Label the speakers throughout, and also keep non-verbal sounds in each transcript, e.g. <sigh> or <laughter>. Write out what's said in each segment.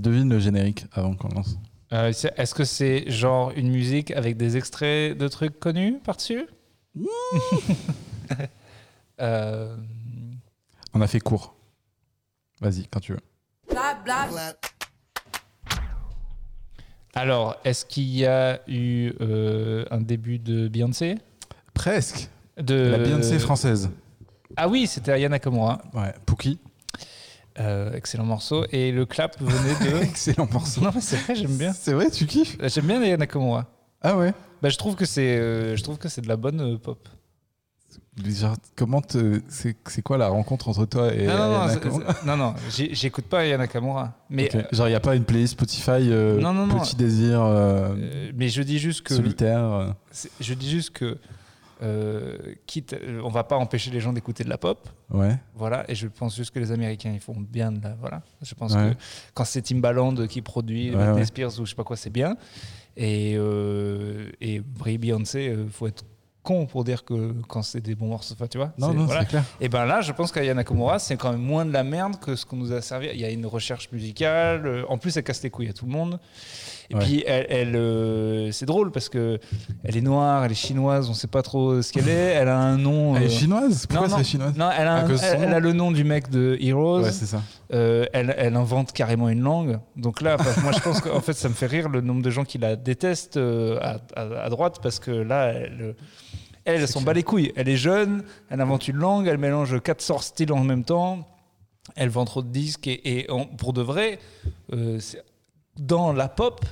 Speaker 1: Devine le générique avant qu'on lance.
Speaker 2: Euh, c'est- Est-ce que c'est genre une musique avec des extraits de trucs connus par-dessus? <laughs> Euh,
Speaker 1: On a fait court. Vas-y, quand tu veux.
Speaker 2: Alors, est-ce qu'il y a eu euh, un début de Beyoncé?
Speaker 1: Presque.
Speaker 2: de...
Speaker 1: La Beyoncé française.
Speaker 2: Ah oui, c'était Aya Nakamura.
Speaker 1: Ouais. Pookie.
Speaker 2: Euh, excellent morceau. Et le clap venait de... <laughs>
Speaker 1: Excellent morceau.
Speaker 2: non, mais c'est vrai, j'aime bien.
Speaker 1: C'est vrai, tu kiffes
Speaker 2: J'aime bien Aya Nakamura.
Speaker 1: Ah ouais
Speaker 2: Bah, je trouve que c'est euh, c'est de la bonne euh, pop.
Speaker 1: Genre, comment te... c'est quoi la rencontre entre toi et
Speaker 2: non, non, non, non, j'écoute pas Aya Nakamura. Mais.
Speaker 1: Genre, il n'y a pas une playlist Spotify euh,
Speaker 2: Non, non, non.
Speaker 1: Petit désir euh,
Speaker 2: mais je dis juste que
Speaker 1: solitaire
Speaker 2: je dis juste que euh, quitte, euh, on va pas empêcher les gens d'écouter de la pop,
Speaker 1: Ouais.
Speaker 2: voilà. Et je pense juste que les Américains ils font bien de la voilà. Je pense
Speaker 1: Ouais.
Speaker 2: que quand c'est Timbaland qui produit
Speaker 1: Ouais,
Speaker 2: Britney. Spears ou je sais pas quoi, c'est bien. Et euh, et Beyoncé, euh, faut être con pour dire que quand c'est des bons morceaux, tu vois.
Speaker 1: Non, non,
Speaker 2: voilà.
Speaker 1: c'est clair.
Speaker 2: Et ben là, je pense qu'Aya Nakamura, c'est quand même moins de la merde que ce qu'on nous a servi. Il y a une recherche musicale. En plus, elle casse les couilles à tout le monde. Et
Speaker 1: Ouais.
Speaker 2: puis, elle, elle, euh, c'est drôle parce que elle est noire, elle est chinoise, on sait pas trop ce qu'elle est. Elle a un nom.
Speaker 1: Elle est
Speaker 2: euh,
Speaker 1: chinoise? Pourquoi c'est chinoise?
Speaker 2: Non, elle a, un- elle, a le nom du mec de Heroes.
Speaker 1: Ouais, c'est ça.
Speaker 2: Euh, elle, elle invente carrément une langue. Donc là, moi, je pense qu'en fait, ça me fait rire le nombre de gens qui la détestent à, à- à droite parce que là, elle, elle, s'en bat les couilles. Elle est jeune, elle invente une langue, elle mélange quatre sorts styles en même temps. Elle vend trop de disques et, pour de vrai, euh, dans la pop,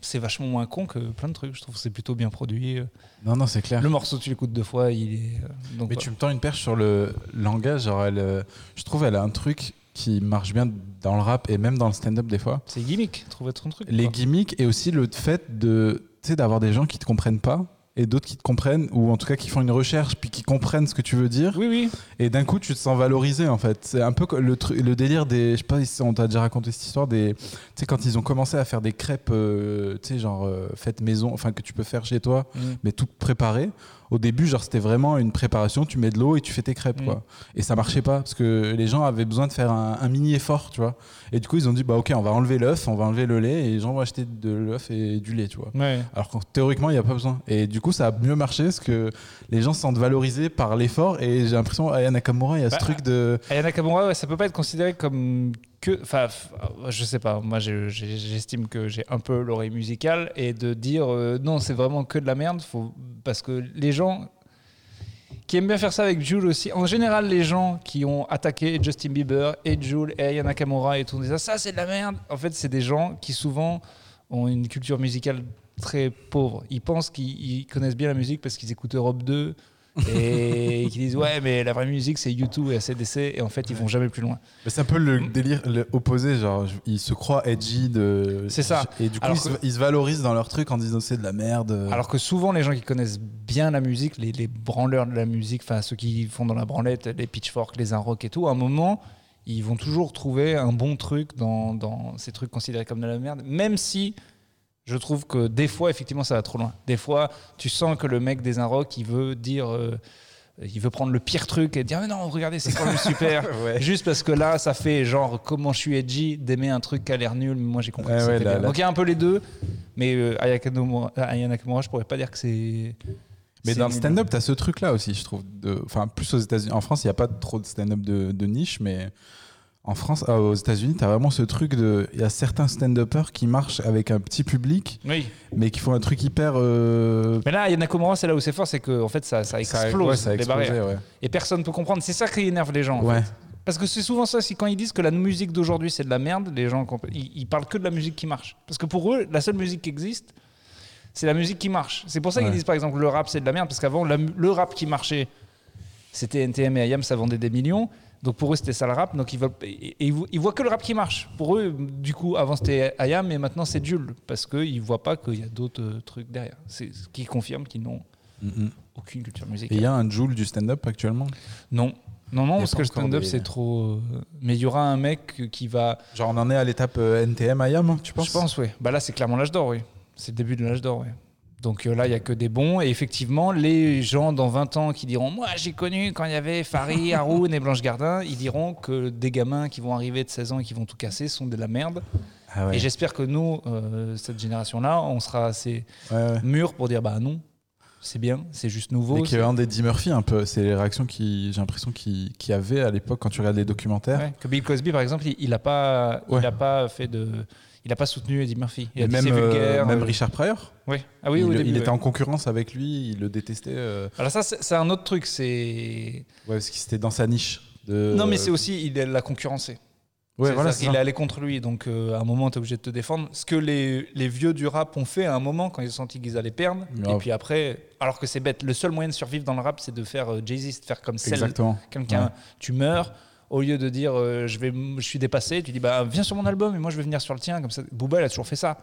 Speaker 2: c'est vachement moins con que plein de trucs. Je trouve que c'est plutôt bien produit.
Speaker 1: Non, non, c'est clair.
Speaker 2: Le morceau, tu l'écoutes deux fois, il est. euh, donc,
Speaker 1: Mais tu me tends une perche sur le langage. Genre, elle, euh, je trouve elle a un truc qui marche bien dans le rap et même dans le stand-up des fois.
Speaker 2: C'est gimmick, trouver ton truc.
Speaker 1: Les
Speaker 2: quoi.
Speaker 1: gimmicks et aussi le fait de, tu sais, d'avoir des gens qui te comprennent pas et d'autres qui te comprennent ou en tout cas qui font une recherche puis qui comprennent ce que tu veux dire
Speaker 2: Oui, oui.
Speaker 1: et d'un coup tu te sens valorisé en fait c'est un peu le, le délire des je sais pas si on t'a déjà raconté cette histoire des tu sais quand ils ont commencé à faire des crêpes euh, tu sais genre euh, faites maison enfin que tu peux faire chez toi
Speaker 2: Mm.
Speaker 1: mais tout préparé au début genre c'était vraiment une préparation tu mets de l'eau et tu fais tes crêpes
Speaker 2: Mm.
Speaker 1: quoi et ça marchait pas parce que les gens avaient besoin de faire un, un mini effort tu vois et du coup ils ont dit bah ok on va enlever l'œuf on va enlever le lait et les gens vont acheter de l'œuf et du lait tu vois
Speaker 2: Ouais.
Speaker 1: alors que théoriquement, il n'y a pas besoin. Et du coup, ça a mieux marché parce que les gens se sentent valorisés par l'effort. Et j'ai l'impression, Aya Nakamura, il y a
Speaker 2: Bah,
Speaker 1: ce truc de.
Speaker 2: Aya Nakamura, ouais, ça peut pas être considéré comme que. Enfin, f- je sais pas. Moi, j'estime que j'ai un peu l'oreille musicale et de dire euh, non, c'est vraiment que de la merde. Faut, parce que les gens qui aiment bien faire ça avec Jules aussi. En général, les gens qui ont attaqué Justin Bieber et Jules et Aya Nakamura et tout, ça, ça c'est de la merde. En fait, c'est des gens qui souvent ont une culture musicale très pauvre. Ils pensent qu'ils ils connaissent bien la musique parce qu'ils écoutent Europe 2 et qu'ils disent ouais mais la vraie musique c'est U2 et ACDC et en fait ils vont jamais plus loin.
Speaker 1: Mais C'est un peu le délire le opposé. Genre, ils se croient edgy. de.
Speaker 2: C'est ça.
Speaker 1: Et du coup, ils, se,
Speaker 2: que-
Speaker 1: ils se valorisent dans leur truc en disant c'est de la merde.
Speaker 2: Alors que souvent les gens qui connaissent bien la musique, les, les branleurs de la musique, enfin ceux qui font dans la branlette, les pitchforks, les rock et tout, à un moment ils vont toujours trouver un bon truc dans, dans ces trucs considérés comme de la merde, même si je trouve que des fois effectivement ça va trop loin. Des fois tu sens que le mec des rock il veut dire euh, il veut prendre le pire truc et dire mais non regardez c'est quand même super <laughs>
Speaker 1: Ouais.
Speaker 2: juste parce que là ça fait genre comment je suis edgy d'aimer un truc qui a l'air nul mais moi j'ai compris
Speaker 1: Ouais,
Speaker 2: que
Speaker 1: ouais,
Speaker 2: bien.
Speaker 1: la-
Speaker 2: donc il y a un peu les deux mais euh, Aya Nakamura- je pourrais pas dire que c'est
Speaker 1: Mais dans le stand-up, t'as ce truc-là aussi, je trouve. Enfin, plus aux États-Unis. En France, il n'y a pas trop de stand-up de, de niche, mais en France, ah, aux États-Unis, t'as vraiment ce truc de. Il y a certains stand-uppers qui marchent avec un petit public,
Speaker 2: oui
Speaker 1: mais qui font un truc hyper. euh,
Speaker 2: mais là Aya Nakamura c'est là où c'est fort c'est que en fait ça, ça
Speaker 1: ça-
Speaker 2: explose
Speaker 1: ouais, ça a
Speaker 2: les
Speaker 1: explosé,
Speaker 2: barrières
Speaker 1: ouais.
Speaker 2: et personne peut comprendre c'est ça qui énerve les gens en
Speaker 1: Ouais.
Speaker 2: fait. Parce que c'est souvent ça, c'est quand ils disent que la musique d'aujourd'hui c'est de la merde, les gens ils, ils parlent que de la musique qui marche. Parce que pour eux, la seule musique qui existe, c'est la musique qui marche. C'est pour ça qu'ils
Speaker 1: Ouais.
Speaker 2: disent par exemple le rap c'est de la merde, parce qu'avant le rap qui marchait, c'était NTM et IAM, ça vendait des millions. Donc pour eux c'était ça le rap, donc ils, veulent, et, et ils, vo- ils voient que le rap qui marche. Pour eux, du coup, avant c'était IAM et maintenant c'est Jules, parce qu'ils voient pas qu'il y a d'autres euh, trucs derrière. C'est ce qui confirme qu'ils n'ont
Speaker 1: Mhm.
Speaker 2: aucune culture
Speaker 1: Et il
Speaker 2: musicale.
Speaker 1: y a un Joule du stand-up actuellement?
Speaker 2: Non. Non, non, parce que le stand-up
Speaker 1: des-
Speaker 2: c'est trop. euh, Mais il y aura un mec qui va.
Speaker 1: Genre, on en est à l'étape euh, NTM IAM, tu penses?
Speaker 2: Je pense, oui. Bah là, c'est clairement l'âge d'or, oui. C'est le début de l'âge d'or, oui. Donc euh, là, il y a que des bons. Et effectivement, les gens dans 20 ans qui diront Moi, j'ai connu quand il y avait Farid, <laughs> Haroun et Blanche Gardin, ils diront que des gamins qui vont arriver de 16 ans et qui vont tout casser sont de la merde.
Speaker 1: Ah ouais.
Speaker 2: Et j'espère que nous, euh, cette génération-là, on sera assez
Speaker 1: Ouais, ouais.
Speaker 2: mûrs pour dire bah non, c'est bien, c'est juste nouveau. c'est-
Speaker 1: L'équivalent d'Eddie Murphy, un peu. C'est les réactions qui, j'ai l'impression, qu'il qu'il y avait à l'époque quand tu regardes les documentaires.
Speaker 2: Ouais, que Bill Cosby, par exemple, il, il a pas,
Speaker 1: Ouais.
Speaker 2: il a pas fait de, il a pas soutenu Eddie Murphy. Il a
Speaker 1: Et
Speaker 2: dit
Speaker 1: même,
Speaker 2: c'est
Speaker 1: euh,
Speaker 2: vulgaire.
Speaker 1: même
Speaker 2: euh,
Speaker 1: Richard Pryor,
Speaker 2: oui. Ah oui,
Speaker 1: il,
Speaker 2: au
Speaker 1: il était
Speaker 2: ouais.
Speaker 1: en concurrence avec lui, il le détestait. euh,
Speaker 2: Alors ça, c'est c'est un autre truc. C'est
Speaker 1: Ouais, parce qu'il était dans sa niche. De...
Speaker 2: non, mais c'est aussi il l'a concurrencé.
Speaker 1: Ouais, voilà, c'est
Speaker 2: qu'il est
Speaker 1: ça.
Speaker 2: allé contre lui, donc euh, à un moment, tu es obligé de te défendre. Ce que les, les vieux du rap ont fait à un moment quand ils ont senti qu'ils allaient perdre.
Speaker 1: Grave.
Speaker 2: Et puis après, alors que c'est bête, le seul moyen de survivre dans le rap, c'est de faire euh, Jay-Z, de faire comme quelqu'un,
Speaker 1: Ouais.
Speaker 2: tu meurs. Au lieu de dire euh, je, vais, je suis dépassé, tu dis bah viens sur mon album et moi je vais venir sur le tien. Comme ça, Booba il a toujours fait ça.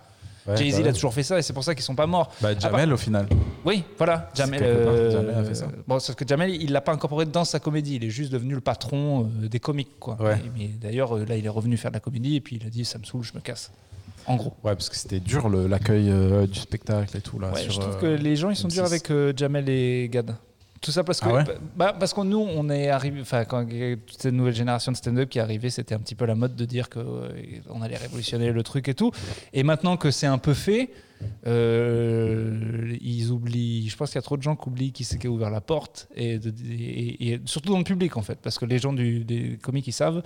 Speaker 1: Ouais,
Speaker 2: Jay-Z
Speaker 1: bah
Speaker 2: il a
Speaker 1: ouais.
Speaker 2: toujours fait ça et c'est pour ça qu'ils sont pas morts.
Speaker 1: Bah, Jamel, au final.
Speaker 2: Oui, voilà. Jamel, euh,
Speaker 1: Jamel a fait ça.
Speaker 2: Bon, sauf que Jamel, il l'a pas incorporé dans sa comédie. Il est juste devenu le patron euh, des comiques, quoi.
Speaker 1: Ouais.
Speaker 2: Et- mais d'ailleurs, euh, là, il est revenu faire de la comédie et puis il a dit ça me saoule, je me casse. En gros.
Speaker 1: Ouais, parce que c'était dur l'accueil euh, du spectacle et tout. Là,
Speaker 2: Ouais,
Speaker 1: sur,
Speaker 2: je trouve
Speaker 1: euh,
Speaker 2: que les gens ils sont
Speaker 1: M6.
Speaker 2: durs avec euh, Jamel et Gad. Tout ça parce que,
Speaker 1: Ah ouais
Speaker 2: bah, parce que nous, on est arrivé, enfin, quand toute cette nouvelle génération de stand-up qui est arrivée, c'était un petit peu la mode de dire qu'on allait révolutionner le truc et tout. Et maintenant que c'est un peu fait, euh, ils oublient. Je pense qu'il y a trop de gens qui oublient qui c'est qui a ouvert la porte et, de- et- et surtout dans le public en fait, parce que les gens du, des comiques ils savent,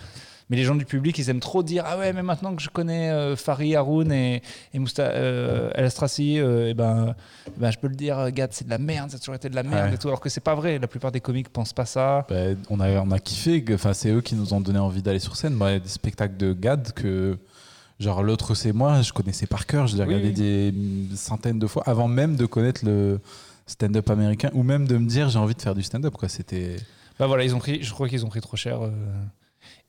Speaker 2: mais les gens du public ils aiment trop dire ah ouais mais maintenant que je connais euh, Farid Haroun et, et Mousta euh, El Astrassi, euh, et ben, ben je peux le dire, Gad c'est de la merde, ça a toujours été de la merde
Speaker 1: Ouais.
Speaker 2: et tout, alors que c'est pas vrai. La plupart des comiques pensent pas ça.
Speaker 1: bah, on, a, on a kiffé. Enfin, c'est eux qui nous ont donné envie d'aller sur scène. Bah, il y a des spectacles de Gad que. Genre, l'autre, c'est moi. Je connaissais par cœur. Je l'ai
Speaker 2: Oui,
Speaker 1: regardé
Speaker 2: oui.
Speaker 1: des centaines de fois avant même de connaître le stand-up américain ou même de me dire j'ai envie de faire du stand-up. quoi. C'était.
Speaker 2: Bah voilà, ils ont pris, je crois qu'ils ont pris trop cher. euh.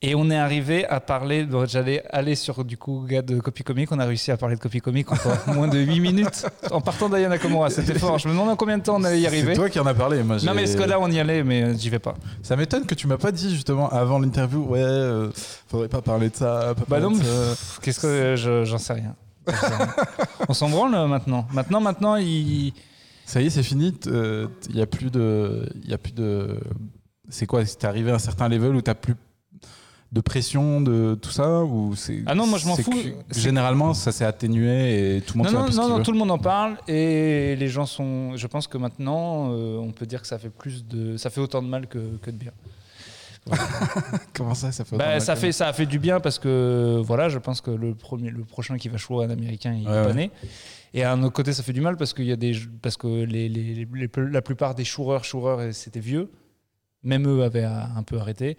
Speaker 2: Et on est arrivé à parler, j'allais aller sur du coup gars de copie comique, on a réussi à parler de copie comique en moins de 8 minutes en partant d'Ayana Nakamura, c'était fort. Je me demande en combien de temps on allait y
Speaker 1: C'est
Speaker 2: arriver.
Speaker 1: toi qui en as parlé. Moi,
Speaker 2: Non mais ce que là on y allait mais euh, j'y vais pas.
Speaker 1: Ça m'étonne que tu m'as pas dit justement avant l'interview, ouais, euh, faudrait pas parler de ça. Pas
Speaker 2: Bah non, qu'est-ce que euh, je- j'en sais rien. J'en sais rien. on s'en branle euh, maintenant. Maintenant, maintenant, il...
Speaker 1: Ça y est, c'est fini. Il y a plus de, il y a plus de. C'est quoi C'est arrivé à un certain level où t'as plus de pression de tout ça ou c'est
Speaker 2: Ah non, moi, je m'en fous.
Speaker 1: Généralement, ça s'est atténué et tout le monde
Speaker 2: Non, non, non, non, tout le monde en parle et les gens sont. Je pense que maintenant, euh, on peut dire que ça fait plus de, ça fait autant de mal que, que de bien. <laughs>
Speaker 1: Comment ça, ça fait
Speaker 2: Bah, ça fait ça a fait du bien parce que voilà, je pense que le premier, le prochain qui va jouer un américain, il
Speaker 1: Ouais,
Speaker 2: est pas
Speaker 1: ouais.
Speaker 2: né. Et à un autre côté, ça fait du mal parce qu'il y a des parce que les, les- les- les- la plupart des choureurs, choureurs, c'était vieux. Même eux avaient euh, un peu arrêté.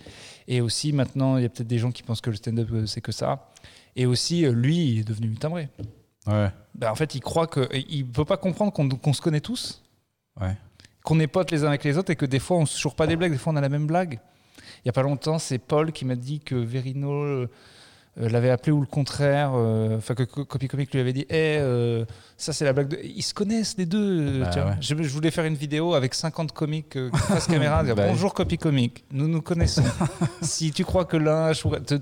Speaker 2: Et aussi maintenant, il y a peut-être des gens qui pensent que le stand-up euh, c'est que ça. Et aussi, euh, lui, il est devenu timbré.
Speaker 1: Ouais,
Speaker 2: Bah, en fait, il croit que il peut pas comprendre qu'on se connaît tous,
Speaker 1: ouais.
Speaker 2: qu'on est potes les uns avec les autres et que des fois on se choure pas des blagues, des fois on a la même blague. Il y a pas longtemps, c'est Paul qui m'a dit que Verino l'avait appelé ou le contraire, euh, enfin que Co- Copy Comic lui avait dit, Eh, euh, ça c'est la blague de. Ils se connaissent les deux. euh,
Speaker 1: Bah, ouais.
Speaker 2: je, je voulais faire une vidéo avec 50 comiques euh, face <laughs> caméra, dire
Speaker 1: Bah,
Speaker 2: bonjour Copy Comic, nous nous connaissons. <laughs> si tu crois que l'un,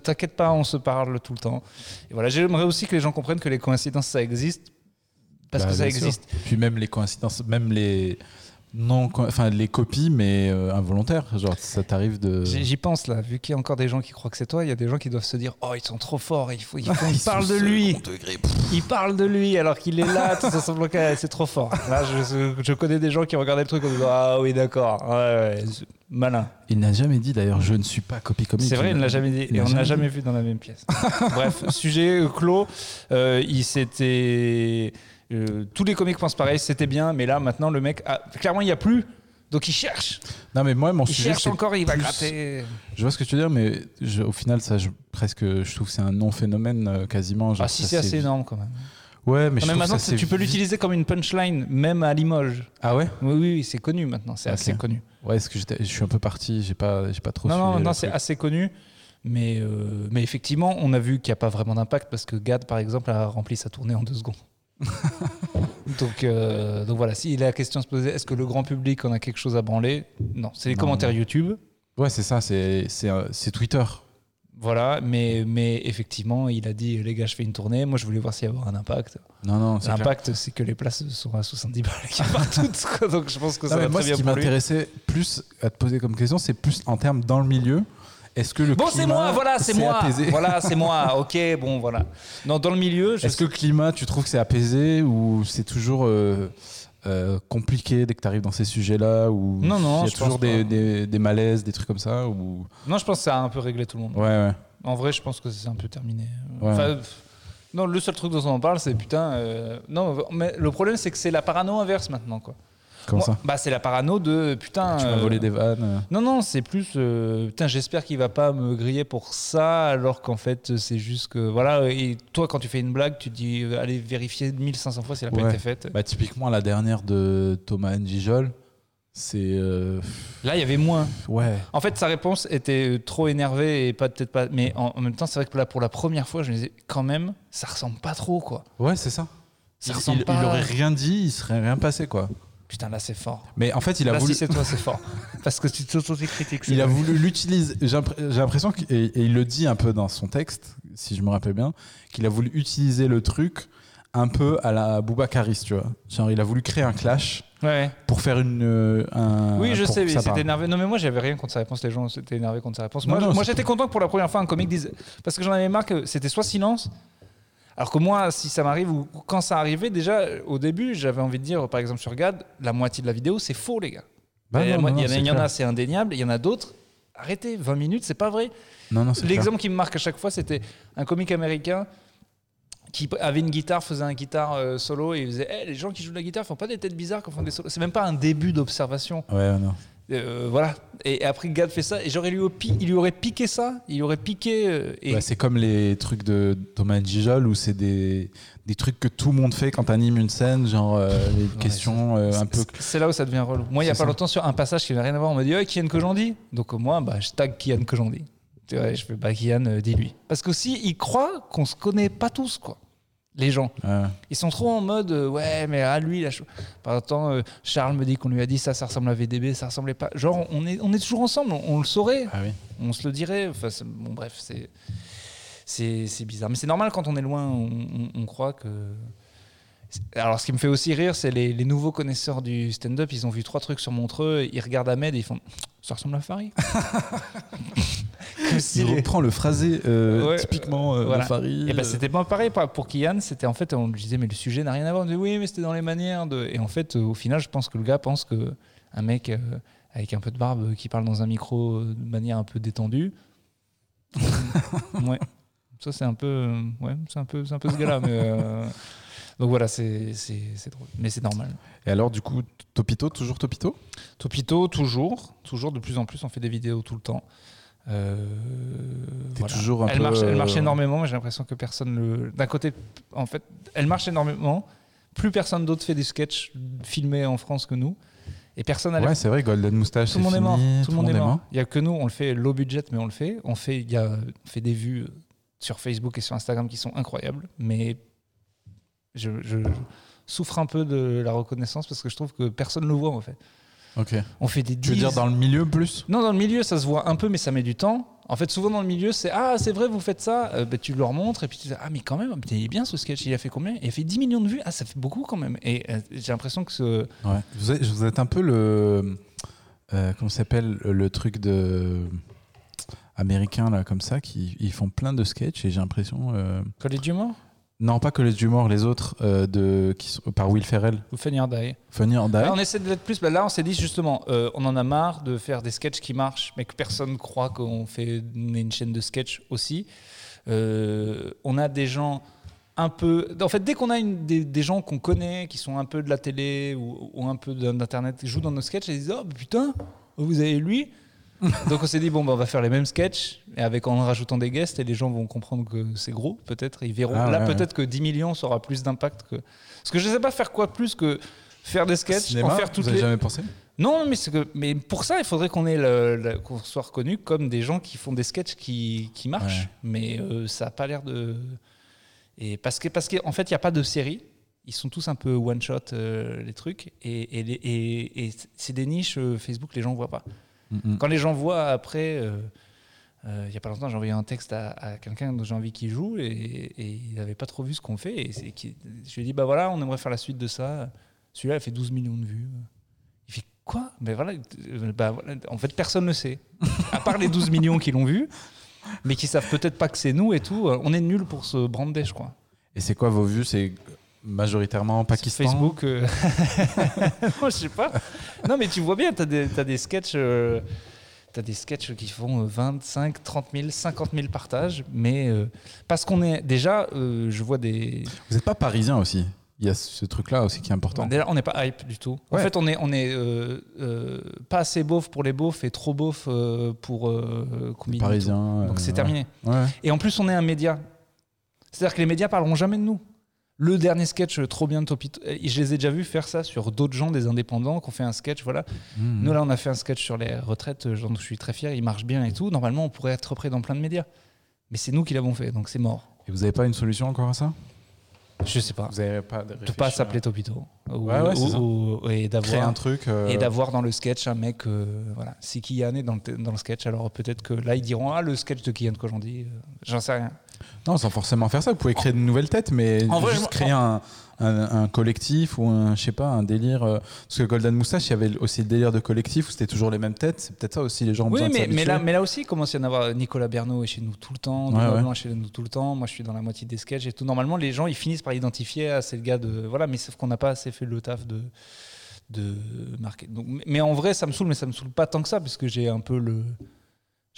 Speaker 2: t'inquiète pas, on se parle tout le temps. Et voilà, j'aimerais aussi que les gens comprennent que les coïncidences ça existe parce
Speaker 1: Bah,
Speaker 2: que ça
Speaker 1: bien sûr.
Speaker 2: existe.
Speaker 1: Puis même les coïncidences, même les non, enfin les copies, mais euh, involontaires. Genre, ça t'arrive de.
Speaker 2: J'y pense là, vu qu'il y a encore des gens qui croient que c'est toi, il y a des gens qui doivent se dire Oh, ils sont trop forts, il faut, il faut <laughs>
Speaker 1: Ils
Speaker 2: il
Speaker 1: sont
Speaker 2: parle de lui,
Speaker 1: degré.
Speaker 2: il parle de lui alors qu'il est là, tout ça semble que c'est trop fort. Là, je, je connais des gens qui regardaient le truc en disant Ah oui, d'accord, ouais, malin.
Speaker 1: Il n'a jamais dit d'ailleurs, je ne suis pas copie comique.
Speaker 2: C'est vrai, il ne l'a jamais dit, et on n'a
Speaker 1: jamais
Speaker 2: vu dans la même pièce. Bref, sujet euh, clos. Euh, il s'était. Euh, tous les comiques pensent pareil, c'était bien, mais là maintenant le mec, a- clairement il n'y a plus. Donc il cherche,
Speaker 1: Non, mais moi, mon
Speaker 2: il
Speaker 1: sujet,
Speaker 2: cherche encore, il va
Speaker 1: plus-
Speaker 2: gratter.
Speaker 1: Je vois ce que tu veux dire, mais je- au final, ça, je, presque, je trouve que c'est un non-phénomène euh, quasiment. genre,
Speaker 2: Ah si, c'est assez énorme quand même.
Speaker 1: Ouais, mais
Speaker 2: Non,
Speaker 1: je
Speaker 2: mais maintenant,
Speaker 1: ça,
Speaker 2: tu peux l'utiliser comme une punchline, même à Limoges.
Speaker 1: Ah ouais?
Speaker 2: Oui, oui, oui, c'est connu maintenant, c'est assez connu.
Speaker 1: Ouais, est-ce que je suis un peu parti, j'ai pas, j'ai pas trop
Speaker 2: Non,
Speaker 1: suivi
Speaker 2: non, non, c'est assez connu. Mais, euh, mais effectivement, on a vu qu'il n'y a pas vraiment d'impact parce que Gad, par exemple, a rempli sa tournée en deux secondes. <laughs> donc, euh, donc voilà, si la question se posait, est-ce que le grand public en a quelque chose à branler? Non, c'est les
Speaker 1: Non,
Speaker 2: commentaires
Speaker 1: non.
Speaker 2: YouTube.
Speaker 1: Ouais, c'est ça, c'est c'est Twitter.
Speaker 2: Voilà, mais, mais effectivement, il a dit les gars, je fais une tournée. Moi, je voulais voir s'il y avait un impact.
Speaker 1: Non, non.
Speaker 2: L'impact, c'est que les places sont à 70 balles <laughs> qui toutes. quoi. Donc, je pense que
Speaker 1: Non,
Speaker 2: ça va
Speaker 1: moi,
Speaker 2: très
Speaker 1: ce
Speaker 2: bien
Speaker 1: qui
Speaker 2: pour lui.
Speaker 1: m'intéressait plus à te poser comme question, c'est plus en termes dans le milieu. Est-ce que le
Speaker 2: Bon, c'est moi, voilà, c'est moi.
Speaker 1: apaisé
Speaker 2: Voilà, <laughs> c'est moi. Ok, bon, voilà. Non, dans le milieu,
Speaker 1: Est-ce que le climat, tu trouves que c'est apaisé ou c'est toujours euh, euh, compliqué dès que tu arrives dans ces sujets-là ou
Speaker 2: Non, non,
Speaker 1: il y a toujours des, des, des malaises, des trucs comme ça ou
Speaker 2: non, je pense que ça a un peu réglé tout le monde.
Speaker 1: ouais ouais.
Speaker 2: En vrai, je pense que c'est un peu terminé.
Speaker 1: Ouais.
Speaker 2: Enfin, non, le seul truc dont on en parle, c'est putain. euh, non, mais le problème, c'est que c'est la parano inverse maintenant, quoi.
Speaker 1: Comment
Speaker 2: Moi,
Speaker 1: ça
Speaker 2: Bah, c'est la parano de putain.
Speaker 1: Tu m'as
Speaker 2: euh,
Speaker 1: volé des vannes. euh.
Speaker 2: Non, non, c'est plus. euh, putain, j'espère qu'il va pas me griller pour ça, alors qu'en fait, c'est juste que. Voilà, et toi, quand tu fais une blague, tu te dis, euh, allez vérifier 1500 fois si elle a pas
Speaker 1: Ouais.
Speaker 2: été faite.
Speaker 1: Bah typiquement la dernière de Thomas Njijol, c'est euh,
Speaker 2: Là, il y avait moins.
Speaker 1: ouais.
Speaker 2: En fait, sa réponse était euh, trop énervée et pas peut-être pas. Mais en, en même temps, c'est vrai que là, pour la première fois, je me disais, quand même, ça ressemble pas trop, quoi.
Speaker 1: Ouais, c'est ça.
Speaker 2: Ça
Speaker 1: il,
Speaker 2: ressemble
Speaker 1: il-
Speaker 2: pas.
Speaker 1: il aurait rien dit, il serait rien passé quoi.
Speaker 2: Putain, là, c'est fort.
Speaker 1: Mais en fait, il a
Speaker 2: là,
Speaker 1: voulu
Speaker 2: si c'est toi, c'est fort. <laughs> Parce que tu t'auto-critiques.
Speaker 1: il a voulu l'utiliser. J'ai impr- j'ai l'impression et il le dit un peu dans son texte, si je me rappelle bien, qu'il a voulu utiliser le truc un peu à la Boubacaris, tu vois. Genre, il a voulu créer un clash
Speaker 2: Ouais.
Speaker 1: pour faire une. euh, un,
Speaker 2: Oui, je sais, c'était
Speaker 1: parle.
Speaker 2: énervé. Non, mais moi, j'avais rien contre sa réponse. Les gens s'étaient énervés contre sa réponse.
Speaker 1: Non,
Speaker 2: Moi, j'étais content que pour la première fois, un comique dise. Parce que j'en avais marre que c'était soit silence. Alors que moi, si ça m'arrive ou quand ça arrivait, déjà, au début, j'avais envie de dire, par exemple, sur GAD, la moitié de la vidéo, c'est faux, les gars.
Speaker 1: Bah non, non,
Speaker 2: il y en a-
Speaker 1: c'est
Speaker 2: indéniable. Il y en a d'autres. Arrêtez, 20 minutes, c'est pas vrai. L'exemple qui me marque à chaque fois, c'était un comique américain qui avait une guitare, faisait un guitare euh, solo et il faisait Eh, les gens qui jouent de la guitare font pas des têtes bizarres quand font des solos. C'est même pas un début d'observation.
Speaker 1: Ouais, non.
Speaker 2: Euh, voilà. Et après, Gad fait ça. Et j'aurais lui, il lui aurait piqué ça. Il aurait piqué. euh, et
Speaker 1: Ouais, c'est comme les trucs de Thomas Njijol où c'est des, des trucs que tout le monde fait quand t'animes une scène, genre euh, <laughs> les questions euh, un peu.
Speaker 2: c'est- là où ça devient relou. Moi, il y a pas longtemps, sur un passage qui n'a rien à voir, on m'a dit Ouais, Kian Kojandi. Donc, moi, bah, je tag Kian Kojandi. Tu vois, je fais Bah, Kian, dis-lui. Parce qu'aussi, il croit qu'on se connaît pas tous, quoi. Les gens.
Speaker 1: Ouais.
Speaker 2: Ils sont trop en mode euh, ouais mais à lui la cho- par temps euh, Charles me dit qu'on lui a dit ça ça ressemble à VDB ça ressemblait pas genre on est on est toujours ensemble on, on le saurait
Speaker 1: Ah oui.
Speaker 2: on se le dirait enfin bon bref c'est c'est c'est bizarre mais c'est normal quand on est loin on, on- on croit que alors ce qui me fait aussi rire c'est les, les nouveaux connaisseurs du stand-up ils ont vu trois trucs sur Montreux ils regardent Ahmed et ils font ça ressemble à Farid <laughs>
Speaker 1: Il reprend le phrasé euh,
Speaker 2: Ouais,
Speaker 1: typiquement euh,
Speaker 2: voilà.
Speaker 1: Farid.
Speaker 2: Et ben c'était pas pareil pour- Kian, c'était en fait on lui disait mais le sujet n'a rien à voir. On disait oui mais c'était dans les manières de. Et en fait euh, au final je pense que le gars pense que un mec euh, avec un peu de barbe euh, qui parle dans un micro euh, de manière un peu détendue. <laughs> ouais. Ça c'est un peu euh, ouais c'est un peu un peu ce gars-là mais. Euh, Donc voilà, c'est drôle. Mais c'est normal.
Speaker 1: Et alors, du coup, Topito, toujours Topito?
Speaker 2: Topito, toujours. Toujours de plus en plus, on fait des vidéos tout le temps. Euh, voilà.
Speaker 1: toujours un
Speaker 2: elle
Speaker 1: peu,
Speaker 2: Marche, elle
Speaker 1: euh,
Speaker 2: marche énormément, mais j'ai l'impression que personne le. D'un côté, en fait, elle marche énormément. Plus personne d'autre fait des sketchs filmés en France que nous. Et personne n'a
Speaker 1: Ouais, c'est vrai, Golden Moustache,
Speaker 2: tout le monde est mort. Tout le monde est mort. Il y a que nous, on le fait low budget, mais on le fait. On fait, il y a on fait des vues sur Facebook et sur Instagram qui sont incroyables, mais je, je souffre un peu de la reconnaissance parce que je trouve que personne ne le voit en fait.
Speaker 1: Ok.
Speaker 2: On fait des
Speaker 1: Tu veux
Speaker 2: 10
Speaker 1: dire dans le milieu plus?
Speaker 2: Non, dans le milieu, ça se voit un peu, mais ça met du temps. En fait, souvent dans le milieu, c'est Ah, c'est vrai, vous faites ça. Euh, bah, tu leur montres et puis tu dis Ah, mais quand même, il est bien ce sketch. Il a fait combien? Il a fait 10 millions de vues. Ah, ça fait beaucoup quand même. Et euh, j'ai l'impression que ce.
Speaker 1: Ouais. Vous êtes, vous êtes un peu le. euh, comment s'appelle Le truc de. Américain, là, comme ça, qui ils font plein de sketchs et j'ai l'impression. euh,
Speaker 2: Collège d'humour
Speaker 1: Non, pas que les d'humour, les autres, euh, de, qui sont, par Will Ferrell.
Speaker 2: Ou Funny or Die
Speaker 1: Funny or Die.
Speaker 2: Là, on essaie de l'être plus. Bah, là, on s'est dit justement, euh, on en a marre de faire des sketchs qui marchent, mais que personne croit qu'on fait on est une chaîne de sketch aussi. Euh, on a des gens un peu. En fait, dès qu'on a une- des, des gens qu'on connaît, qui sont un peu de la télé ou, ou un peu d'internet, qui jouent dans nos sketchs, et ils disent Oh putain, vous avez lui Donc on s'est dit bon bah, on va faire les mêmes sketchs et avec en rajoutant des guests et les gens vont comprendre que c'est gros peut-être ils verront
Speaker 1: Ah,
Speaker 2: là
Speaker 1: ouais,
Speaker 2: peut-être que 10 millions ça aura plus d'impact que parce que je sais pas faire quoi plus que faire des sketchs
Speaker 1: Cinéma,
Speaker 2: en faire toutes
Speaker 1: vous avez
Speaker 2: les
Speaker 1: jamais pensé?
Speaker 2: Non, mais, que, mais pour ça, il faudrait qu'on ait le- le- qu'on soit reconnu comme des gens qui font des sketchs qui, qui marchent.
Speaker 1: Ouais.
Speaker 2: Mais euh, ça n'a pas l'air de. Et parce que parce qu'en fait, il n'y a pas de série. Ils sont tous un peu one shot euh, les trucs et, et, et- et c'est des niches euh, Facebook les gens voient pas.
Speaker 1: Mm.
Speaker 2: Quand les gens voient après, euh, euh, il y a pas longtemps, j'ai envoyé un texte à, à quelqu'un dont j'ai envie qu'il joue et, et il n'avait pas trop vu ce qu'on fait. Et qui- je lui ai dit bah voilà, on aimerait faire la suite de ça. Celui-là, il fait 12 millions de vues. Il fait quoi? Mais voilà, bah, voilà, en fait, personne ne sait. À part les 12 millions qui l'ont vu, mais qui savent peut-être pas que c'est nous et tout. Euh, On est nuls pour se brander, je crois.
Speaker 1: Et c'est quoi vos vues? C'est majoritairement Pakistan
Speaker 2: Facebook. euh, <laughs> non, je sais pas. Non, mais tu vois bien, tu as des, t'as des sketchs. euh, T'as des sketchs qui font euh, 25, 30 000, 50 000 partages, mais euh, parce qu'on est déjà, euh, je vois des.
Speaker 1: Vous n'êtes pas parisien aussi Il y a ce truc-là aussi qui est important.
Speaker 2: Déjà, on n'est pas hype du tout. En fait, on est, on est euh, euh, pas assez beauf pour les beaufs et trop beauf euh, pour euh, combiner tout.
Speaker 1: parisien.
Speaker 2: Donc
Speaker 1: euh,
Speaker 2: c'est terminé.
Speaker 1: Ouais.
Speaker 2: Et en plus, on est un média. C'est-à-dire que les médias parleront jamais de nous. Le dernier sketch euh, trop bien de Topito, euh, je les ai déjà vus faire ça sur d'autres gens, des indépendants, qui ont fait un sketch. Voilà.
Speaker 1: Mhm.
Speaker 2: Nous, là, on a fait un sketch sur les retraites, euh, dont je suis très fier, il marche bien et tout. Normalement, on pourrait être repris dans plein de médias. Mais c'est nous qui l'avons fait, donc c'est mort.
Speaker 1: Et vous n'avez pas une solution encore à ça?
Speaker 2: Je sais pas.
Speaker 1: Vous n'avez pas de
Speaker 2: De pas s'appeler Topito. Ou-
Speaker 1: Ouais, ouais, c'est
Speaker 2: ou-
Speaker 1: ça.
Speaker 2: ou- et
Speaker 1: Créer
Speaker 2: d'avoir
Speaker 1: un truc. euh,
Speaker 2: et d'avoir dans le sketch un mec, euh, voilà, si Kian est dans le, dans le sketch, alors peut-être que là ils diront ah le sketch de Kian Kojandi, euh, j'en sais rien.
Speaker 1: Non, sans forcément faire ça. Vous pouvez créer de nouvelles têtes, mais
Speaker 2: En
Speaker 1: juste créer un, un- un collectif ou un, je sais pas, un délire. euh, Parce que Golden Moustache, il y avait aussi le délire de collectif où c'était toujours les mêmes têtes. C'est peut-être ça aussi, les gens ont
Speaker 2: Oui,
Speaker 1: besoin de
Speaker 2: mais, mais,
Speaker 1: s'habituer.
Speaker 2: là, mais là aussi, il commence à y en avoir. Nicolas Bernot est chez nous tout le temps,
Speaker 1: Ouais,
Speaker 2: Thomas
Speaker 1: ouais.
Speaker 2: Chez nous tout le temps. Moi, je suis dans la moitié des sketchs et tout. Normalement, les gens, ils finissent par identifier, ah, c'est le gars de. Voilà, mais sauf qu'on n'a pas assez fait le taf de. de marquer. Donc, mais- mais en vrai, ça me saoule, mais ça me saoule pas tant que ça, parce que j'ai un peu le.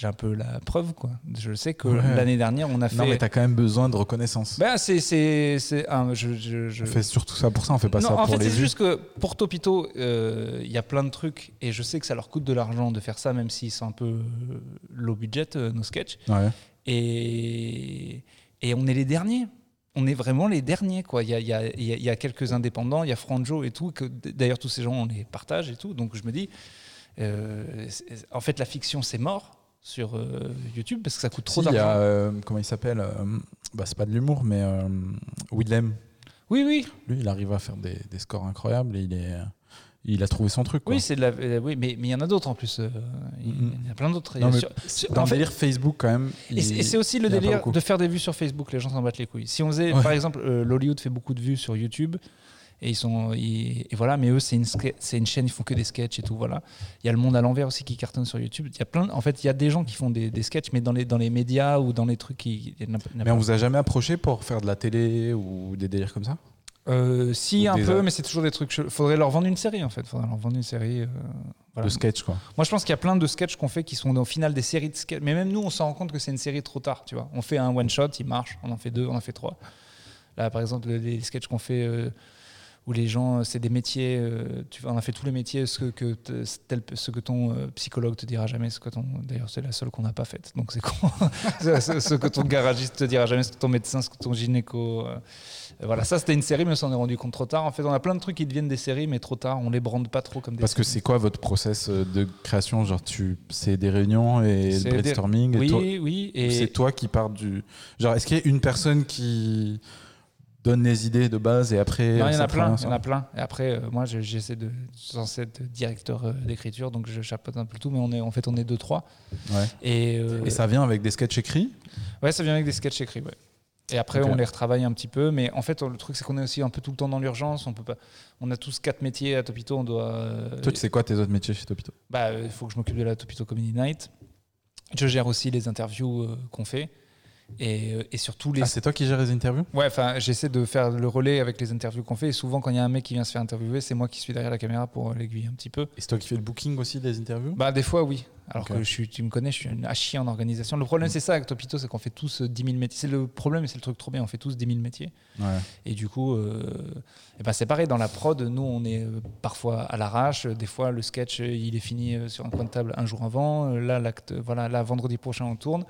Speaker 2: J'ai un peu la preuve, quoi. Je sais que
Speaker 1: Ouais.
Speaker 2: l'année dernière, on a fait.
Speaker 1: Non, mais t'as quand même besoin de reconnaissance.
Speaker 2: Ben, c'est. c'est, c'est un- je, je- je-
Speaker 1: On fait surtout ça pour ça, on fait pas
Speaker 2: non,
Speaker 1: ça
Speaker 2: en
Speaker 1: pour
Speaker 2: fait,
Speaker 1: les
Speaker 2: c'est juste que pour Topito, euh, il y a plein de trucs et je sais que ça leur coûte de l'argent de faire ça, même s'ils sont un peu euh, low budget, euh, nos sketchs.
Speaker 1: Ouais.
Speaker 2: Et, et on est les derniers. On est vraiment les derniers. Quoi. Il, y a, il y a- il y a- quelques indépendants, il y a Franjo et tout, que d'ailleurs tous ces gens, on les partage et tout. Donc je me dis, euh, c'est- en fait, la fiction, c'est mort sur euh, YouTube parce que ça coûte trop
Speaker 1: Si, il y
Speaker 2: d'argent.
Speaker 1: a, euh, comment il s'appelle euh, bah, C'est pas de l'humour, mais euh, Willem.
Speaker 2: Oui, oui,
Speaker 1: Lui, il arrive à faire des, des scores incroyables et il, est, il a trouvé son truc. Quoi.
Speaker 2: oui, c'est de la, euh, oui, mais mais il y en a d'autres en plus. euh, il
Speaker 1: Mhm.
Speaker 2: y en a plein d'autres.
Speaker 1: Dans le
Speaker 2: fait-
Speaker 1: délire Facebook, quand même.
Speaker 2: Et c'est-
Speaker 1: il-
Speaker 2: et c'est aussi le
Speaker 1: il
Speaker 2: délire de faire des vues sur Facebook, les gens s'en battent les couilles. Si on faisait,
Speaker 1: Ouais.
Speaker 2: par exemple, euh, l'Hollywood fait beaucoup de vues sur YouTube, et ils sont, ils- et voilà, mais eux c'est une, c'est une chaîne, ils font que des sketchs et tout, voilà. Il y a le monde à l'envers aussi qui cartonne sur YouTube. Il y a plein, en fait, il y a des gens qui font des, des sketchs, mais dans les dans les médias ou dans les trucs qui. il y en a- il y en a
Speaker 1: Mais on vous a jamais approché pour faire de la télé ou des délires comme ça?
Speaker 2: Euh, si
Speaker 1: Ou
Speaker 2: un peu,
Speaker 1: a-
Speaker 2: mais c'est toujours des trucs. chelous. Faudrait leur vendre une série en fait. Faudrait leur vendre une série. euh, voilà.
Speaker 1: De sketch, quoi.
Speaker 2: Moi, je pense qu'il y a plein de sketchs qu'on fait qui sont au final des séries de sketchs. Mais même nous, on s'en rend compte que c'est une série trop tard, tu vois. On fait un one shot, il marche. On en fait deux, on en fait trois. Là, par exemple, les- les sketchs qu'on fait euh, où les gens, euh, c'est des métiers. euh, tu on a fait tous les métiers, ce que, te- tel- ce que ton euh, psychologue te dira jamais, ce que ton. D'ailleurs, c'est la seule qu'on n'a pas faite. Donc c'est con. <laughs> ce, que ton garagiste te dira jamais, ce que ton médecin, ce que ton gynéco. euh, voilà, ça c'était une série, mais on s'en est rendu compte trop tard. En fait, on a plein de trucs qui deviennent des séries, mais trop tard. On les brande pas trop comme des.
Speaker 1: Parce que c'est quoi votre process de création? Genre, tu, c'est des réunions et le
Speaker 2: des-
Speaker 1: brainstorming et
Speaker 2: Oui,
Speaker 1: toi-
Speaker 2: oui. Et
Speaker 1: C'est toi qui pars du. Genre, est-ce qu'il y a une personne qui donne les idées de base et après.
Speaker 2: Non, il y en a plein, il y en a plein. Et après, euh, moi, je- j'essaie de, censé être directeur euh, d'écriture, donc je chapeaute un peu tout, mais on est, en fait, on est deux, trois.
Speaker 1: Ouais.
Speaker 2: Et, euh,
Speaker 1: Et ça vient avec des sketchs écrits?
Speaker 2: Ouais, ça vient avec des sketchs écrits, ouais. Et après, on les retravaille un petit peu, mais en fait, le truc, c'est qu'on est aussi un peu tout le temps dans l'urgence. On peut pas. On a tous quatre métiers à Topito. On doit.
Speaker 1: Toi, tu sais quoi tes autres métiers chez Topito?
Speaker 2: Bah, il faut que je m'occupe de la Topito Comedy Night. Je gère aussi les interviews qu'on fait. Et, euh, et surtout les.
Speaker 1: Ah, c'est toi qui gères les interviews?
Speaker 2: Ouais, enfin, j'essaie de faire le relais avec les interviews qu'on fait. Et souvent, quand il y a un mec qui vient se faire interviewer, c'est moi qui suis derrière la caméra pour l'aiguiller un petit peu.
Speaker 1: Et c'est toi qui fais le booking aussi des interviews?
Speaker 2: Bah, des fois, oui. Alors que je suis, tu me connais, je suis un à chier en organisation. Le problème,
Speaker 1: Mm.
Speaker 2: c'est ça avec Topito, c'est qu'on fait tous euh, 10 000 métiers. C'est le problème, et c'est le truc trop bien. On fait tous 10 000 métiers.
Speaker 1: Ouais.
Speaker 2: Et du coup, euh, eh ben, c'est pareil. Dans la prod, nous, on est euh, parfois à l'arrache. Des fois, le sketch, euh, il est fini euh, sur un coin de table un jour avant. Euh, Là, l'acte, voilà, là, vendredi prochain, on tourne.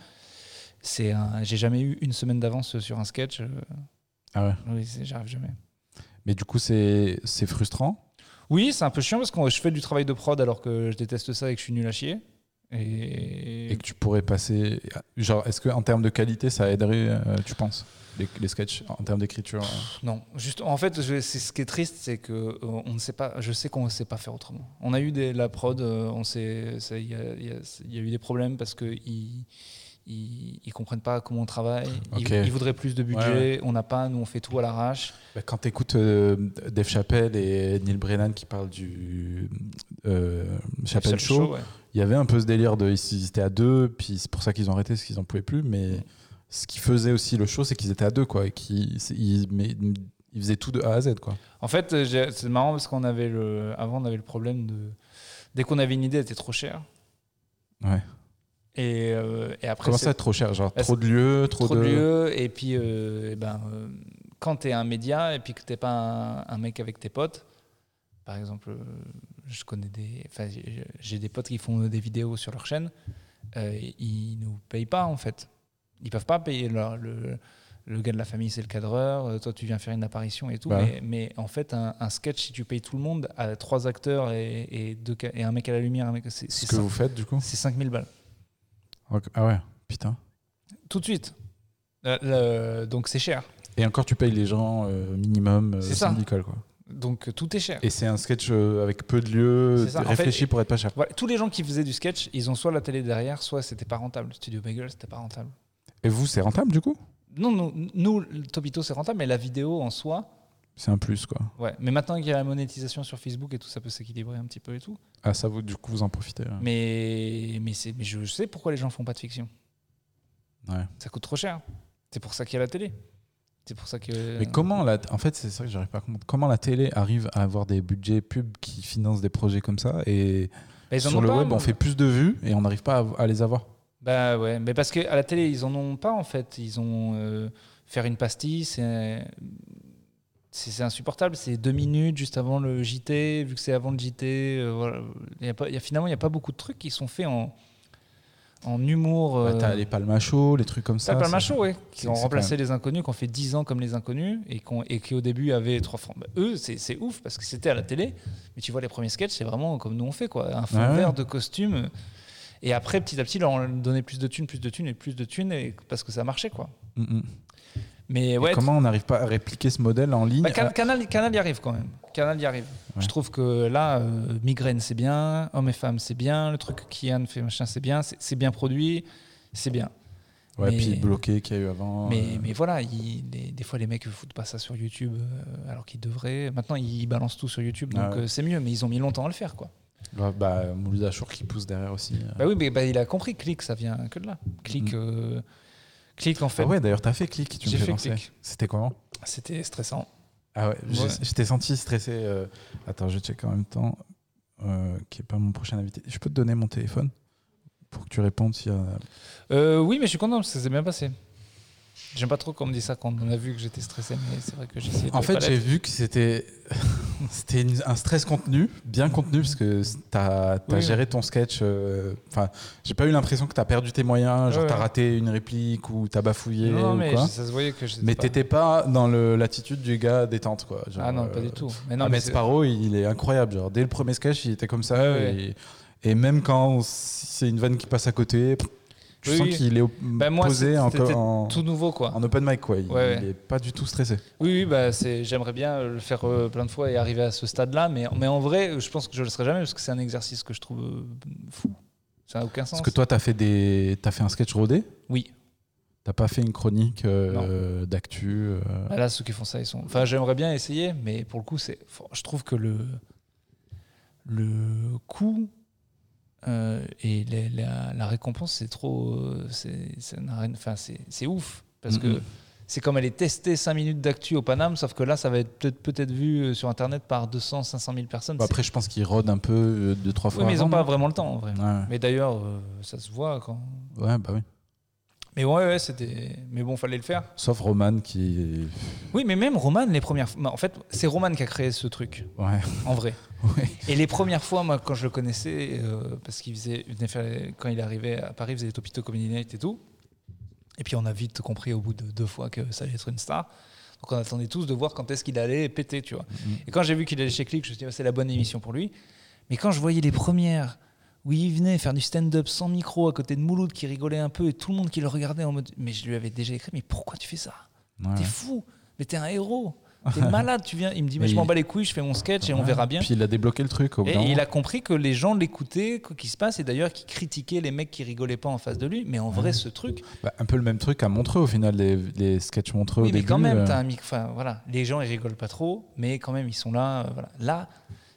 Speaker 2: C'est un... J'ai jamais eu une semaine d'avance sur un sketch. euh,
Speaker 1: Ah ouais.
Speaker 2: Oui, j'arrive jamais.
Speaker 1: Mais du coup, c'est c'est frustrant?
Speaker 2: Oui, c'est un peu chiant parce que je fais du travail de prod alors que je déteste ça et que je suis nul à chier. Et,
Speaker 1: Et que tu pourrais passer. Genre, est-ce qu'en termes de qualité, ça aiderait, euh, tu penses les, les sketchs en termes d'écriture?
Speaker 2: Non, juste en fait, je- c'est ce qui est triste, c'est que euh, on ne sait pas. Je sais qu'on ne sait pas faire autrement. On a eu des, la prod, euh, on sait, il y, a- y y eu des problèmes parce que ils, ils, ils comprennent pas comment on travaille. Ils, voudraient plus de budget. On n'a pas, nous on fait tout à l'arrache.
Speaker 1: Bah, quand tu écoutes Dave Chappelle et Neil Brennan qui parlent du euh, Chappelle Show,
Speaker 2: ouais.
Speaker 1: il y avait un peu ce délire de ils étaient à deux, puis c'est pour ça qu'ils ont arrêté, parce qu'ils en pouvaient plus. Mais ce qui faisait aussi le show, c'est qu'ils étaient à deux, quoi, et qu'ils ils, mais, ils faisaient tout de A à Z, quoi.
Speaker 2: En fait, euh, c'est marrant parce qu'on avait le, avant on avait le problème de dès qu'on avait une idée, elle était trop chère.
Speaker 1: Ouais.
Speaker 2: Et, euh, et après
Speaker 1: Comment ça, être trop cher Genre
Speaker 2: Bah,
Speaker 1: trop de lieux, trop,
Speaker 2: trop
Speaker 1: de.
Speaker 2: lieux et puis euh, eh ben euh, quand tu es un média et puis que t'es pas un, un mec avec tes potes par exemple euh, je connais des j'ai- des potes qui font des vidéos sur leur chaîne ils nous payent pas en fait ils peuvent pas payer leur- le le gars de la famille c'est le cadreur toi tu viens faire une apparition et tout
Speaker 1: Bah.
Speaker 2: mais, mais en fait un, un sketch si tu payes tout le monde à trois acteurs et, et, deux, ca- et un mec à la lumière un mec c'est
Speaker 1: Ce
Speaker 2: c'est
Speaker 1: que vous faites, du coup?
Speaker 2: c'est 5000 balles
Speaker 1: Ah ouais, putain.
Speaker 2: tout de suite Euh, le- donc c'est cher
Speaker 1: Et encore, tu payes les gens euh, minimum euh, syndical, quoi.
Speaker 2: donc euh, tout est cher
Speaker 1: Et c'est un sketch euh, avec peu de lieux.
Speaker 2: En
Speaker 1: réfléchi
Speaker 2: fait-
Speaker 1: pour être pas cher.
Speaker 2: Voilà, tous les gens qui faisaient du sketch, ils ont soit la télé derrière, soit c'était pas rentable. Studio Bagel, c'était pas rentable.
Speaker 1: Et vous, c'est rentable, du coup?
Speaker 2: Non, nous, nous Topito, c'est rentable, mais la vidéo en soi,
Speaker 1: C'est un plus, quoi.
Speaker 2: ouais. Mais maintenant qu'il y a la monétisation sur Facebook et tout, ça peut s'équilibrer un petit peu et tout.
Speaker 1: Ah, ça, vous, du coup, vous en profitez. ouais.
Speaker 2: Mais, mais, c'est- mais je sais pourquoi les gens font pas de fiction.
Speaker 1: Ouais.
Speaker 2: Ça coûte trop cher. C'est pour ça qu'il y a la télé. C'est pour ça que.
Speaker 1: Mais comment la... En fait, c'est ça que j'arrive pas à comprendre. Comment la télé arrive à avoir des budgets pubs qui financent des projets comme ça et
Speaker 2: Bah, ils en
Speaker 1: sur
Speaker 2: ont
Speaker 1: le
Speaker 2: pas,
Speaker 1: web, on fait plus de vues et on n'arrive pas à, à les avoir.
Speaker 2: Bah ouais, mais parce qu'à la télé, ils en ont pas en fait. Ils ont euh, faire une pastille, c'est c'est insupportable. C'est deux minutes juste avant le JT, vu que c'est avant le JT. euh, voilà. Il y a pas, il y a, finalement, il n'y a pas beaucoup de trucs qui sont faits en, en humour.
Speaker 1: Bah,
Speaker 2: euh,
Speaker 1: T'as les palmachos, les trucs comme ça.
Speaker 2: T'as pas le
Speaker 1: c'est-
Speaker 2: macho, ouais, qui ont remplacé les inconnus, qui ont fait 10 ans comme les inconnus et, qui au début avaient 3 francs. Bah, eux, c'est ouf parce que c'était à la télé, mais tu vois les premiers sketchs, c'est vraiment comme nous on fait, quoi. Un fond
Speaker 1: Ouais,
Speaker 2: vert de costume. Et après, petit à petit, leur on donnait plus de thunes, plus de thunes et plus de thunes et, parce que ça marchait, quoi.
Speaker 1: Mm, mm.
Speaker 2: Mais ouais,
Speaker 1: comment on n'arrive pas à répliquer ce modèle en ligne
Speaker 2: bah, Can-
Speaker 1: à-
Speaker 2: Canal, Canal y arrive quand même. Canal y arrive.
Speaker 1: Ouais.
Speaker 2: Je trouve que là, euh, Migraine, c'est bien. Hommes et femmes, c'est bien. Le truc Kian fait machin, c'est bien. C'est bien produit. C'est bien.
Speaker 1: Ouais,
Speaker 2: mais-
Speaker 1: puis le bloqué qu'il y a eu avant.
Speaker 2: Mais,
Speaker 1: euh,
Speaker 2: mais voilà, il- des fois les mecs ne foutent pas ça sur YouTube euh, alors qu'ils devraient. Maintenant ils balancent tout sur YouTube, donc
Speaker 1: Ah ouais.
Speaker 2: c'est mieux, mais ils ont mis longtemps à le faire. quoi.
Speaker 1: ouais, bah, Mouloud Achour qui pousse derrière aussi.
Speaker 2: Bah oui, mais bah, il a compris, clic, ça vient que de là. Clic,
Speaker 1: Mhm.
Speaker 2: Euh, clic en fait,
Speaker 1: Ah ouais, d'ailleurs, t'as fait clic, tu me fais
Speaker 2: fait
Speaker 1: penser.
Speaker 2: Click.
Speaker 1: C'était comment
Speaker 2: c'était stressant.
Speaker 1: Ah ouais,
Speaker 2: Ouais.
Speaker 1: j'étais senti stressé. euh, Attends, je check en même temps. Euh, qui est pas mon prochain invité. Je peux te donner mon téléphone pour que tu répondes s'il y a.
Speaker 2: Euh, oui, mais je suis content parce que ça s'est bien passé. J'aime pas trop qu'on me dise ça quand on a vu que j'étais stressé, mais c'est vrai que j'ai essayé de
Speaker 1: En fait, j'ai vu que c'était c'était un stress contenu, bien contenu, parce que t'as as
Speaker 2: Oui.
Speaker 1: géré ton sketch. euh, Enfin, j'ai pas eu l'impression que t'as perdu tes moyens, genre
Speaker 2: Ouais,
Speaker 1: t'as
Speaker 2: ouais.
Speaker 1: raté une réplique ou t'as bafouillé
Speaker 2: Non,
Speaker 1: ou
Speaker 2: mais
Speaker 1: quoi.
Speaker 2: ça se voyait que
Speaker 1: Mais
Speaker 2: pas-
Speaker 1: t'étais pas dans l'attitude du gars détente, quoi. Genre,
Speaker 2: Ah non, pas
Speaker 1: euh,
Speaker 2: du tout. Mais non, mais
Speaker 1: Sparrow, il est incroyable. Genre, dès le premier sketch, il était comme ça.
Speaker 2: Ouais, ouais.
Speaker 1: Et, et même quand c'est une vanne qui passe à côté, tu
Speaker 2: Oui,
Speaker 1: sens
Speaker 2: oui.
Speaker 1: qu'il est
Speaker 2: Bah, moi,
Speaker 1: posé en, en,
Speaker 2: tout nouveau quoi.
Speaker 1: en open mic. Quoi. Il,
Speaker 2: Ouais,
Speaker 1: il est pas du tout stressé.
Speaker 2: Oui, oui bah c'est, j'aimerais bien le faire euh, plein de fois et arriver à ce stade-là, mais, mais en vrai, je pense que je le serai jamais parce que c'est un exercice que je trouve euh, fou. Ça n'a aucun sens.
Speaker 1: Parce que toi, t'as fait, des... as fait un sketch rodé?
Speaker 2: Oui.
Speaker 1: T'as pas fait une chronique euh, d'actu euh,
Speaker 2: Bah là, ceux qui font ça, ils sont. Enfin, j'aimerais bien essayer, mais pour le coup, c'est. Je trouve que le le coût euh, et les- la, la récompense, c'est trop. euh, C'est ouf parce que c'est comme aller tester 5 minutes d'actu au Paname, sauf que là, ça va être peut-être peut-être vu euh, sur Internet par 200, 500 000 personnes. C'est-
Speaker 1: Après, je pense qu'ils rodent un peu euh, deux, trois fois.
Speaker 2: oui, mais ils n'ont pas vraiment le temps en vrai.
Speaker 1: Ouais,
Speaker 2: Mais d'ailleurs, euh, ça se voit quand.
Speaker 1: ouais, bah oui.
Speaker 2: Mais ouais, ouais, c'était. Mais bon, fallait le faire.
Speaker 1: Sauf Roman qui.
Speaker 2: Oui, mais même Roman, les premières fois. En fait, c'est Roman qui a créé ce truc,
Speaker 1: Ouais.
Speaker 2: en vrai. <laughs>
Speaker 1: ouais.
Speaker 2: Et les premières fois, moi, quand je le connaissais, euh, parce qu'il faisait, il venait faire, quand il arrivait à Paris, il faisait les Topito Comedy Night et tout. Et puis on a vite compris au bout de deux fois que ça allait être une star. Donc on attendait tous de voir quand est-ce qu'il allait péter, tu vois.
Speaker 1: Mhm.
Speaker 2: Et quand j'ai vu qu'il allait chez Click, je me suis dit, ah, c'est la bonne émission pour lui. Mais quand je voyais les premières où il venait faire du stand-up sans micro à côté de Mouloud qui rigolait un peu et tout le monde qui le regardait en mode, mais je lui avais déjà écrit, mais pourquoi tu fais ça?
Speaker 1: Ouais.
Speaker 2: T'es fou, mais t'es un héros. T'es <laughs> malade, tu viens. Il me dit, mais,
Speaker 1: Mais
Speaker 2: je m'en bats les couilles, je fais mon sketch et on verra bien.
Speaker 1: Puis il a débloqué le truc au
Speaker 2: Et il a compris que les gens l'écoutaient, qu'il se passe, et d'ailleurs qu'il critiquait les mecs qui rigolaient pas en face de lui. Mais en vrai, ce truc,
Speaker 1: Bah, un peu le même truc à Montreux au final, les, les sketchs Montreux
Speaker 2: oui,
Speaker 1: au
Speaker 2: mais
Speaker 1: début.
Speaker 2: quand même,
Speaker 1: euh,
Speaker 2: t'as un micro. Enfin, voilà, les gens ils rigolent pas trop, mais quand même ils sont là. euh, voilà. Là,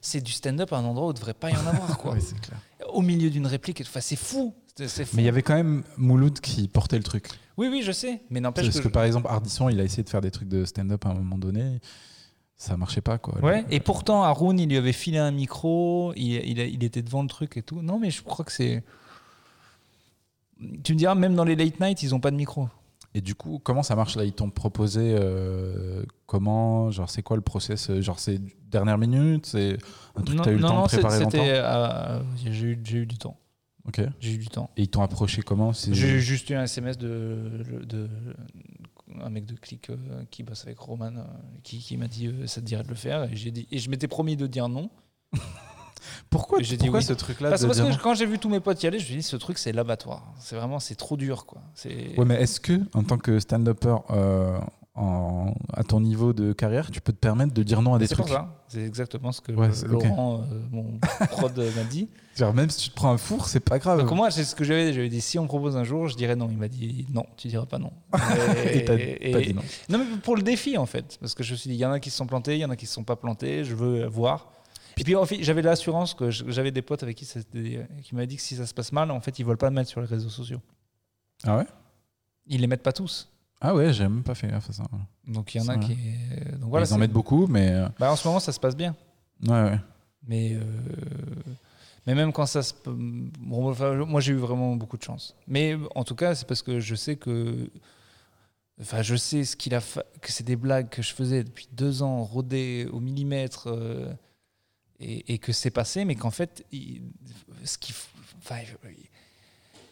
Speaker 2: c'est du stand-up à un endroit où il devrait pas y en avoir, quoi. <laughs>
Speaker 1: clair.
Speaker 2: Au milieu d'une réplique, enfin, c'est fou. Fou.
Speaker 1: Mais il y avait quand même Mouloud qui portait le truc.
Speaker 2: Oui, oui, je sais, mais n'empêche
Speaker 1: Parce
Speaker 2: que.
Speaker 1: que, par exemple, Ardisson, il a essayé de faire des trucs de stand-up à un moment donné. Ça marchait pas, quoi.
Speaker 2: Ouais, et pourtant, Haroun, il lui avait filé un micro, il, il était devant le truc et tout. Non, mais je crois que c'est. Tu me diras, même dans les late night, ils ont pas de micro.
Speaker 1: Et du coup, comment ça marche là Ils t'ont proposé euh, comment Genre, c'est quoi le process Genre, c'est dernière minute C'est un truc que tu as eu le
Speaker 2: non,
Speaker 1: temps
Speaker 2: non,
Speaker 1: de préparer longtemps
Speaker 2: euh, j'ai eu, j'ai eu du temps.
Speaker 1: Ok. Et
Speaker 2: J'ai eu du temps.
Speaker 1: ils t'ont approché comment
Speaker 2: J'ai juste eu un SMS de, de, un mec de Click euh, qui bosse avec Roman euh, qui, qui m'a dit euh, ça te dirait de le faire et j'ai dit et je m'étais promis de dire non. <laughs>
Speaker 1: Pourquoi,
Speaker 2: J'ai dit
Speaker 1: pourquoi
Speaker 2: oui.
Speaker 1: ce truc-là
Speaker 2: Parce,
Speaker 1: de
Speaker 2: parce
Speaker 1: dire
Speaker 2: que quand j'ai vu tous mes potes y aller, je me suis dit ce truc c'est l'abattoir. C'est vraiment c'est trop dur quoi. C'est
Speaker 1: Ouais, mais est-ce que, en tant que stand-upper euh, en- à ton niveau de carrière, tu peux te permettre de dire non à des
Speaker 2: c'est
Speaker 1: trucs
Speaker 2: pour ça. C'est exactement ce que
Speaker 1: Ouais, ok.
Speaker 2: Laurent, euh, mon prod, euh, m'a dit.
Speaker 1: Genre, même si tu te prends un four, c'est pas grave.
Speaker 2: Donc moi, c'est ce que j'avais j'avais dit. Si on me propose un jour, je dirais non. Il m'a dit non, tu diras pas non. <laughs>
Speaker 1: Et t'as
Speaker 2: Et-
Speaker 1: pas
Speaker 2: et-
Speaker 1: dit non.
Speaker 2: Non, mais pour le défi, en fait. Parce que je me suis dit, il y en a qui se sont plantés, il y en a qui se sont pas plantés, je veux voir. Et puis, en fait, j'avais l'assurance que j'avais des potes avec qui ça qui m'avaient dit que si ça se passe mal, en fait, ils veulent pas le mettre sur les réseaux sociaux.
Speaker 1: Ah ouais?
Speaker 2: Ils les mettent pas tous.
Speaker 1: Ah ouais, j'ai même pas fait gaffe à ça.
Speaker 2: Donc, il y en a qui. Donc, voilà,
Speaker 1: Ils en mettent beaucoup, mais. euh,
Speaker 2: Bah, en ce moment, ça se passe bien.
Speaker 1: Ouais, ouais.
Speaker 2: Mais, euh, mais même quand ça se. Bon, enfin, moi, j'ai eu vraiment beaucoup de chance. Mais en tout cas, c'est parce que je sais que. Enfin, je sais ce qu'il a fa- que c'est des blagues que je faisais depuis deux ans, rodées au millimètre, euh, et, que c'est passé, mais qu'en fait,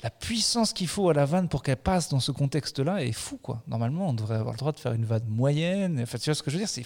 Speaker 2: la puissance qu'il faut à la vanne pour qu'elle passe dans ce contexte-là est fou, quoi. Normalement, on devrait avoir le droit de faire une vanne moyenne. Enfin, tu vois ce que je veux dire?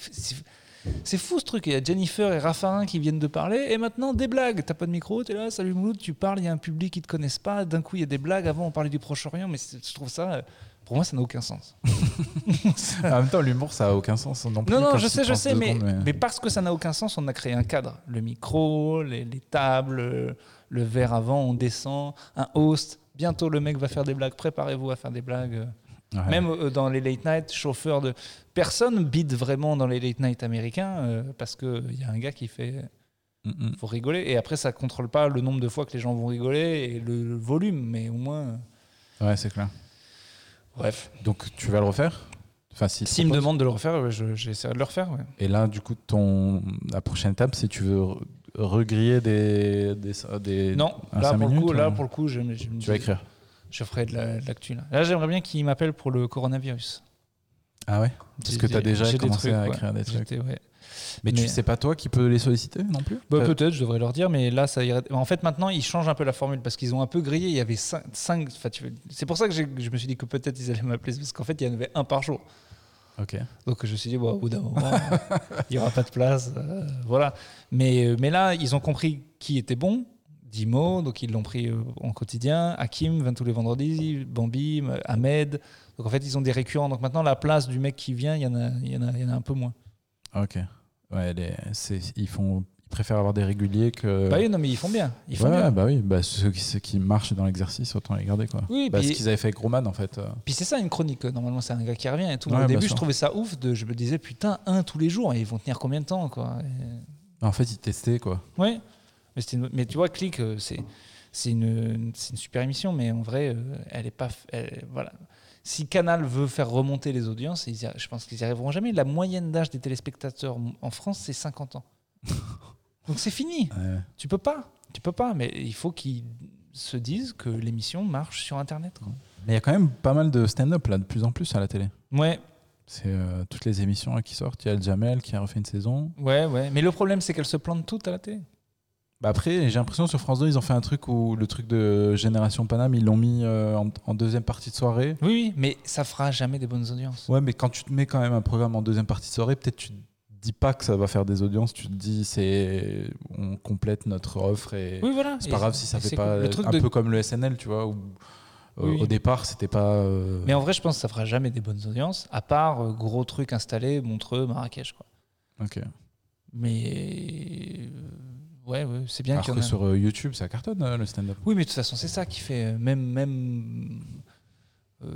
Speaker 2: C'est fou ce truc. Il y a Jennifer et Raffarin qui viennent de parler et maintenant des blagues. T'as pas de micro, t'es là, salut Mouloud, tu parles, il y a un public qui te connaissent pas. D'un coup, il y a des blagues. Avant, on parlait du Proche-Orient, mais je trouve ça. Euh, Pour moi, ça n'a aucun sens. <laughs>
Speaker 1: en même temps, l'humour, ça a aucun sens non plus.
Speaker 2: Non, non, je sais, je sais, mais,
Speaker 1: secondes,
Speaker 2: mais parce que ça n'a aucun sens, on a créé un cadre. Le micro, les, les tables, le, verre avant, on descend, un host. Bientôt, le mec va faire des blagues. Préparez-vous à faire des blagues.
Speaker 1: Ouais.
Speaker 2: Même euh, dans les late night, chauffeur de. Personne bide vraiment dans les late night américains euh, parce qu'il y a un gars qui fait.
Speaker 1: Mm, mm.
Speaker 2: faut rigoler. Et après, ça contrôle pas le nombre de fois que les gens vont rigoler et le, le volume, mais au moins.
Speaker 1: Ouais, c'est clair.
Speaker 2: Bref.
Speaker 1: Donc, tu vas le refaire? Enfin, si
Speaker 2: S'ils me demandent de le refaire, ouais, je- j'essaierai de le refaire. ouais.
Speaker 1: Et là, du coup, ton... la prochaine étape, c'est tu veux re- regriller des, des, des
Speaker 2: Non,
Speaker 1: un
Speaker 2: là
Speaker 1: cinq
Speaker 2: pour, le
Speaker 1: minutes,
Speaker 2: coup, là
Speaker 1: ou-
Speaker 2: pour le coup, je, me- je me
Speaker 1: Tu vas
Speaker 2: dis-
Speaker 1: écrire.
Speaker 2: Je ferai de la- de l'actu. là, là j'aimerais bien qu'il m'appelle pour le coronavirus.
Speaker 1: Ah ouais? Parce
Speaker 2: J'ai-
Speaker 1: que tu as déjà
Speaker 2: j'ai des
Speaker 1: commencé
Speaker 2: trucs,
Speaker 1: à
Speaker 2: ouais.
Speaker 1: écrire des trucs.
Speaker 2: J'étais- ouais.
Speaker 1: Mais,
Speaker 2: Mais-
Speaker 1: tu sais pas toi qui peux les solliciter non plus
Speaker 2: Bah, Peut-être, je devrais leur dire, mais là, ça irait. En fait, maintenant, ils changent un peu la formule parce qu'ils ont un peu grillé. Il y avait 5. C'est pour ça que je me suis dit que peut-être ils allaient m'appeler, parce qu'en fait, il y en avait un par jour.
Speaker 1: Ok.
Speaker 2: Donc, je me suis dit, bon, au bout d'un moment, il n'y aura pas de place. euh, voilà. Mais, euh, mais là, ils ont compris qui était bon. Dimo, donc ils l'ont pris euh, en quotidien. Hakim, 20 tous les vendredis. Bambi, Ahmed. Donc, en fait, ils ont des récurrents. Donc, maintenant, la place du mec qui vient, il y en a, il y en a, il y en a un peu moins.
Speaker 1: Ok. Ouais, les- ils, font, ils préfèrent avoir des réguliers que.
Speaker 2: Bah oui, non, mais ils font bien. Ils font
Speaker 1: ouais,
Speaker 2: bien.
Speaker 1: bah oui, bah, ceux, qui, ceux qui marchent dans l'exercice, autant les garder. Quoi.
Speaker 2: Oui,
Speaker 1: Bah, ce qu'ils avaient fait avec Roman, en fait. euh.
Speaker 2: Puis c'est ça une chronique. euh, Normalement, c'est un gars qui revient et tout.
Speaker 1: Ouais,
Speaker 2: Au
Speaker 1: bien
Speaker 2: début, je trouvais ça ouf. De, je me disais, putain, un tous les jours. Et ils vont tenir combien de temps quoi Et-
Speaker 1: En fait, ils testaient, quoi.
Speaker 2: Ouais. Mais, une- mais tu vois, Click, euh, c'est c'est une, super émission, mais en vrai, elle est pas. elle- voilà. Si Canal veut faire remonter les audiences, ils je pense qu'ils n'y arriveront jamais. La moyenne d'âge des téléspectateurs en France, c'est 50 ans. <laughs> Donc c'est fini.
Speaker 1: Ouais.
Speaker 2: Tu peux pas. Tu peux pas. Mais il faut qu'ils se disent que l'émission marche sur Internet. quoi.
Speaker 1: Mais il y a quand même pas mal de stand-up, là, de plus en plus à la télé.
Speaker 2: Ouais,
Speaker 1: C'est euh, toutes les émissions là, qui sortent. Il y a Jamel qui a refait une saison.
Speaker 2: ouais, ouais. Mais le problème, c'est qu'elles se plantent toutes à la télé.
Speaker 1: Bah après, j'ai l'impression sur France 2, ils ont fait un truc où le truc de Génération Paname, ils l'ont mis euh, en, en deuxième partie de soirée.
Speaker 2: Oui, oui, mais ça fera jamais des bonnes audiences.
Speaker 1: Ouais, mais quand tu te mets quand même un programme en deuxième partie de soirée, peut-être tu te dis pas que ça va faire des audiences. Tu te dis, c'est on complète notre offre et
Speaker 2: Oui, voilà.
Speaker 1: c'est
Speaker 2: Et
Speaker 1: pas grave si ça fait pas
Speaker 2: cool. Truc
Speaker 1: un
Speaker 2: de-
Speaker 1: peu comme le SNL, tu vois. Où Euh,
Speaker 2: Oui.
Speaker 1: Au départ, c'était pas. euh,
Speaker 2: Mais en vrai, je pense que ça fera jamais des bonnes audiences, à part euh, gros trucs installés, Montreux, Marrakech. Quoi.
Speaker 1: ok.
Speaker 2: Mais ouais, ouais c'est bien
Speaker 1: Alors
Speaker 2: y
Speaker 1: que
Speaker 2: ait.
Speaker 1: sur euh, YouTube, ça cartonne euh, le stand-up.
Speaker 2: Oui, mais de toute façon, c'est ça qui fait. euh, Même. même euh,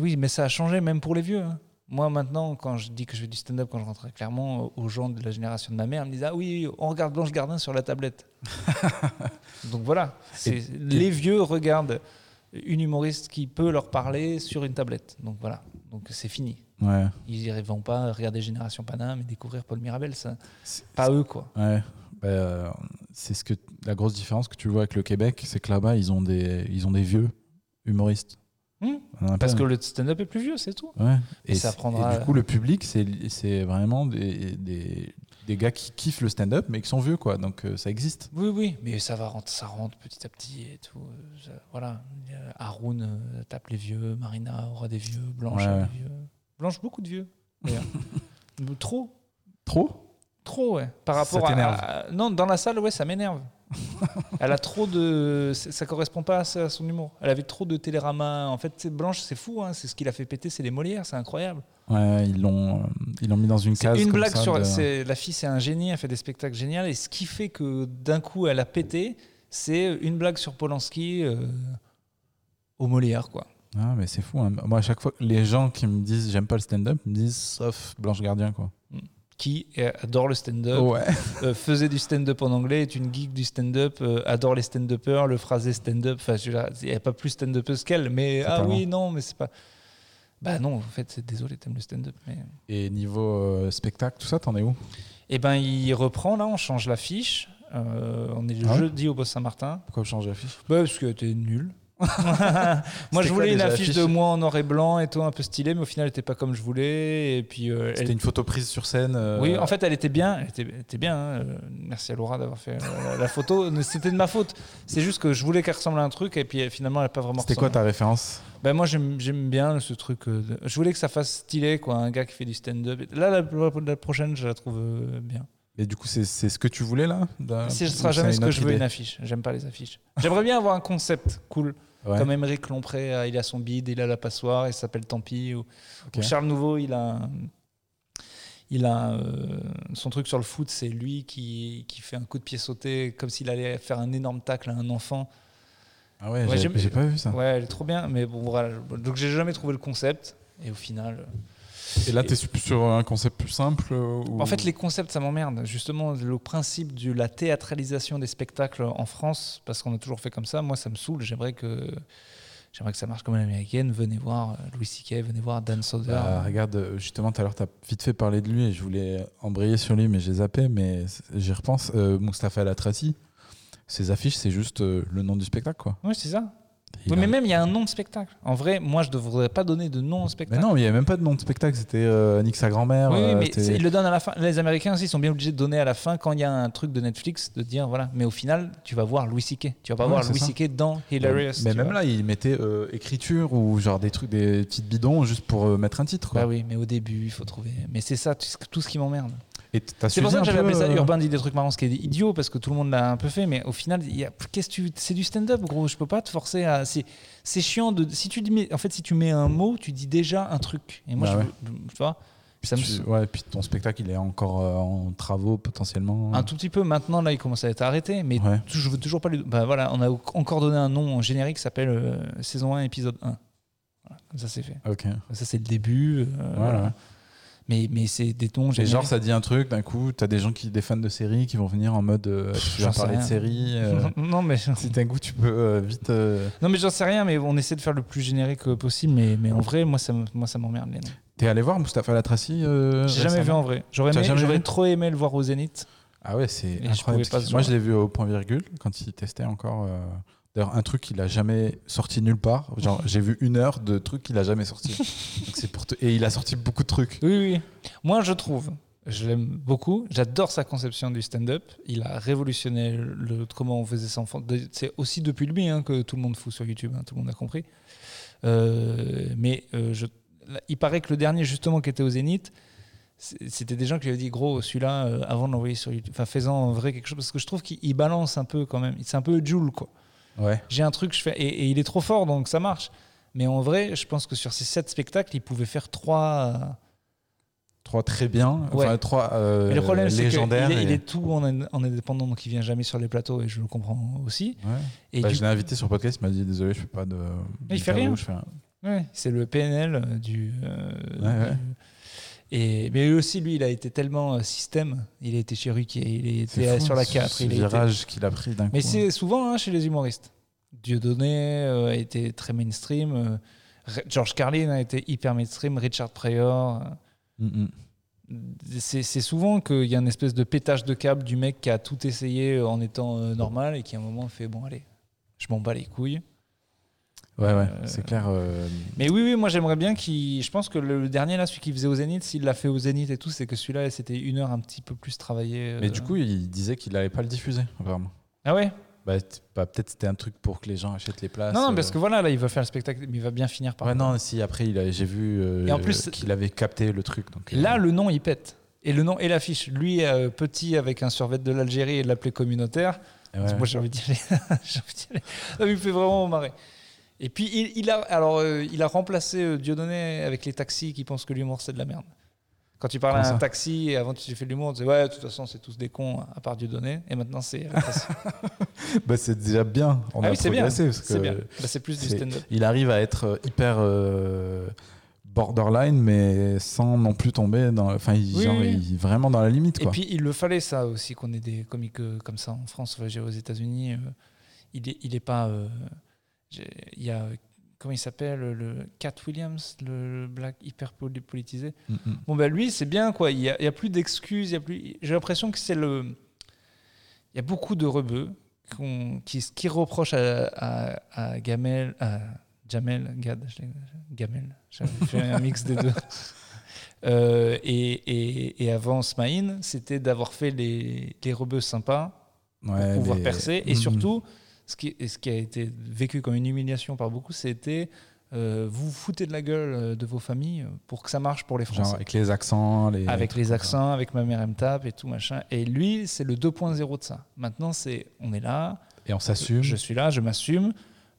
Speaker 2: oui, mais ça a changé, même pour les vieux. hein. Moi, maintenant, quand je dis que je fais du stand-up, quand je rentrais clairement aux gens de la génération de ma mère, ils me disaient Ah oui, on regarde Blanche Gardin sur la tablette. <laughs> Donc voilà. c'est- les vieux regardent une humoriste qui peut leur parler sur une tablette. Donc voilà. Donc c'est fini.
Speaker 1: Ouais.
Speaker 2: Ils ne vont pas regarder Génération Paname et découvrir Paul Mirabel. Ça.
Speaker 1: C'est-
Speaker 2: Pas eux, quoi.
Speaker 1: Ouais. Bah, euh, c'est ce que la grosse différence que tu vois avec le Québec, c'est que là-bas, ils ont des, ils ont des vieux humoristes.
Speaker 2: Hmm. Parce que le stand-up est plus vieux, c'est tout.
Speaker 1: Ouais.
Speaker 2: Et ça prendra-
Speaker 1: et du coup, le public, c'est vraiment des, des, des gars qui kiffent le stand-up, mais qui sont vieux, quoi. Donc euh, ça existe.
Speaker 2: Oui, oui, mais ça va rentrer, ça rentre petit à petit et tout. euh, ça- voilà. A Haroun euh, tape les vieux, Marina aura des vieux, Blanche
Speaker 1: Ouais,
Speaker 2: des vieux. Blanche, beaucoup de vieux. <laughs> trop,
Speaker 1: Trop?
Speaker 2: Trop, ouais. Par
Speaker 1: Ça
Speaker 2: rapport à-
Speaker 1: t'énerve
Speaker 2: à, Non, dans la salle, ouais, ça m'énerve. <laughs> Elle a trop de. Ça correspond pas à son humour. Elle avait trop de télérama. En fait, Blanche, c'est fou. hein, C'est ce qui l'a fait péter, c'est les Molières, c'est incroyable.
Speaker 1: Ouais, ils l'ont ils l'ont mis dans une case.
Speaker 2: une
Speaker 1: comme
Speaker 2: blague
Speaker 1: ça
Speaker 2: sur.
Speaker 1: de-
Speaker 2: La fille, c'est un génie, elle fait des spectacles géniaux. Et ce qui fait que d'un coup, elle a pété, c'est une blague sur Polanski euh, au Molière, quoi.
Speaker 1: Ah, mais c'est fou. hein. Moi, à chaque fois, les gens qui me disent j'aime pas le stand-up me disent sauf Blanche Gardien, quoi.
Speaker 2: Qui euh, adore le stand-up,
Speaker 1: Ouais. <laughs>
Speaker 2: euh, faisait du stand-up en anglais, est une geek du stand-up, euh, adore les stand-uppers, le phrasé stand-up. Enfin, il n'y a pas plus stand-upeuse qu'elle, mais ah oui, non, mais c'est pas. Bah non, en fait, c'est désolé, t'aimes le stand-up, mais.
Speaker 1: Et niveau euh, spectacle, tout ça, t'en es où?
Speaker 2: Eh ben, il reprend là, on change l'affiche. On est le
Speaker 1: Ah ouais
Speaker 2: jeudi au Boss Saint-Martin.
Speaker 1: Pourquoi changer l'affiche?
Speaker 2: Bah, parce que t'es nul. <laughs> moi, je
Speaker 1: quoi,
Speaker 2: voulais une affiche de moi en noir et blanc et tout, un peu stylé, mais au final, elle était pas comme je voulais. Et puis, euh,
Speaker 1: C'était
Speaker 2: elle-
Speaker 1: une photo prise sur scène. euh,
Speaker 2: oui, en fait, elle était bien. Elle était, elle était bien. hein. Euh, Merci à Laura d'avoir fait la photo. <laughs> C'était de ma faute. C'est juste que je voulais qu'elle ressemble à un truc et puis finalement, elle n'a pas vraiment
Speaker 1: C'était quoi ta référence?
Speaker 2: Ben, Moi, j'aime bien ce truc. de- Je voulais que ça fasse stylé, quoi. Un gars qui fait du stand-up. Là, la, la prochaine, je la trouve bien.
Speaker 1: Et du coup, c'est ce que tu voulais là?
Speaker 2: Ce
Speaker 1: ou
Speaker 2: sera jamais ce que je veux, une affiche. J'aime pas les affiches. J'aimerais bien avoir un concept cool.
Speaker 1: Ouais.
Speaker 2: Comme Émeric Lompré, euh, il a son bide, il a la passoire, il s'appelle Tant pis. Ou,
Speaker 1: Ok.
Speaker 2: ou Charles Nouveau, il a, il a euh, son truc sur le foot, c'est lui qui, qui fait un coup de pied sauté comme s'il allait faire un énorme tacle à un enfant.
Speaker 1: Ah ouais,
Speaker 2: Ouais,
Speaker 1: j'ai pas vu ça.
Speaker 2: Ouais, elle est trop bien, mais bon, voilà. Donc j'ai jamais trouvé le concept. Et au final.
Speaker 1: Et là, t'es su- sur un concept plus simple euh, ou-
Speaker 2: En fait, les concepts, ça m'emmerde. Justement, le principe de la théâtralisation des spectacles en France, parce qu'on a toujours fait comme ça, moi, ça me saoule. J'aimerais que, j'aimerais que ça marche comme l'américaine. Venez voir euh, Louis C.K., venez voir Dan Soder.
Speaker 1: Bah, regarde, euh, justement, tout à l'heure, tu as vite fait parler de lui et je voulais embrayer sur lui, mais j'ai zappé. Mais j'y repense. Euh, Mustapha Latrati, ses affiches, c'est juste euh, le nom du spectacle, quoi.
Speaker 2: Oui, c'est ça. Oui, mais même, il y a un nom de spectacle. En vrai, moi, je ne devrais pas donner de nom au
Speaker 1: Mais
Speaker 2: spectacle.
Speaker 1: non, il n'y avait même pas de nom de spectacle. C'était euh, Nick sa grand-mère.
Speaker 2: Oui,
Speaker 1: euh,
Speaker 2: mais ils le donnent à la fin. Les Américains aussi sont bien obligés de donner à la fin quand il y a un truc de Netflix de dire voilà. Mais au final, tu vas voir Louis C.K. Tu vas pas
Speaker 1: Ouais,
Speaker 2: voir Louis. C.K. dans Hilarious.
Speaker 1: Mais même
Speaker 2: vois.
Speaker 1: là, il mettait euh, écriture ou genre des trucs, des petites bidons juste pour mettre un titre. Quoi.
Speaker 2: Bah oui, mais au début, il faut trouver. Mais c'est ça, tout ce qui m'emmerde. C'est pour ça que j'avais appelé ça
Speaker 1: euh,
Speaker 2: Urbain dit des trucs marrants, ce qui est idiot parce que tout le monde l'a un peu fait, mais au final, il y a- qu'est-ce que tu, c'est du stand-up, gros. Je peux pas te forcer à. C'est, c'est chiant de. Si tu mets- en fait, si tu mets un mot, tu dis déjà un truc. Et moi,
Speaker 1: Bah
Speaker 2: je,
Speaker 1: ouais.
Speaker 2: tu vois, ça me
Speaker 1: tu-
Speaker 2: saoule.
Speaker 1: ouais, puis ton spectacle, il est encore euh, en travaux potentiellement.
Speaker 2: un tout petit peu. Maintenant, là, il commence à être arrêté, mais
Speaker 1: Ouais.
Speaker 2: je veux toujours pas lui. Bah voilà, on a encore donné un nom en générique qui s'appelle euh, saison 1, épisode 1. Voilà, comme ça, c'est fait.
Speaker 1: Ok.
Speaker 2: Ça, c'est le début. euh,
Speaker 1: Voilà.
Speaker 2: Mais, mais c'est des tons.
Speaker 1: Et genre, ça dit un truc, d'un coup, t'as des gens qui, des fans de séries qui vont venir en mode euh, tu vas parler de séries. euh, <laughs>
Speaker 2: non, mais.
Speaker 1: si d'un coup, tu peux euh, vite. euh,
Speaker 2: Non mais j'en sais rien, mais on essaie de faire le plus générique possible, mais, mais en vrai, moi ça, moi, ça m'emmerde les noms.
Speaker 1: T'es allé voir Mustapha Latraci
Speaker 2: J'ai jamais vu en vrai. J'aurais aimé- j'aurais trop aimé le voir au Zénith.
Speaker 1: Ah ouais, c'est
Speaker 2: je
Speaker 1: incroyable. Moi, je l'ai vu au point virgule quand il testait encore. D'ailleurs, un truc qu'il a jamais sorti nulle part. Genre, j'ai vu une heure de trucs qu'il a jamais sorti. <laughs> Donc, c'est pour te- Et il a sorti beaucoup de trucs.
Speaker 2: Oui, oui. Moi je trouve, je l'aime beaucoup, j'adore sa conception du stand-up. Il a révolutionné le, comment on faisait ça en France. De- C'est aussi depuis lui hein, que tout le monde fout sur YouTube, hein, tout le monde a compris. Euh, mais euh, je, il paraît que le dernier justement qui était au Zénith, c'était des gens qui lui avaient dit gros celui-là euh, avant de l'envoyer sur YouTube enfin faisant en vrai quelque chose parce que je trouve qu'il il balance un peu quand même c'est un peu Joule quoi
Speaker 1: Ouais.
Speaker 2: J'ai un truc, je fais. Et, et il est trop fort, donc ça marche. Mais en vrai, je pense que sur ces sept spectacles, il pouvait faire trois.
Speaker 1: Trois très bien.
Speaker 2: Ouais.
Speaker 1: Enfin, trois euh,
Speaker 2: le problème,
Speaker 1: légendaires.
Speaker 2: est, il
Speaker 1: et-
Speaker 2: est tout en, en indépendant, donc il vient jamais sur les plateaux, et je le comprends aussi.
Speaker 1: Ouais.
Speaker 2: Et
Speaker 1: Bah, je l'ai invité sur le podcast, il m'a dit désolé, je fais pas de.
Speaker 2: il fait rien.
Speaker 1: je fais un-
Speaker 2: Ouais, c'est le PNL euh, du. euh, du- Et, mais lui aussi, lui, il a été tellement euh, système. Il a été chez Ruquier, il
Speaker 1: C'est
Speaker 2: était
Speaker 1: fou,
Speaker 2: sur la
Speaker 1: ce-
Speaker 2: 4.
Speaker 1: Ce
Speaker 2: il a été-
Speaker 1: virage qu'il a pris d'un coup.
Speaker 2: Mais c'est souvent hein, chez les humoristes. Dieudonné euh, a été très mainstream. euh, Re- George Carlin a été hyper mainstream. Richard Pryor. euh,
Speaker 1: Mm, mm.
Speaker 2: C'est c'est souvent qu'il y a une espèce de pétage de câble du mec qui a tout essayé en étant euh, normal et qui à un moment fait bon, allez, je m'en bats les couilles.
Speaker 1: Ouais, ouais,
Speaker 2: Euh,
Speaker 1: c'est clair. euh,
Speaker 2: Mais oui, oui, moi j'aimerais bien qu'il. Je pense que le dernier, là, celui qui faisait au Zénith, s'il l'a fait au Zénith et tout, c'est que celui-là, c'était une heure un petit peu plus travaillé.
Speaker 1: Mais
Speaker 2: euh.
Speaker 1: du coup, il disait qu'il allait pas le diffuser, vraiment.
Speaker 2: Ah ouais?
Speaker 1: Bah, bah, peut-être c'était un truc pour que les gens achètent les places.
Speaker 2: Non, non,
Speaker 1: euh.
Speaker 2: parce que voilà, là, il va faire le spectacle, mais il va bien finir par.
Speaker 1: Ouais, non, si après, il j'ai vu euh,
Speaker 2: Et en plus-
Speaker 1: qu'il avait capté le truc. Donc, euh,
Speaker 2: Là, le nom, il pète. Et le nom et l'affiche. Lui, euh, petit, avec un survêt de l'Algérie et de l'appeler communautaire.
Speaker 1: ouais.
Speaker 2: Moi, j'ai envie d'y aller. <laughs> J'ai envie d'y aller. Ça me fait vraiment marrer. Et puis, il, il a, alors, euh, il a remplacé euh, Dieudonné avec les taxis qui pensent que l'humour, c'est de la merde. Quand tu parles
Speaker 1: Comment
Speaker 2: à un
Speaker 1: ça
Speaker 2: taxi et avant tu fais de l'humour, on disait ouais, de toute façon, c'est tous des cons à part Dieudonné. Et maintenant, c'est. <laughs>
Speaker 1: Bah, c'est déjà bien. On
Speaker 2: ah
Speaker 1: a
Speaker 2: oui, c'est bien. C'est. Bah, c'est plus du stand-up.
Speaker 1: Il arrive à être euh, hyper euh, borderline, mais sans non plus tomber dans. Enfin, il,
Speaker 2: Oui,
Speaker 1: genre,
Speaker 2: oui.
Speaker 1: il- vraiment dans la limite.
Speaker 2: Et
Speaker 1: Quoi.
Speaker 2: puis, il le fallait ça aussi, qu'on ait des comiques comme ça en France. Enfin, aux États-Unis, euh, il est, il est pas. euh, Il y a. Comment il s'appelle Le Cat Williams, le black hyper poli- politisé.
Speaker 1: Mm, mm.
Speaker 2: Bon, ben lui, c'est bien, quoi. Il n'y a, il y a plus d'excuses. il y a plus... J'ai l'impression que c'est le. Il y a beaucoup de rebeux qui, qui reprochent à, à, à Gamel. À Jamel, Gad, Gamel. J'ai fait un mix des deux. <laughs> Euh, et, et, et avant Smaïn, c'était d'avoir fait les, les rebeux sympas pour pouvoir
Speaker 1: les-
Speaker 2: percer. Et
Speaker 1: Mm,
Speaker 2: surtout, ce qui, et ce qui a été vécu comme une humiliation par beaucoup, c'était euh, vous foutez de la gueule euh, de vos familles pour que ça marche pour les
Speaker 1: Genre
Speaker 2: Français.
Speaker 1: avec les accents. Les
Speaker 2: avec les
Speaker 1: ça.
Speaker 2: accents, avec ma mère elle me tape et tout machin. Et lui, c'est le 2.0 de ça. Maintenant, c'est on est là,
Speaker 1: Et on s'assume.
Speaker 2: je suis là, je m'assume,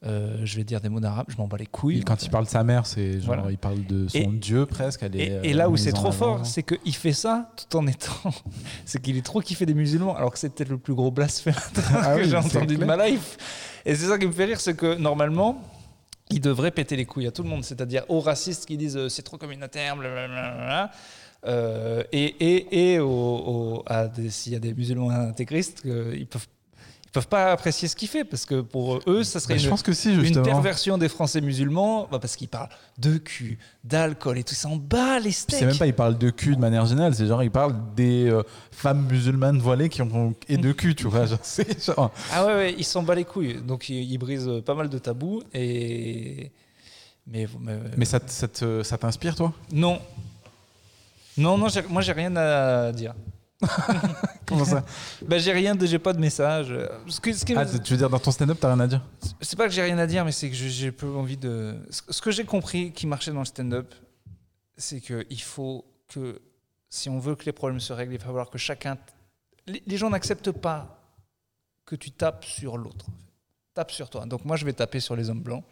Speaker 2: euh, je vais dire des mots d'arabe, je m'en bats les couilles.
Speaker 1: Et quand il parle de sa mère, c'est genre,
Speaker 2: Voilà.
Speaker 1: il parle de son
Speaker 2: Et-
Speaker 1: dieu presque. Elle
Speaker 2: Et,
Speaker 1: est,
Speaker 2: et
Speaker 1: euh,
Speaker 2: là où c'est trop fort, c'est qu'il fait ça tout en étant. <laughs> c'est qu'il est trop kiffé des musulmans, alors que c'est peut-être le plus gros blasphème <laughs>
Speaker 1: Ah
Speaker 2: que
Speaker 1: oui,
Speaker 2: j'ai entendu de ma life. Et c'est ça qui me fait rire, c'est que normalement, il devrait péter les couilles à tout le monde, c'est-à-dire aux racistes qui disent euh, c'est trop communautaire, blablabla. Euh, et et, et à s'il y a des musulmans intégristes, euh, ils peuvent. Ils peuvent pas apprécier ce qu'il fait parce que pour eux, ça serait
Speaker 1: Bah, je
Speaker 2: une,
Speaker 1: pense que si,
Speaker 2: une
Speaker 1: justement.
Speaker 2: perversion des Français musulmans bah, parce qu'ils parlent de cul, d'alcool et tout ça en bas les steaks.
Speaker 1: C'est même pas, il parle de cul de manière générale, c'est genre, il parle des euh, femmes musulmanes voilées qui ont. et de cul, tu vois. <laughs> Genre, genre.
Speaker 2: Ah ouais, ouais, ils s'en bat les couilles. Donc ils, ils brisent pas mal de tabous et mais, mais-
Speaker 1: Mais ça, ça t'inspire, toi?
Speaker 2: Non. Non, non, moi j'ai rien à dire. <laughs>
Speaker 1: Comment ça
Speaker 2: Bah, j'ai rien, de, j'ai pas de message. Ce que, ce que-
Speaker 1: Ah, tu veux dire, dans ton stand-up, t'as rien à dire
Speaker 2: c'est pas que j'ai rien à dire, mais c'est que je- j'ai peu envie de. Ce ce que j'ai compris qui marchait dans le stand-up, c'est qu'il faut que, si on veut que les problèmes se règlent, il va falloir que chacun. Les, les gens n'acceptent pas que tu tapes sur l'autre. Tape sur toi. Donc moi, je vais taper sur les hommes blancs.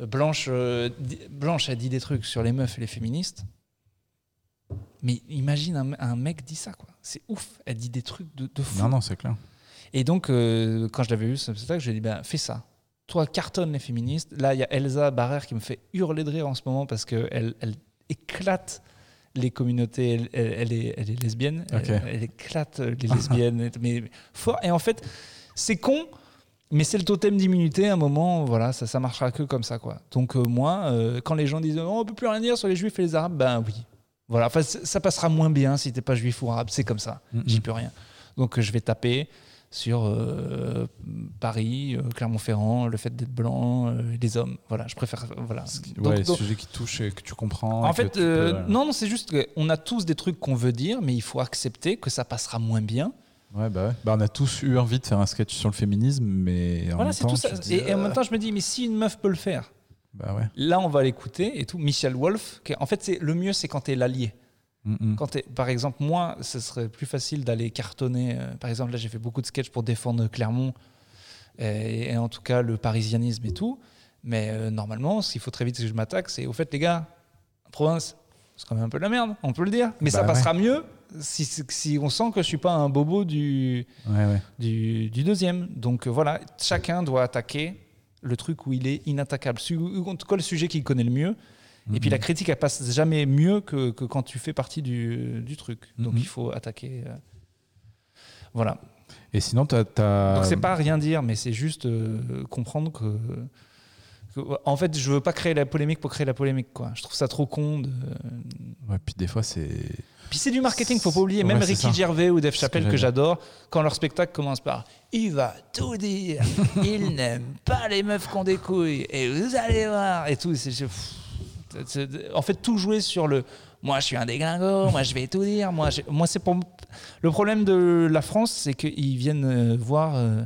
Speaker 2: Euh, Blanche, euh, di- Blanche a dit des trucs sur les meufs et les féministes. Mais imagine un, un mec dit ça, quoi. C'est ouf. Elle dit des trucs de, de fou.
Speaker 1: Non, non, c'est clair.
Speaker 2: Et donc, euh, quand je l'avais vu, c'est ça que je lui ai dit, ben, fais ça. Toi, cartonne les féministes. Là, il y a Elsa Barrère qui me fait hurler de rire en ce moment parce qu'elle elle éclate les communautés. Elle, elle- elle est, elle est lesbienne. Elle, éclate les lesbiennes. <laughs> mais fort. Et en fait, c'est con. Mais c'est le totem d'immunité, à un moment, voilà, ça, ça marchera que comme ça, quoi. Donc euh, moi, euh, quand les gens disent oh, on peut plus rien dire sur les juifs et les arabes, ben oui. Voilà, enfin, ça passera moins bien si t'es pas juif ou arabe, c'est comme ça. J'y peux rien. Donc euh, je vais taper sur euh, Paris, euh, Clermont-Ferrand, le fait d'être blanc, euh, les hommes. Voilà, je préfère. Voilà.
Speaker 1: Ouais,
Speaker 2: Donc-
Speaker 1: les
Speaker 2: donc-
Speaker 1: sujets qui touchent et que tu comprends.
Speaker 2: en fait,
Speaker 1: peux,
Speaker 2: non, non, c'est juste qu'on a tous des trucs qu'on veut dire, mais il faut accepter que ça passera moins bien.
Speaker 1: Ouais, bah ouais. Bah, on a tous eu envie de faire un sketch sur le féminisme, mais en
Speaker 2: voilà,
Speaker 1: même
Speaker 2: c'est
Speaker 1: temps,
Speaker 2: tout ça.
Speaker 1: tu te dis,
Speaker 2: Et, et en même temps, je me dis, mais si une meuf peut le faire,
Speaker 1: Bah ouais.
Speaker 2: là, on va l'écouter et tout. Michel Wolf, qui en fait, c'est le mieux, c'est quand t'es l'allié.
Speaker 1: Mm, mm.
Speaker 2: Quand par exemple, moi, ce serait plus facile d'aller cartonner. euh, par exemple, là, j'ai fait beaucoup de sketchs pour défendre Clermont. et, et en tout cas le parisianisme et tout. Mais euh, normalement, ce qu'il faut très vite que je m'attaque, c'est au fait, les gars, province, c'est quand même un peu de la merde, on peut le dire. Mais ça
Speaker 1: Bah
Speaker 2: passera mieux si, si on sent que je suis pas un bobo du,
Speaker 1: Ouais, ouais.
Speaker 2: du, du deuxième. Donc euh, voilà, chacun doit attaquer le truc où il est inattaquable. En tout cas, le sujet qu'il connaît le mieux. Et puis la critique, elle passe jamais mieux que, que quand tu fais partie du, du truc. Donc
Speaker 1: Mhm.
Speaker 2: il faut attaquer. euh, Voilà.
Speaker 1: Et sinon, t'as. t'as-
Speaker 2: Donc c'est pas rien dire, mais c'est juste euh, comprendre que, que- En fait, je veux pas créer la polémique pour créer la polémique. Quoi. Je trouve ça trop con. De...
Speaker 1: Ouais, puis des fois, c'est.
Speaker 2: Puis c'est du marketing, faut pas oublier. Même
Speaker 1: Ouais,
Speaker 2: Ricky
Speaker 1: ça.
Speaker 2: Gervais ou Dave Chappelle, que j'adore, quand leur spectacle commence par Il va tout dire, <laughs> il n'aime pas les meufs qui ont des couilles, et vous allez voir, et tout. C'est- en fait, tout jouer sur le Moi, je suis un déglingo, moi, je vais tout dire. Moi, moi c'est pour. Le problème de la France, c'est qu'ils viennent euh, voir. euh,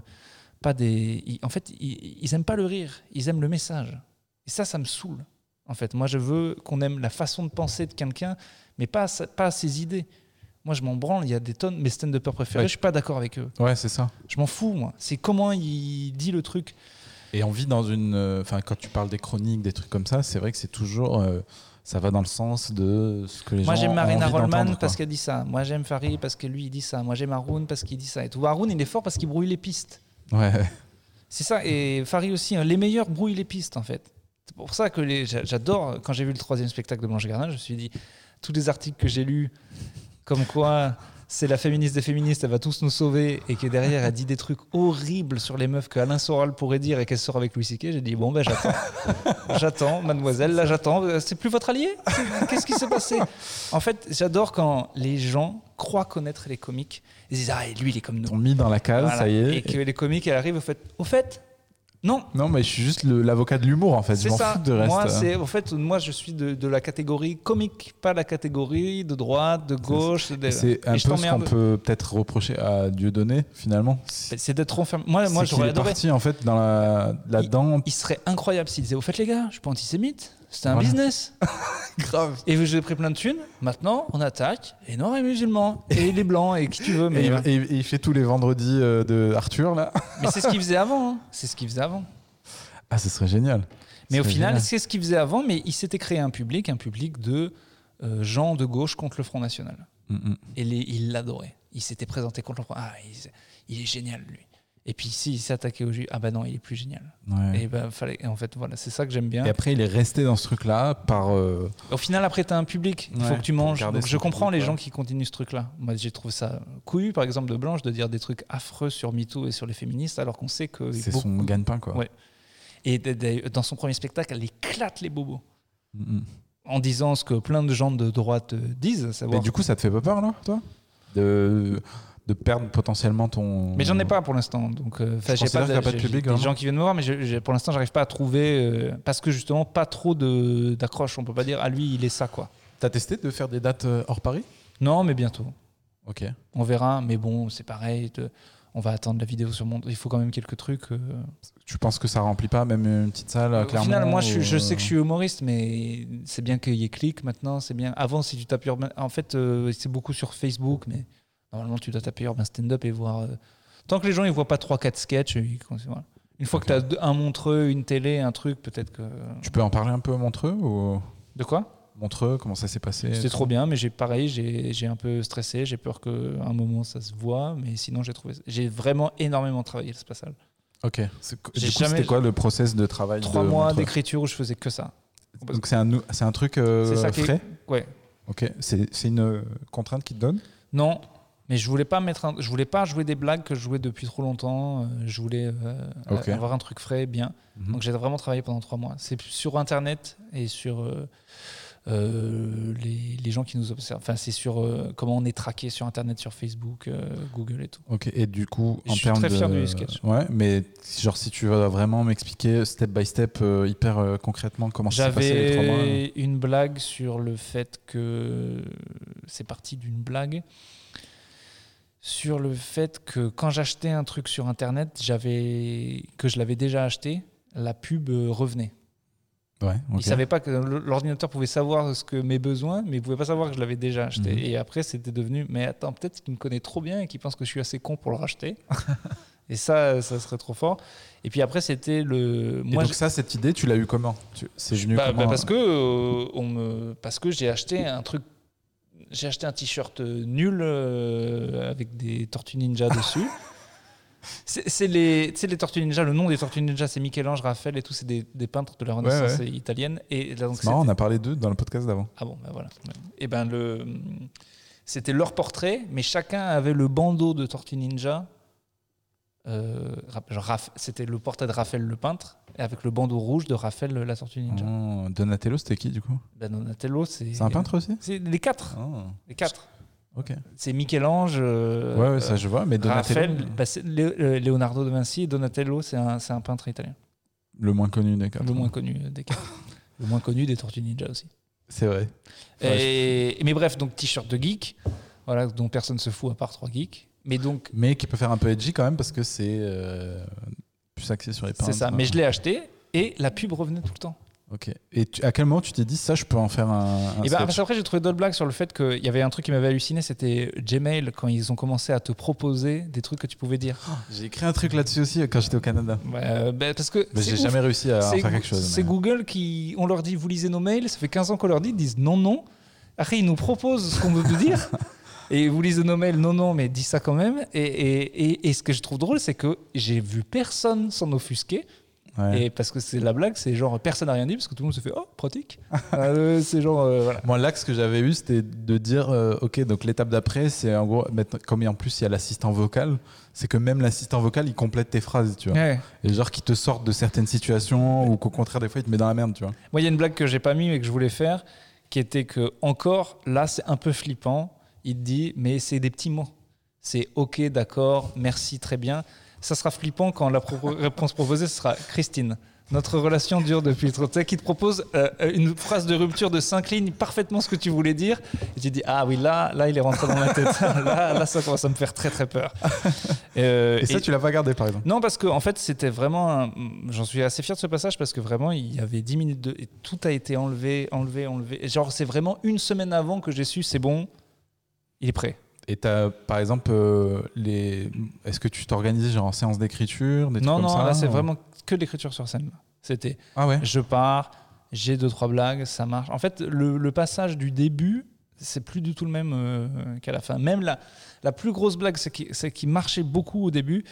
Speaker 2: pas des. ils- en fait, ils, ils aiment pas le rire, ils aiment le message. Et ça, ça me saoule. En fait, moi, je veux qu'on aime la façon de penser de quelqu'un, mais pas, pas ses idées. Moi, je m'en branle. Il y a des tonnes. Mes stand-uppers préférés,
Speaker 1: Ouais.
Speaker 2: je suis pas d'accord avec eux.
Speaker 1: Ouais, c'est ça.
Speaker 2: Je m'en fous, moi. C'est comment il dit le truc.
Speaker 1: Et on vit dans une. euh, Enfin, quand tu parles des chroniques, des trucs comme ça, c'est vrai que c'est toujours. euh, ça va dans le sens de ce que les
Speaker 2: Moi,
Speaker 1: gens
Speaker 2: j'aime
Speaker 1: ont
Speaker 2: Marina Rollman parce qu'elle dit ça. Moi, j'aime Farid parce que lui, il dit ça. Moi, j'aime Haroun parce qu'il dit ça. Et tout. Haroun, il est fort parce qu'il brouille les pistes.
Speaker 1: Ouais.
Speaker 2: C'est ça. Et Farid aussi. hein. Les meilleurs brouillent les pistes, en fait. C'est pour ça que les- j'adore. Quand j'ai vu le troisième spectacle de Blanche Gardin, je me suis dit tous les articles que j'ai lus, comme quoi c'est la féministe des féministes, elle va tous nous sauver, et que derrière elle dit des trucs horribles sur les meufs que Alain Soral pourrait dire et qu'elle sort avec Louis C.K. J'ai dit bon ben j'attends, <laughs> j'attends, mademoiselle, là j'attends. Euh, C'est plus votre allié? Qu'est-ce qui s'est passé? En fait, j'adore quand les gens croient connaître les comiques. Ils disent ah lui il est comme
Speaker 1: Ils
Speaker 2: nous.
Speaker 1: t'ont mis dans la case,
Speaker 2: Voilà.
Speaker 1: ça y est.
Speaker 2: Et que les comiques elles arrivent au fait, au fait, non,
Speaker 1: Non, mais je suis juste l'avocat de l'humour, en fait. Je m'en fous de reste.
Speaker 2: Moi,
Speaker 1: euh.
Speaker 2: c'est en fait moi je suis de, de la catégorie comique, pas la catégorie de droite, de gauche.
Speaker 1: C'est un peu ce qu'on peut peut-être reprocher à Dieudonné, finalement. C'est
Speaker 2: d'être enfermé. Moi, moi j'aurais adoré.
Speaker 1: parti, en fait, dans la- là-dedans.
Speaker 2: Il serait incroyable s'il disait Au fait, les gars, je suis pas antisémite. C'était un
Speaker 1: Voilà.
Speaker 2: business. <laughs>
Speaker 1: Grave.
Speaker 2: Et j'ai pris plein de thunes. Maintenant, on attaque les noirs et musulmans. Et les blancs et qui tu veux. <laughs> Mais,
Speaker 1: Et, il- et- et il fait tous les vendredis euh, de Arthur, là.
Speaker 2: mais c'est ce qu'il faisait avant. hein. <laughs> C'est ce qu'il faisait avant.
Speaker 1: Ah, ce serait génial.
Speaker 2: Mais au final, c'est ce qu'il faisait avant. Mais il s'était créé un public, un public de euh, gens de gauche contre le Front National.
Speaker 1: Mm, mm.
Speaker 2: Et les- il l'adorait. Il s'était présenté contre le Front. Ah, il, il est génial, lui. Et puis, s'il s'est attaqué aux juifs, ah bah non, il est plus génial.
Speaker 1: Ouais.
Speaker 2: Et ben, fallait. en fait, voilà, c'est ça que j'aime bien.
Speaker 1: Et après, il est resté dans ce truc-là par. euh,
Speaker 2: Au final, après, tu as un public. Il faut que tu manges. Donc, je comprends les
Speaker 1: ouais.
Speaker 2: gens qui continuent ce truc-là. Moi, j'ai trouvé ça couillu, par exemple, de Blanche, de dire des trucs affreux sur MeToo et sur les féministes, alors qu'on sait que.
Speaker 1: C'est
Speaker 2: beaucoup-
Speaker 1: son gagne-pain, quoi.
Speaker 2: Ouais. Et dans son premier spectacle, elle éclate les bobos.
Speaker 1: Mm.
Speaker 2: En disant ce que plein de gens de droite euh, disent, savoir.
Speaker 1: Mais du coup, ça te fait pas peur, là, toi? De, de perdre potentiellement ton.
Speaker 2: Mais j'en ai pas pour l'instant. Donc, euh, j'ai
Speaker 1: y a pas de public,
Speaker 2: des
Speaker 1: vraiment
Speaker 2: gens qui viennent me voir, mais je- pour l'instant, j'arrive pas à trouver euh, parce que justement, pas trop d'accroche. On peut pas dire ah lui, il est ça quoi.
Speaker 1: T'as testé de faire des dates euh, hors Paris?
Speaker 2: Non, mais bientôt.
Speaker 1: Ok.
Speaker 2: On verra. Mais bon, c'est pareil. on va attendre la vidéo sur mon. Il faut quand même quelques trucs. euh.
Speaker 1: Tu penses que ça remplit pas, même une petite salle,
Speaker 2: Au final, moi, je,
Speaker 1: ou,
Speaker 2: je sais que je suis humoriste, mais c'est bien qu'il y ait clic maintenant. C'est bien. Avant, si tu tapes en fait, c'est beaucoup sur Facebook, mais normalement, tu dois taper Urban Stand-up et voir. euh, Tant que les gens ils voient pas 3-4 sketchs, ils- voilà. Une fois que tu as un Montreux, une télé, un truc, peut-être que.
Speaker 1: Tu peux en parler un peu, Montreux ou...
Speaker 2: De quoi?
Speaker 1: Montreux, comment ça s'est passé?
Speaker 2: C'était trop bien, mais j'ai pareil, j'ai un peu stressé. J'ai peur qu'à un moment ça se voit, mais sinon j'ai trouvé. J'ai vraiment énormément travaillé ce passage.
Speaker 1: Ok. C'était quoi le process de travail
Speaker 2: Trois
Speaker 1: de
Speaker 2: mois d'écriture où je faisais que ça.
Speaker 1: Donc c'est un, un truc euh,
Speaker 2: C'est ça qui est-
Speaker 1: frais?
Speaker 2: Ouais.
Speaker 1: Ok. C'est c'est une euh, contrainte qui te donne?
Speaker 2: Non, mais je voulais pas mettre, un- je voulais pas jouer des blagues que je jouais depuis trop longtemps. euh, Je voulais euh, avoir un truc frais, bien.
Speaker 1: Mhm.
Speaker 2: Donc j'ai vraiment travaillé pendant trois mois. C'est sur Internet et sur euh, euh, les, les gens qui nous observent. Enfin, c'est sur comment on est traqué sur Internet, sur Facebook, Google et tout.
Speaker 1: Ok, et du coup,
Speaker 2: Je
Speaker 1: en
Speaker 2: suis
Speaker 1: termes
Speaker 2: très
Speaker 1: de...
Speaker 2: fier du sketch.
Speaker 1: Ouais, mais genre si tu vas vraiment m'expliquer step by step, hyper concrètement, comment ça s'est passé les trois mois.
Speaker 2: J'avais une blague sur le fait que c'est parti d'une blague sur le fait que quand j'achetais un truc sur internet, j'avais que je l'avais déjà acheté, la pub euh, revenait.
Speaker 1: Ouais, ok.
Speaker 2: Il savait pas que l'ordinateur pouvait savoir ce que mes besoins, mais il pouvait pas savoir que je l'avais déjà acheté.
Speaker 1: Mhm.
Speaker 2: Et après, c'était devenu, mais attends, peut-être qu'il me connaît trop bien et qu'il pense que je suis assez con pour le racheter. <laughs> Et ça, ça serait trop fort. Et puis après, c'était le.
Speaker 1: Et
Speaker 2: Moi,
Speaker 1: donc
Speaker 2: je-
Speaker 1: ça, cette idée, tu l'as eu comment? C'est venu
Speaker 2: bah,
Speaker 1: comment?
Speaker 2: bah, parce que euh, on me, parce que j'ai acheté un truc, j'ai acheté un t-shirt euh, nul euh, avec des Tortues Ninja <laughs> dessus. C'est les, Tortues Ninja, le nom des Tortues Ninja, c'est Michel-Ange, Raphaël et tout, c'est des, des peintres de la Renaissance
Speaker 1: ouais.
Speaker 2: italienne. Et là, donc,
Speaker 1: marrant, on a parlé d'eux dans le podcast d'avant.
Speaker 2: Ah bon, ben voilà. Et ben le, c'était leur portrait, mais chacun avait le bandeau de Tortue Ninja. Euh, c'était le portrait de Raphaël le peintre, avec le bandeau rouge de Raphaël la Tortue Ninja.
Speaker 1: Oh, Donatello, c'était qui du coup
Speaker 2: Ben Donatello, c'est.
Speaker 1: C'est un peintre aussi
Speaker 2: C'est les quatre.
Speaker 1: Oh,
Speaker 2: Les quatre.
Speaker 1: Ok.
Speaker 2: C'est Michel-Ange. euh,
Speaker 1: ouais, ouais, ça je vois, mais Donatello,
Speaker 2: Raphaël, bah, c'est Lé- euh, Leonardo da Vinci et Donatello, c'est un, peintre italien.
Speaker 1: le moins connu des quatre.
Speaker 2: Le moins connu des quatre. <laughs> le moins connu des Tortues Ninja aussi.
Speaker 1: C'est vrai.
Speaker 2: Et, mais bref, donc t-shirt de geek, voilà, dont personne se fout à part trois geeks. Mais donc,
Speaker 1: Mais qui peut faire un peu edgy quand même parce que c'est euh, plus axé sur les
Speaker 2: c'est ça. Mais je l'ai acheté et la pub revenait tout le temps.
Speaker 1: Ok. Et tu- à quel moment tu t'es dit ça, je peux en faire un, un
Speaker 2: et parce qu'après, j'ai trouvé d'autres blagues sur le fait qu'il y avait un truc qui m'avait halluciné, c'était Gmail, quand ils ont commencé à te proposer des trucs que tu pouvais dire.
Speaker 1: J'ai écrit un truc là-dessus aussi euh, quand j'étais au Canada.
Speaker 2: Ouais, euh, ben, parce que
Speaker 1: j'ai jamais réussi à en faire quelque chose.
Speaker 2: C'est
Speaker 1: mais-
Speaker 2: Google qui, on leur dit, vous lisez nos mails, ça fait 15 ans qu'on leur dit, ils disent non, non. Après, ils nous proposent ce qu'on veut nous dire. <laughs> Et vous lisez nos mails, non, non, mais dis ça quand même. Et, et, et, et ce que je trouve drôle, c'est que j'ai vu personne s'en offusquer.
Speaker 1: Ouais.
Speaker 2: Et parce que c'est la blague, c'est genre personne n'a rien dit parce que tout le monde se fait oh pratique. <laughs> Euh, c'est genre euh, voilà.
Speaker 1: Moi, l'axe que j'avais eu, c'était de dire, euh, ok, donc l'étape d'après, c'est en gros, comme en plus il y a l'assistant vocal, c'est que même l'assistant vocal, il complète tes phrases, tu vois.
Speaker 2: Ouais.
Speaker 1: Et genre qui te sortent de certaines situations ou qu'au contraire, des fois, il te met dans la merde, tu vois.
Speaker 2: Moi, il y a une blague que j'ai pas mis mais que je voulais faire, qui était que encore là, c'est un peu flippant. Il te dit mais c'est des petits mots. C'est ok, d'accord, merci, très bien. Ça sera flippant quand la pro- <laughs> réponse proposée ce sera Christine. Notre relation dure depuis trop. Tu sais, qui te propose euh, une phrase de rupture de cinq lignes, parfaitement ce que tu voulais dire. Et tu dis ah oui là, là il est rentré dans ma tête. <laughs> là, là ça commence à me faire très très peur. Euh,
Speaker 1: Et ça,
Speaker 2: et-
Speaker 1: tu l'as pas gardé, par exemple?
Speaker 2: non, parce que en fait, c'était vraiment. un- J'en suis assez fier de ce passage parce que vraiment, il y avait 10 minutes de. Et tout a été enlevé, enlevé, enlevé. Et genre, c'est vraiment une semaine avant que j'ai su, c'est bon, il est prêt.
Speaker 1: Et t'as, par exemple, euh, les... est-ce que tu t'organisais genre en séance d'écriture,
Speaker 2: Non,
Speaker 1: trucs
Speaker 2: non,
Speaker 1: comme ça
Speaker 2: là, c'est
Speaker 1: ou-
Speaker 2: vraiment que l'écriture sur scène. C'était
Speaker 1: Ah ouais?
Speaker 2: je pars, j'ai deux, trois blagues, ça marche. En fait, le, le passage du début, c'est plus du tout le même euh, qu'à la fin. Même la, la plus grosse blague, c'est qui, qui marchait beaucoup au début.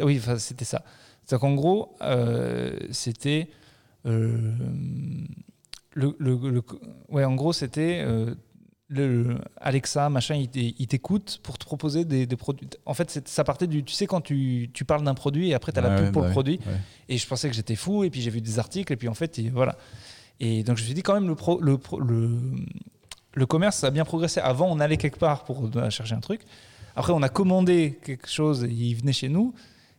Speaker 2: Oui, enfin, c'était ça. C'est qu'en gros, euh, c'était. le, le- le- ouais, en gros, c'était. Le, le- Alexa, machin, il t'é- il t'écoute pour te proposer des, des produits. En fait, ça partait du. Tu sais, quand tu, tu parles d'un produit et après, tu as la pub
Speaker 1: ouais,
Speaker 2: pour
Speaker 1: bah
Speaker 2: le
Speaker 1: ouais,
Speaker 2: produit.
Speaker 1: ouais.
Speaker 2: Et je pensais que j'étais fou, et puis j'ai vu des articles, et puis en fait, et voilà. Et donc je me suis dit quand même, le, pro- le, pro- le, le commerce, ça a bien progressé. Avant, on allait quelque part pour chercher un truc. Après, on a commandé quelque chose, et il venait chez nous.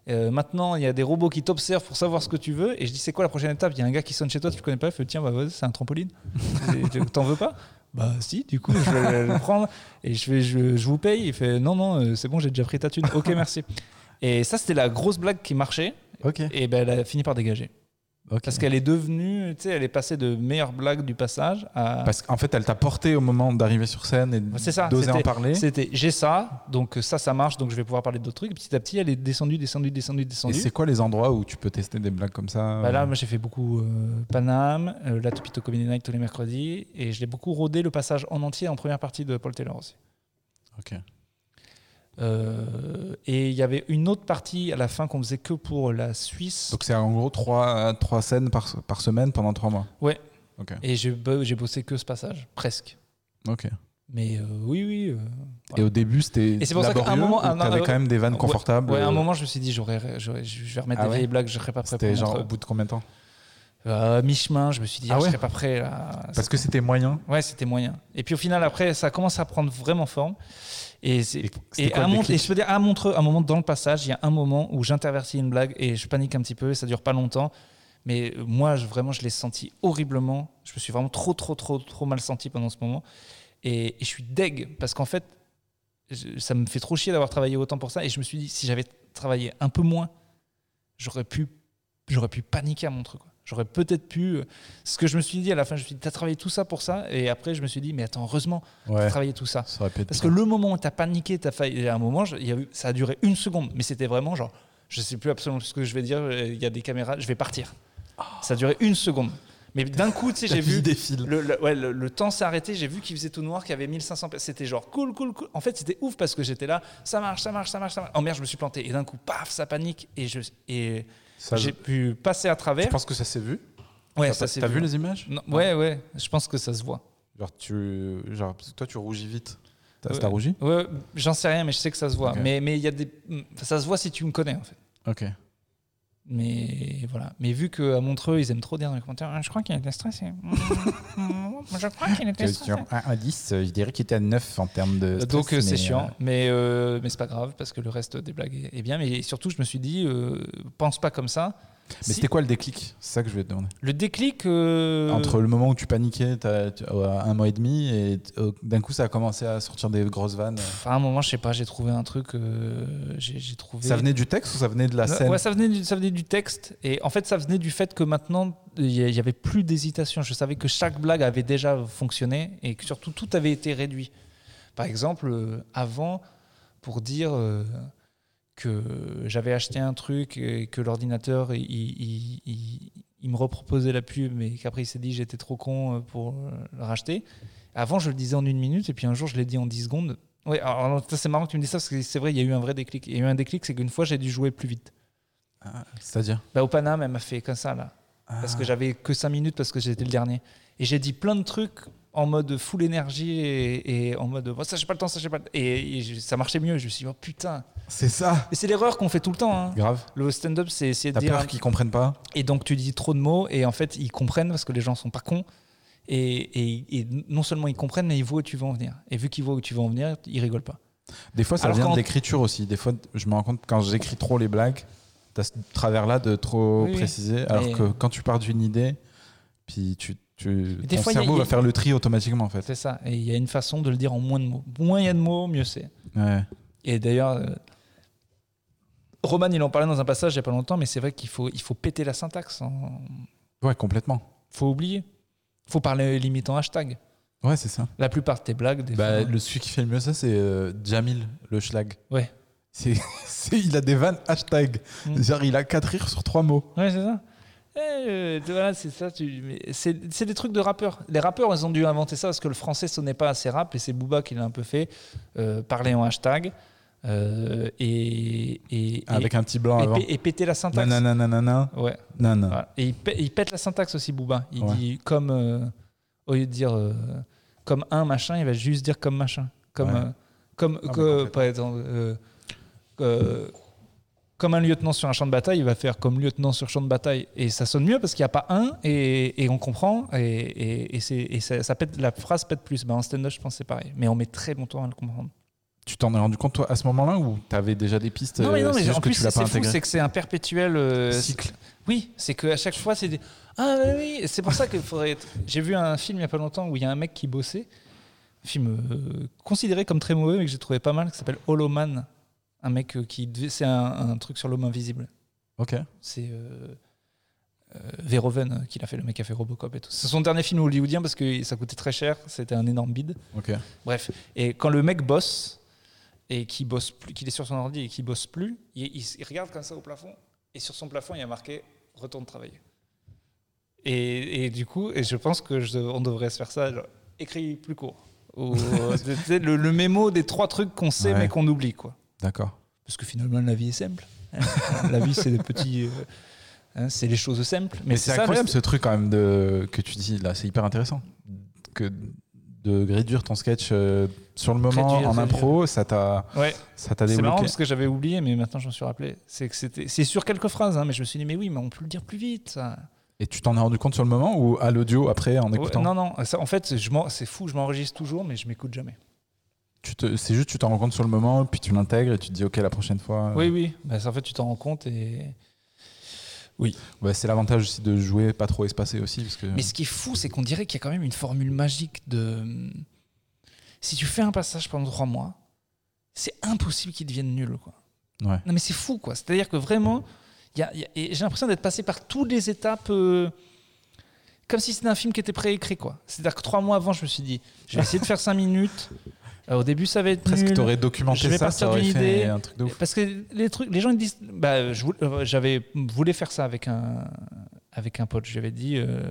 Speaker 2: Euh, maintenant, il y a des robots qui t'observent pour savoir ce que tu veux. Et je dis, c'est quoi la prochaine étape? Il y a un gars qui sonne chez toi, tu ne connais pas, il fait, tiens, bah, c'est un trampoline. <laughs> T'en veux pas? Bah si, du coup, je vais le prendre. Et je, fais, je, je vous paye. Il fait, non, non, euh, c'est bon, j'ai déjà pris ta thune. Ok, merci. Et ça, c'était la grosse blague qui marchait.
Speaker 1: Ok.
Speaker 2: Et ben, elle a fini par dégager. Parce qu'elle est devenue, tu sais, elle est passée de meilleure blague du passage à.
Speaker 1: Parce qu'en fait, elle t'a porté au moment d'arriver sur scène et d'oser en parler.
Speaker 2: C'était j'ai ça, donc ça, ça marche, donc je vais pouvoir parler d'autres trucs. Et petit à petit, elle est descendue, descendue, descendue,
Speaker 1: Et
Speaker 2: descendue.
Speaker 1: c'est quoi les endroits où tu peux tester des blagues comme ça
Speaker 2: Bah là, moi, j'ai fait beaucoup euh, Paname, euh, la Topito Comedy Night tous les mercredis, et je l'ai beaucoup rodé le passage en entier en première partie de Paul Taylor aussi.
Speaker 1: Ok.
Speaker 2: Euh, et il y avait une autre partie à la fin qu'on faisait que pour la Suisse.
Speaker 1: Donc c'est en gros trois, trois scènes par, par semaine pendant trois mois.
Speaker 2: Ouais.
Speaker 1: Ok.
Speaker 2: Et j'ai bo- j'ai bossé que ce passage, presque.
Speaker 1: Ok.
Speaker 2: Mais euh, oui, oui. euh,
Speaker 1: Et au début, c'était
Speaker 2: Et c'est pour ça qu'à un moment-
Speaker 1: t'avais quand même des vannes confortables.
Speaker 2: Ouais, à un moment, je me suis dit, j'aurais, je vais remettre
Speaker 1: Ah
Speaker 2: des
Speaker 1: ouais
Speaker 2: vieilles blagues, je serais pas prêt
Speaker 1: C'était genre au bout de combien de temps
Speaker 2: Euh, mi-chemin, je me suis dit,
Speaker 1: Ah
Speaker 2: ah, je
Speaker 1: ouais
Speaker 2: serais pas prêt là.
Speaker 1: Parce que c'était moyen.
Speaker 2: Ouais, c'était moyen. Et puis au final, après, ça commence à prendre vraiment forme. Et,
Speaker 1: Et
Speaker 2: et,
Speaker 1: quoi
Speaker 2: à et je peux dire, à Montreux, à un moment dans le passage, il y a un moment où j'intervertis une blague et je panique un petit peu, ça dure pas longtemps. Mais euh, moi, je, vraiment, je l'ai senti horriblement. Je me suis vraiment trop, trop, trop, trop mal senti pendant ce moment. Et, et je suis deg parce qu'en fait, je- ça me fait trop chier d'avoir travaillé autant pour ça. Et je me suis dit, si j'avais travaillé un peu moins, j'aurais pu, j'aurais pu paniquer à Montreux. Quoi. J'aurais peut-être pu. euh, Ce que je me suis dit à la fin, je me suis dit, t'as travaillé tout ça pour ça. Et après, je me suis dit, mais attends, heureusement,
Speaker 1: Ouais.
Speaker 2: t'as travaillé tout ça.
Speaker 1: Ça
Speaker 2: Parce que le moment où t'as paniqué, t'as failli. À un moment, je- il y a eu, ça a duré une seconde, mais c'était vraiment genre, Je sais plus absolument ce que je vais dire. Il y a des caméras. Je vais partir. Ça a duré une seconde. Mais d'un coup, tu sais, <laughs> j'ai vu. Le, le- ouais, le- le temps s'est arrêté. J'ai vu qu'il faisait tout noir, qu'il y avait 1500 personnes. C'était genre cool, cool, cool. En fait, c'était ouf parce que j'étais là. Ça marche, ça marche, ça marche, ça marche. Oh merde, je me suis planté. Et d'un coup, paf, ça panique. Et je et j'ai pu passer à travers.
Speaker 1: Je pense que ça s'est vu?
Speaker 2: Ouais,
Speaker 1: T'as
Speaker 2: ça s'est
Speaker 1: T'as vu les images?
Speaker 2: Non, ouais, ouais. Je pense que ça se voit.
Speaker 1: Genre, tu, genre, parce que toi, tu rougis vite. T'as
Speaker 2: Ouais.
Speaker 1: rougi?
Speaker 2: Ouais, j'en sais rien, mais je sais que ça se voit.
Speaker 1: Ok.
Speaker 2: Mais mais il y a des, ça se voit si tu me connais en fait.
Speaker 1: Ok.
Speaker 2: Mais voilà. Mais vu qu'à Montreux, ils aiment trop dire dans les commentaires, Ah, je crois qu'il était stressé. <laughs> je crois qu'il était stressé.
Speaker 1: 1 à 10, je dirais qu'il était à 9 en termes de. stress,
Speaker 2: Donc euh, c'est chiant,
Speaker 1: euh,
Speaker 2: mais, euh, mais c'est pas grave parce que le reste des blagues est, est bien. Mais surtout, je me suis dit, euh, pense pas comme ça.
Speaker 1: Mais
Speaker 2: Si-
Speaker 1: c'était quoi le déclic? C'est ça que je vais te demander.
Speaker 2: le déclic euh,
Speaker 1: Entre le moment où tu paniquais, à un mois et demi, et euh, d'un coup, ça a commencé à sortir des grosses vannes.
Speaker 2: Enfin, à un moment, je sais pas, j'ai trouvé un truc. euh, j'ai trouvé.
Speaker 1: Ça venait du texte ou ça venait de la scène?
Speaker 2: Ouais, ça venait, du, ça venait du texte. Et en fait, ça venait du fait que maintenant, il y y avait plus d'hésitation. Je savais que chaque blague avait déjà fonctionné et que surtout tout avait été réduit. Par exemple, euh, avant, pour dire euh, que j'avais acheté un truc et que l'ordinateur, il, il- il- il me reproposait la pub, mais qu'après il s'est dit j'étais trop con euh, pour le racheter. Avant, je le disais en une minute et puis un jour, je l'ai dit en 10 secondes. Ouais, alors c'est marrant que tu me dis ça parce que c'est vrai, il y a eu un vrai déclic. Il y a eu un déclic, c'est qu'une fois, j'ai dû jouer plus vite.
Speaker 1: Ah, C'est-à-dire?
Speaker 2: Bah, au Paname, elle m'a fait comme ça, là. Parce
Speaker 1: Ah.
Speaker 2: que j'avais que 5 minutes parce que j'étais le dernier. Et j'ai dit plein de trucs en mode full énergie et, et en mode oh, ça, j'ai pas le temps, ça, j'ai pas le temps. Et, ça marchait mieux. Je me suis dit, oh putain.
Speaker 1: C'est ça
Speaker 2: Et c'est l'erreur qu'on fait tout le temps. hein.
Speaker 1: Grave.
Speaker 2: Le stand-up, c'est essayer de dire.
Speaker 1: peur qu'ils comprennent pas
Speaker 2: Et donc, tu dis trop de mots et en fait, ils comprennent parce que les gens sont pas cons. Et, et- non seulement ils comprennent, mais ils voient où tu veux en venir. Et vu qu'ils voient où tu veux en venir, ils rigolent pas.
Speaker 1: Des fois, ça
Speaker 2: Alors
Speaker 1: vient de l'écriture aussi. Des fois, je me rends compte quand j'écris trop les blagues, t'as ce travers-là de trop
Speaker 2: Oui,
Speaker 1: préciser. Alors que quand tu pars d'une idée, puis tu, tu,
Speaker 2: des
Speaker 1: ton
Speaker 2: fois, il y a-
Speaker 1: cerveau
Speaker 2: a-
Speaker 1: va faire le tri automatiquement en fait.
Speaker 2: C'est ça. Et il y a une façon de le dire en moins de mots. Moins il y a de mots, mieux c'est.
Speaker 1: Ouais.
Speaker 2: Et d'ailleurs, euh, Roman, il en parlait dans un passage il n'y a pas longtemps, mais c'est vrai qu'il faut, il faut péter la syntaxe. Il
Speaker 1: ouais, complètement.
Speaker 2: faut oublier. Il faut parler limite en hashtag.
Speaker 1: Ouais, c'est ça.
Speaker 2: La plupart de tes blagues, des
Speaker 1: Bah,
Speaker 2: fois-
Speaker 1: le celui qui fait le mieux ça, c'est euh, Jamil, le schlag.
Speaker 2: Ouais.
Speaker 1: C'est, <laughs> c'est- il a des vannes hashtag.
Speaker 2: Mm.
Speaker 1: Genre, il a quatre rires sur trois mots.
Speaker 2: Ouais, c'est ça. Eh, euh, voilà, c'est ça. tu- C'est des trucs de rappeurs. Les rappeurs, ils ont dû inventer ça parce que le français sonnait pas assez rap et c'est Booba qui l'a un peu fait. euh, parler en hashtag euh, et, et,
Speaker 1: Avec un petit blanc
Speaker 2: et,
Speaker 1: avant.
Speaker 2: et- péter la syntaxe.
Speaker 1: Nanana, nanana,
Speaker 2: Ouais.
Speaker 1: nana.
Speaker 2: Voilà. Et il, pè- il pète la syntaxe aussi, Booba. Il
Speaker 1: Ouais.
Speaker 2: dit comme. euh, au lieu de dire euh, comme un machin, il va juste dire comme machin. Comme.
Speaker 1: Ouais.
Speaker 2: euh, comme
Speaker 1: mais
Speaker 2: que- par exemple. Euh, euh, comme un lieutenant sur un champ de bataille, il va faire comme lieutenant sur champ de bataille. Et ça sonne mieux parce qu'il n'y a pas un et, et on comprend. Et, ça, ça pète, la phrase pète plus. Ben, en stand-up, je pense que c'est pareil. Mais on met très longtemps à le comprendre.
Speaker 1: Tu t'en es rendu compte toi à ce moment-là ou t'avais déjà des pistes
Speaker 2: Non, mais
Speaker 1: euh,
Speaker 2: non,
Speaker 1: c'est
Speaker 2: mais en
Speaker 1: que
Speaker 2: plus,
Speaker 1: tu l'as
Speaker 2: c'est fou, c'est que c'est un perpétuel euh,
Speaker 1: Cycle.
Speaker 2: Oui, c'est qu'à chaque fois, c'est des. Ah, oui, c'est pour ça qu'il faudrait. être- J'ai vu un film il n'y a pas longtemps où il y a un mec qui bossait, un film euh, considéré comme très mauvais, mais que j'ai trouvé pas mal, qui s'appelle Holoman. Un mec euh, qui. C'est un, un truc sur l'homme invisible.
Speaker 1: Ok.
Speaker 2: C'est. Euh, euh, Verhoeven qui l'a fait, le mec qui a fait Robocop et tout. C'est son dernier film hollywoodien parce que ça coûtait très cher, c'était un énorme bide.
Speaker 1: Ok.
Speaker 2: Bref, et quand le mec bosse et qu'il bosse plus, qu'il est sur son ordi et qu'il bosse plus, il, il- il regarde comme ça au plafond et sur son plafond il y a marqué retourne travailler. Et, et du coup, et je pense que je- on devrait se faire ça, genre, écrit plus court. Ou, <laughs> le, le mémo des trois trucs qu'on sait
Speaker 1: Ouais.
Speaker 2: mais qu'on oublie quoi.
Speaker 1: D'accord.
Speaker 2: Parce que finalement la vie est simple. hein. <laughs> la vie c'est des petits, euh, hein, c'est les choses simples.
Speaker 1: Mais c'est
Speaker 2: ça,
Speaker 1: incroyable
Speaker 2: le-
Speaker 1: ce truc quand même de, que tu dis là, c'est hyper intéressant. Que de réduire ton sketch euh, sur le moment
Speaker 2: Réduire,
Speaker 1: en
Speaker 2: réduire.
Speaker 1: impro, ça t'a
Speaker 2: Ouais.
Speaker 1: ça t'a
Speaker 2: C'est marrant
Speaker 1: débloqué.
Speaker 2: parce que j'avais oublié, mais maintenant je me suis rappelé. C'est que c'était, c'est sur quelques phrases, hein, mais je me suis dit, mais oui, mais on peut le dire plus vite. Ça.
Speaker 1: Et tu t'en es rendu compte sur le moment ou à l'audio après en
Speaker 2: Ouais,
Speaker 1: écoutant?
Speaker 2: non, non. ça, en fait, je c'est fou. Je m'enregistre toujours, mais je m'écoute jamais.
Speaker 1: C'est juste tu t'en rends compte sur le moment, puis tu l'intègres et tu te dis ok la prochaine fois.
Speaker 2: Oui, oui. Bah, en fait, tu t'en rends compte et.
Speaker 1: Ouais, c'est l'avantage aussi de jouer pas trop espacé aussi parce que.
Speaker 2: Mais ce qui est fou, c'est qu'on dirait qu'il y a quand même une formule magique de. Si tu fais un passage pendant trois mois, c'est impossible qu'il devienne nul, quoi.
Speaker 1: Ouais.
Speaker 2: Non, mais c'est fou, quoi. C'est-à-dire que vraiment, il y a- il y a- et j'ai l'impression d'être passé par toutes les étapes. euh, comme si c'était un film qui était préécrit, quoi. C'est-à-dire que trois mois avant, je me suis dit, je vais essayer de faire cinq minutes. Euh, au début, ça va être
Speaker 1: Presque
Speaker 2: nul.
Speaker 1: t'aurais
Speaker 2: Je
Speaker 1: documenté
Speaker 2: vais
Speaker 1: ça,
Speaker 2: partir
Speaker 1: ça aurait
Speaker 2: d'une
Speaker 1: fait
Speaker 2: idée.
Speaker 1: un truc de ouf.
Speaker 2: Parce que les trucs, les gens ils disent, bah, je voulais- euh, j'avais voulu faire ça avec un avec un pote. J'avais dit, euh,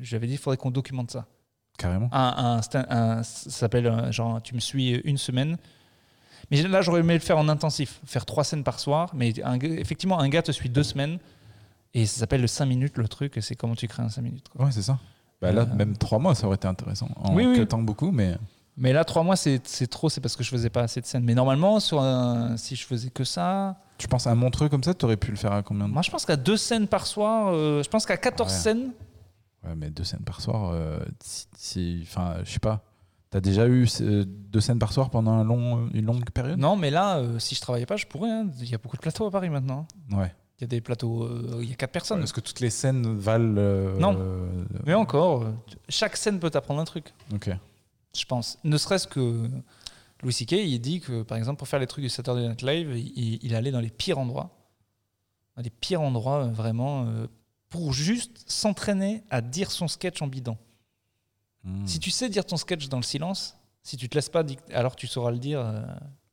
Speaker 2: j'avais dit, faudrait qu'on documente ça.
Speaker 1: Carrément.
Speaker 2: Un, un, sta- un- ça s'appelle euh, genre, tu me suis une semaine. Mais là, j'aurais aimé le faire en intensif, faire trois scènes par soir. Mais effectivement, un gars te suit deux semaines et ça s'appelle le 5 minutes le truc. et C'est comment tu crées un 5 minutes. quoi.
Speaker 1: Ouais, c'est ça. Bah là,
Speaker 2: Euh,
Speaker 1: même trois mois, ça aurait été intéressant. En
Speaker 2: Oui, oui.
Speaker 1: cutant beaucoup, mais
Speaker 2: Mais là, trois mois, c'est trop. C'est parce que je faisais pas assez de scènes. Mais normalement, sur un- si je faisais que ça,
Speaker 1: tu penses à un Montreux comme ça, t'aurais pu le faire à combien de
Speaker 2: Moi, je pense qu'à deux scènes par soir, euh, je pense qu'à 14
Speaker 1: Ouais.
Speaker 2: scènes.
Speaker 1: Ouais, mais deux scènes par soir, euh, si- enfin, je sais pas. T'as déjà eu euh, deux scènes par soir pendant un long, une longue période?
Speaker 2: Non, mais là, euh, si je travaillais pas, je pourrais. hein. Il y a beaucoup de plateaux à Paris maintenant.
Speaker 1: Ouais.
Speaker 2: Il y a des plateaux, euh, il y a quatre personnes.
Speaker 1: Est-ce que toutes les scènes valent euh,
Speaker 2: Non.
Speaker 1: euh,
Speaker 2: Mais encore, euh, chaque scène peut t'apprendre un truc,
Speaker 1: Ok.
Speaker 2: Je pense. Ne serait-ce que Louis C.K., il dit que, par exemple, pour faire les trucs du Saturday Night Live, il, il allait dans les pires endroits. Dans les pires endroits, euh, vraiment, euh, pour juste s'entraîner à dire son sketch en bidon.
Speaker 1: Hmm.
Speaker 2: Si tu sais dire ton sketch dans le silence, si tu te laisses pas alors tu sauras le dire. euh,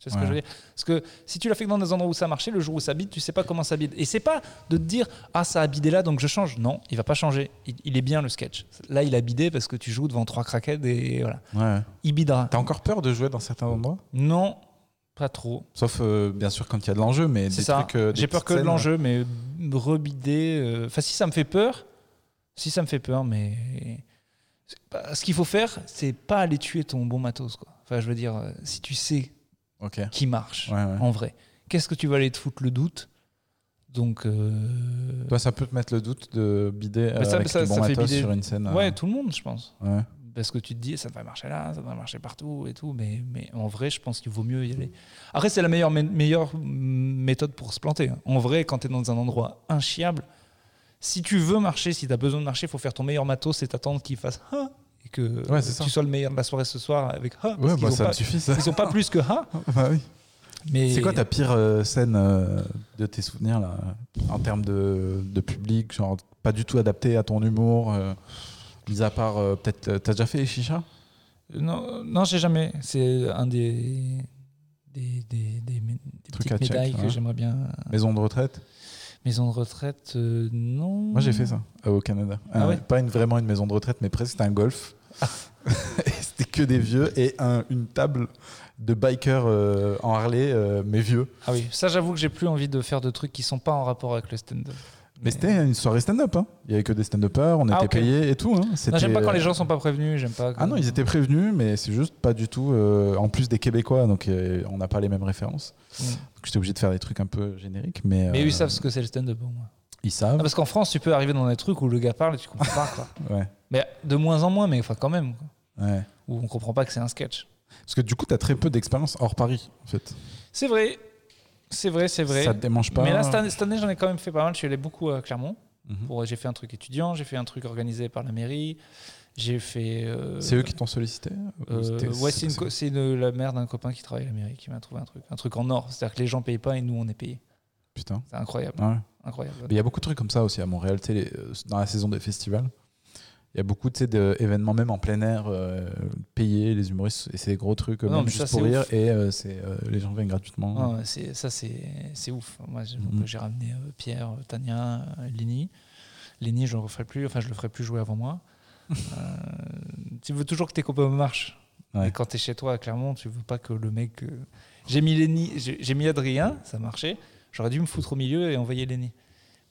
Speaker 2: tu sais ce que je veux dire? Parce que si tu l'as fait que dans des endroits où ça marchait, le jour où ça bide, tu sais pas comment ça bide. Et c'est pas de te dire ah ça a bidé là donc je change. Non, il va pas changer. Il, il est bien le sketch. Là il a bidé parce que tu joues devant trois craquettes et voilà.
Speaker 1: Ouais.
Speaker 2: Il bidera.
Speaker 1: T'as encore peur de jouer dans certains endroits?
Speaker 2: Non, pas trop.
Speaker 1: Sauf euh, bien sûr quand il y a de l'enjeu, mais des
Speaker 2: C'est ça.
Speaker 1: trucs. euh,
Speaker 2: J'ai peur que de l'enjeu, mais rebider. euh, Enfin si ça me fait peur, si ça me fait peur, mais ce qu'il faut faire, c'est pas aller tuer ton bon matos quoi. Enfin je veux dire, euh, si tu sais
Speaker 1: Ok.
Speaker 2: qui marche
Speaker 1: Ouais, ouais.
Speaker 2: en vrai. Qu'est-ce que tu vas aller te foutre le doute Donc, euh,
Speaker 1: Toi, ça peut te mettre le doute de bider euh,
Speaker 2: Bah, ça-
Speaker 1: avec
Speaker 2: ça-
Speaker 1: du bon
Speaker 2: ça fait
Speaker 1: matos
Speaker 2: bider.
Speaker 1: sur une scène. euh,
Speaker 2: ouais, tout le monde, je pense.
Speaker 1: ouais.
Speaker 2: Parce que tu te dis, ça va marcher là, ça va marcher partout et tout. Mais, mais en vrai, je pense qu'il vaut mieux y aller. Après, c'est la meilleure, meilleure méthode pour se planter. hein. En vrai, quand tu es dans un endroit inchiable, si tu veux marcher, si tu as besoin de marcher, il faut faire ton meilleur matos et t'attendre qu'il fasse ah et que
Speaker 1: Ouais, ça.
Speaker 2: tu sois le meilleur de la soirée ce soir avec ah. parce
Speaker 1: Ouais,
Speaker 2: qu'ils
Speaker 1: bah, ça
Speaker 2: pas-
Speaker 1: me suffit ça.
Speaker 2: Ils sont pas plus que ah. <laughs>
Speaker 1: Bah oui.
Speaker 2: Mais
Speaker 1: C'est quoi ta pire euh, scène euh, de tes souvenirs là, en termes de, de public, genre pas du tout adapté à ton humour, euh, mis à part euh, peut-être euh, t'as déjà fait les chichas
Speaker 2: Non, non j'ai jamais. C'est un des, des, des, des, des petites
Speaker 1: check,
Speaker 2: médailles que
Speaker 1: ouais.
Speaker 2: j'aimerais bien.
Speaker 1: Maison de retraite?
Speaker 2: Maison de retraite, euh, non.
Speaker 1: Moi j'ai fait ça euh, au Canada.
Speaker 2: Ah
Speaker 1: Euh,
Speaker 2: ouais
Speaker 1: Pas une, vraiment une maison de retraite, mais presque c'était un golf. <laughs> et c'était que des vieux et un- une table de bikers en Harley, mais vieux.
Speaker 2: Ah oui, ça j'avoue que j'ai plus envie de faire de trucs qui sont pas en rapport avec le stand-up.
Speaker 1: Mais c'était une soirée stand-up. Hein. Il y avait que des stand-uppers, on
Speaker 2: Ah,
Speaker 1: était
Speaker 2: ok.
Speaker 1: payés et tout. Hein.
Speaker 2: J'aime pas quand les gens sont pas prévenus, j'aime pas.
Speaker 1: Ah non, ils étaient prévenus, mais c'est juste pas du tout. euh, en plus des Québécois, donc euh, on n'a pas les mêmes références.
Speaker 2: Mm.
Speaker 1: Donc j'étais obligé de faire des trucs un peu génériques, mais,
Speaker 2: Mais
Speaker 1: euh,
Speaker 2: ils savent ce que c'est le stand-up au moins.
Speaker 1: ils savent.
Speaker 2: Ah, parce qu'en France, tu peux arriver dans des trucs où le gars parle et tu comprends pas quoi. <laughs>
Speaker 1: Ouais,
Speaker 2: Mais de moins en moins, mais enfin quand même. quoi.
Speaker 1: ouais.
Speaker 2: Où on comprend pas que c'est un sketch.
Speaker 1: Parce que du coup, tu as très peu d'expérience hors Paris, en fait.
Speaker 2: C'est vrai. C'est vrai, c'est vrai.
Speaker 1: Ça te démange pas.
Speaker 2: Mais là, cette année, cette année, j'en ai quand même fait pas mal. Je suis allé beaucoup à Clermont.
Speaker 1: Mhm.
Speaker 2: J'ai fait un truc étudiant, j'ai fait un truc organisé par la mairie. J'ai fait. euh,
Speaker 1: C'est eux qui t'ont sollicité
Speaker 2: euh, ouais, c'est la mère d'un copain qui travaille à la mairie qui m'a trouvé un truc. Un truc en or. C'est-à-dire que les gens payent pas et nous, on est payés.
Speaker 1: Putain.
Speaker 2: C'est incroyable.
Speaker 1: Ouais.
Speaker 2: incroyable.
Speaker 1: Il y a beaucoup de trucs comme ça aussi à Montréal, les- euh, dans la saison des festivals. Il y a beaucoup d'événements même en plein air euh, payés, les humoristes, et c'est des gros trucs, euh,
Speaker 2: Non,
Speaker 1: même juste
Speaker 2: ça,
Speaker 1: pour rire,
Speaker 2: ouf.
Speaker 1: et euh, c'est, euh, les gens viennent gratuitement.
Speaker 2: Ah ouais, c'est- ça, c'est ouf. Moi, j'ai
Speaker 1: Mhm.
Speaker 2: ramené Pierre, Tania, Lenny. Lenny, je ne le referai plus. Enfin, je le ferai plus jouer avant moi. <laughs> Tu veux toujours que tes copains marchent.
Speaker 1: Ouais.
Speaker 2: Et quand tu es chez toi à Clermont, tu veux pas que le mec. J'ai mis Lenny, j'ai mis Adrien, ça marchait. J'aurais dû me foutre au milieu et envoyer Lenny.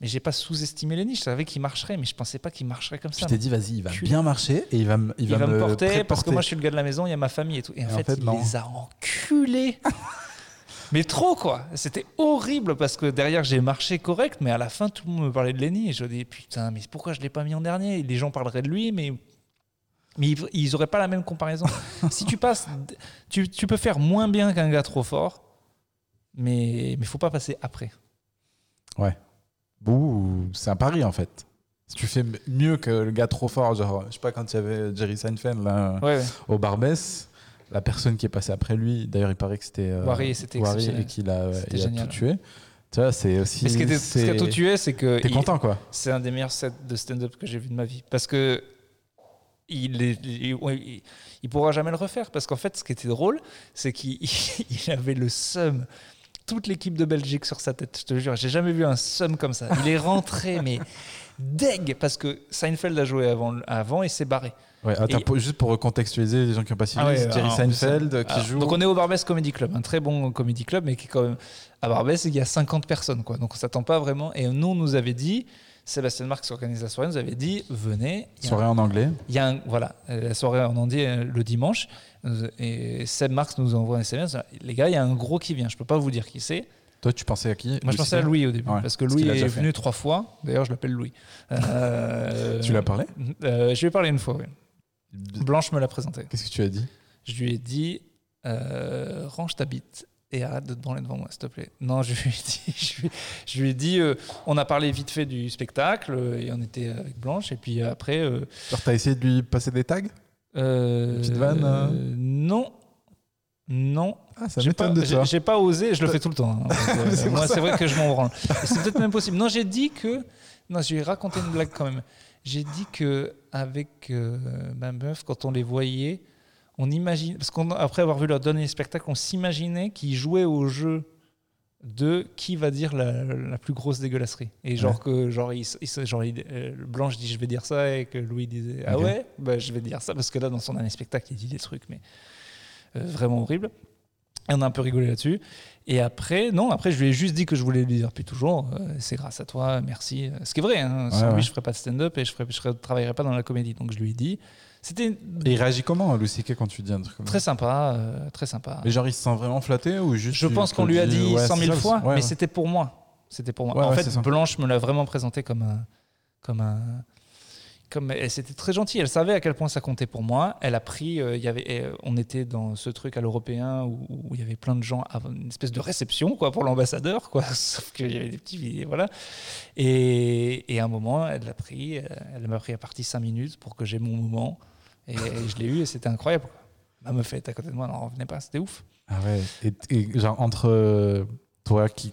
Speaker 2: Mais j'ai pas sous-estimé Lenny. Je savais qu'il marcherait, mais je pensais pas qu'il marcherait comme ça.
Speaker 1: t'es dit, vas-y, il va bien marcher, et il va, me- il
Speaker 2: il
Speaker 1: va
Speaker 2: va, me porter parce que moi je suis le gars de la maison, il y a ma famille et tout. Et en,
Speaker 1: Et en
Speaker 2: fait, il
Speaker 1: non.
Speaker 2: les a enculés. <laughs> mais trop quoi. C'était horrible parce que derrière j'ai marché correct, mais à la fin tout le monde me parlait de Lenny et je me dis putain, mais pourquoi je l'ai pas mis en dernier? Les gens parleraient de lui, mais mais ils- ils auraient pas la même comparaison. <laughs> si tu passes, tu, tu peux faire moins bien qu'un gars trop fort, mais mais faut pas passer après.
Speaker 1: Bouh, c'est un pari en fait. Si tu fais mieux que le gars trop fort, genre, je sais pas, quand il y avait Jerry Seinfeld là,
Speaker 2: Ouais, ouais.
Speaker 1: au Barbès, la personne qui est passée après lui, d'ailleurs, il paraît que c'était euh,
Speaker 2: Wari,
Speaker 1: et qu'il a,
Speaker 2: C'était
Speaker 1: il a tout tué. Tu vois, c'est aussi.
Speaker 2: Mais ce qui, ce a tout tué, c'est que
Speaker 1: T'es content quoi
Speaker 2: c'est un des meilleurs sets de stand-up que j'ai vu de ma vie. Parce que il, est- il, il- il pourra jamais le refaire parce qu'en fait, ce qui était drôle, c'est qu'il <laughs> il avait le seum. Toute l'équipe de Belgique sur sa tête, je te jure, j'ai jamais vu un seum comme ça. Il est rentré, mais deg, parce que Seinfeld a joué avant, avant et s'est barré.
Speaker 1: Ouais, attends,
Speaker 2: Et-
Speaker 1: pour- juste pour recontextualiser les gens qui ont pas suivi,
Speaker 2: Ah ouais,
Speaker 1: Jerry
Speaker 2: alors,
Speaker 1: Seinfeld euh, qui
Speaker 2: alors,
Speaker 1: joue.
Speaker 2: Donc on est au Barbès Comedy Club, un très bon comedy club, mais qui est quand même à Barbès, il y a 50 personnes, quoi. Donc on s'attend pas vraiment. Et nous, on nous avait dit, Sébastien Marx organise la soirée, nous avait dit, venez.
Speaker 1: Soirée en anglais.
Speaker 2: il y a un, voilà, euh, la soirée en entier euh, le dimanche. Euh, Et Seb Marx nous envoie un SMS. Les gars, il y a un gros qui vient. Je peux pas vous dire qui c'est.
Speaker 1: Toi, tu pensais à qui
Speaker 2: Moi, je pensais à Louis au début.
Speaker 1: Ouais,
Speaker 2: parce que Louis
Speaker 1: a
Speaker 2: est venu trois fois. D'ailleurs, je l'appelle Louis. Euh, <laughs>
Speaker 1: Tu l'as parlé?
Speaker 2: euh, Je lui ai parlé une fois, oui. Blanche me l'a présenté.
Speaker 1: Qu'est-ce que tu as dit?
Speaker 2: Je lui ai dit euh, range ta bite et arrête de te branler devant moi, s'il te plaît. Non, je lui ai dit, <laughs> je lui, je lui ai dit euh, on a parlé vite fait du spectacle euh, et on était avec Blanche. Et puis après. euh,
Speaker 1: Genre, t'as essayé de lui passer des tags?
Speaker 2: euh,
Speaker 1: Une petite vanne, euh
Speaker 2: euh, Non. Non.
Speaker 1: Ah, ça
Speaker 2: J'ai pas,
Speaker 1: de
Speaker 2: j'ai- j'ai pas osé, je le fais tout le temps. hein. <laughs> Donc, euh,
Speaker 1: C'est
Speaker 2: moi,
Speaker 1: ça.
Speaker 2: c'est vrai que je m'en branle. Et C'est peut-être même possible. Non, j'ai dit que. Non, je lui ai raconté une blague quand même. J'ai dit que avec euh, ma meuf, quand on les voyait, on imagine. Parce qu'après avoir vu leur dernier spectacle, on s'imaginait qu'ils jouaient au jeu de qui va dire la, la plus grosse dégueulasserie. Et genre que genre, il, il se- genre il- euh, Blanche dit je vais dire ça et que Louis disait ah ouais? Bah, je vais dire ça parce que là dans son dernier spectacle il dit des trucs mais euh, vraiment horribles. Et on a un peu rigolé là-dessus. Et après, non, après, je lui ai juste dit que je voulais lui dire depuis toujours, euh, c'est grâce à toi, merci. Ce qui est vrai, hein, sans
Speaker 1: Ouais,
Speaker 2: lui,
Speaker 1: ouais.
Speaker 2: je ferais pas de stand-up et je ne je travaillerais pas dans la comédie. Donc je lui ai dit. C'était
Speaker 1: il réagit comment, C.K., quand tu dis un truc comme
Speaker 2: très
Speaker 1: ça
Speaker 2: sympa, euh, très sympa.
Speaker 1: Mais genre, il se sent vraiment flatté ou juste
Speaker 2: Je pense qu'on lui a dit
Speaker 1: ouais,
Speaker 2: 100
Speaker 1: c'est
Speaker 2: 000
Speaker 1: ça,
Speaker 2: fois,
Speaker 1: ouais,
Speaker 2: mais
Speaker 1: ouais.
Speaker 2: c'était pour moi. C'était pour moi. En fait. Blanche me l'a vraiment présenté comme un, comme un, comme c'était très gentil. Elle savait à quel point ça comptait pour moi. Elle a pris, euh, y avait, euh, on était dans ce truc à l'européen où, il y avait plein de gens, avant une espèce de réception quoi pour l'ambassadeur quoi. <laughs> Sauf qu'il y avait des petits, voilà. Et, et à un moment, elle l'a pris, euh, elle m'a pris à partie 5 minutes pour que j'ai mon moment. Et je l'ai eu et c'était incroyable. Ma meuf était à côté de moi, elle n'en revenait pas, c'était ouf.
Speaker 1: Ah ouais. Et, et genre, entre euh, toi qui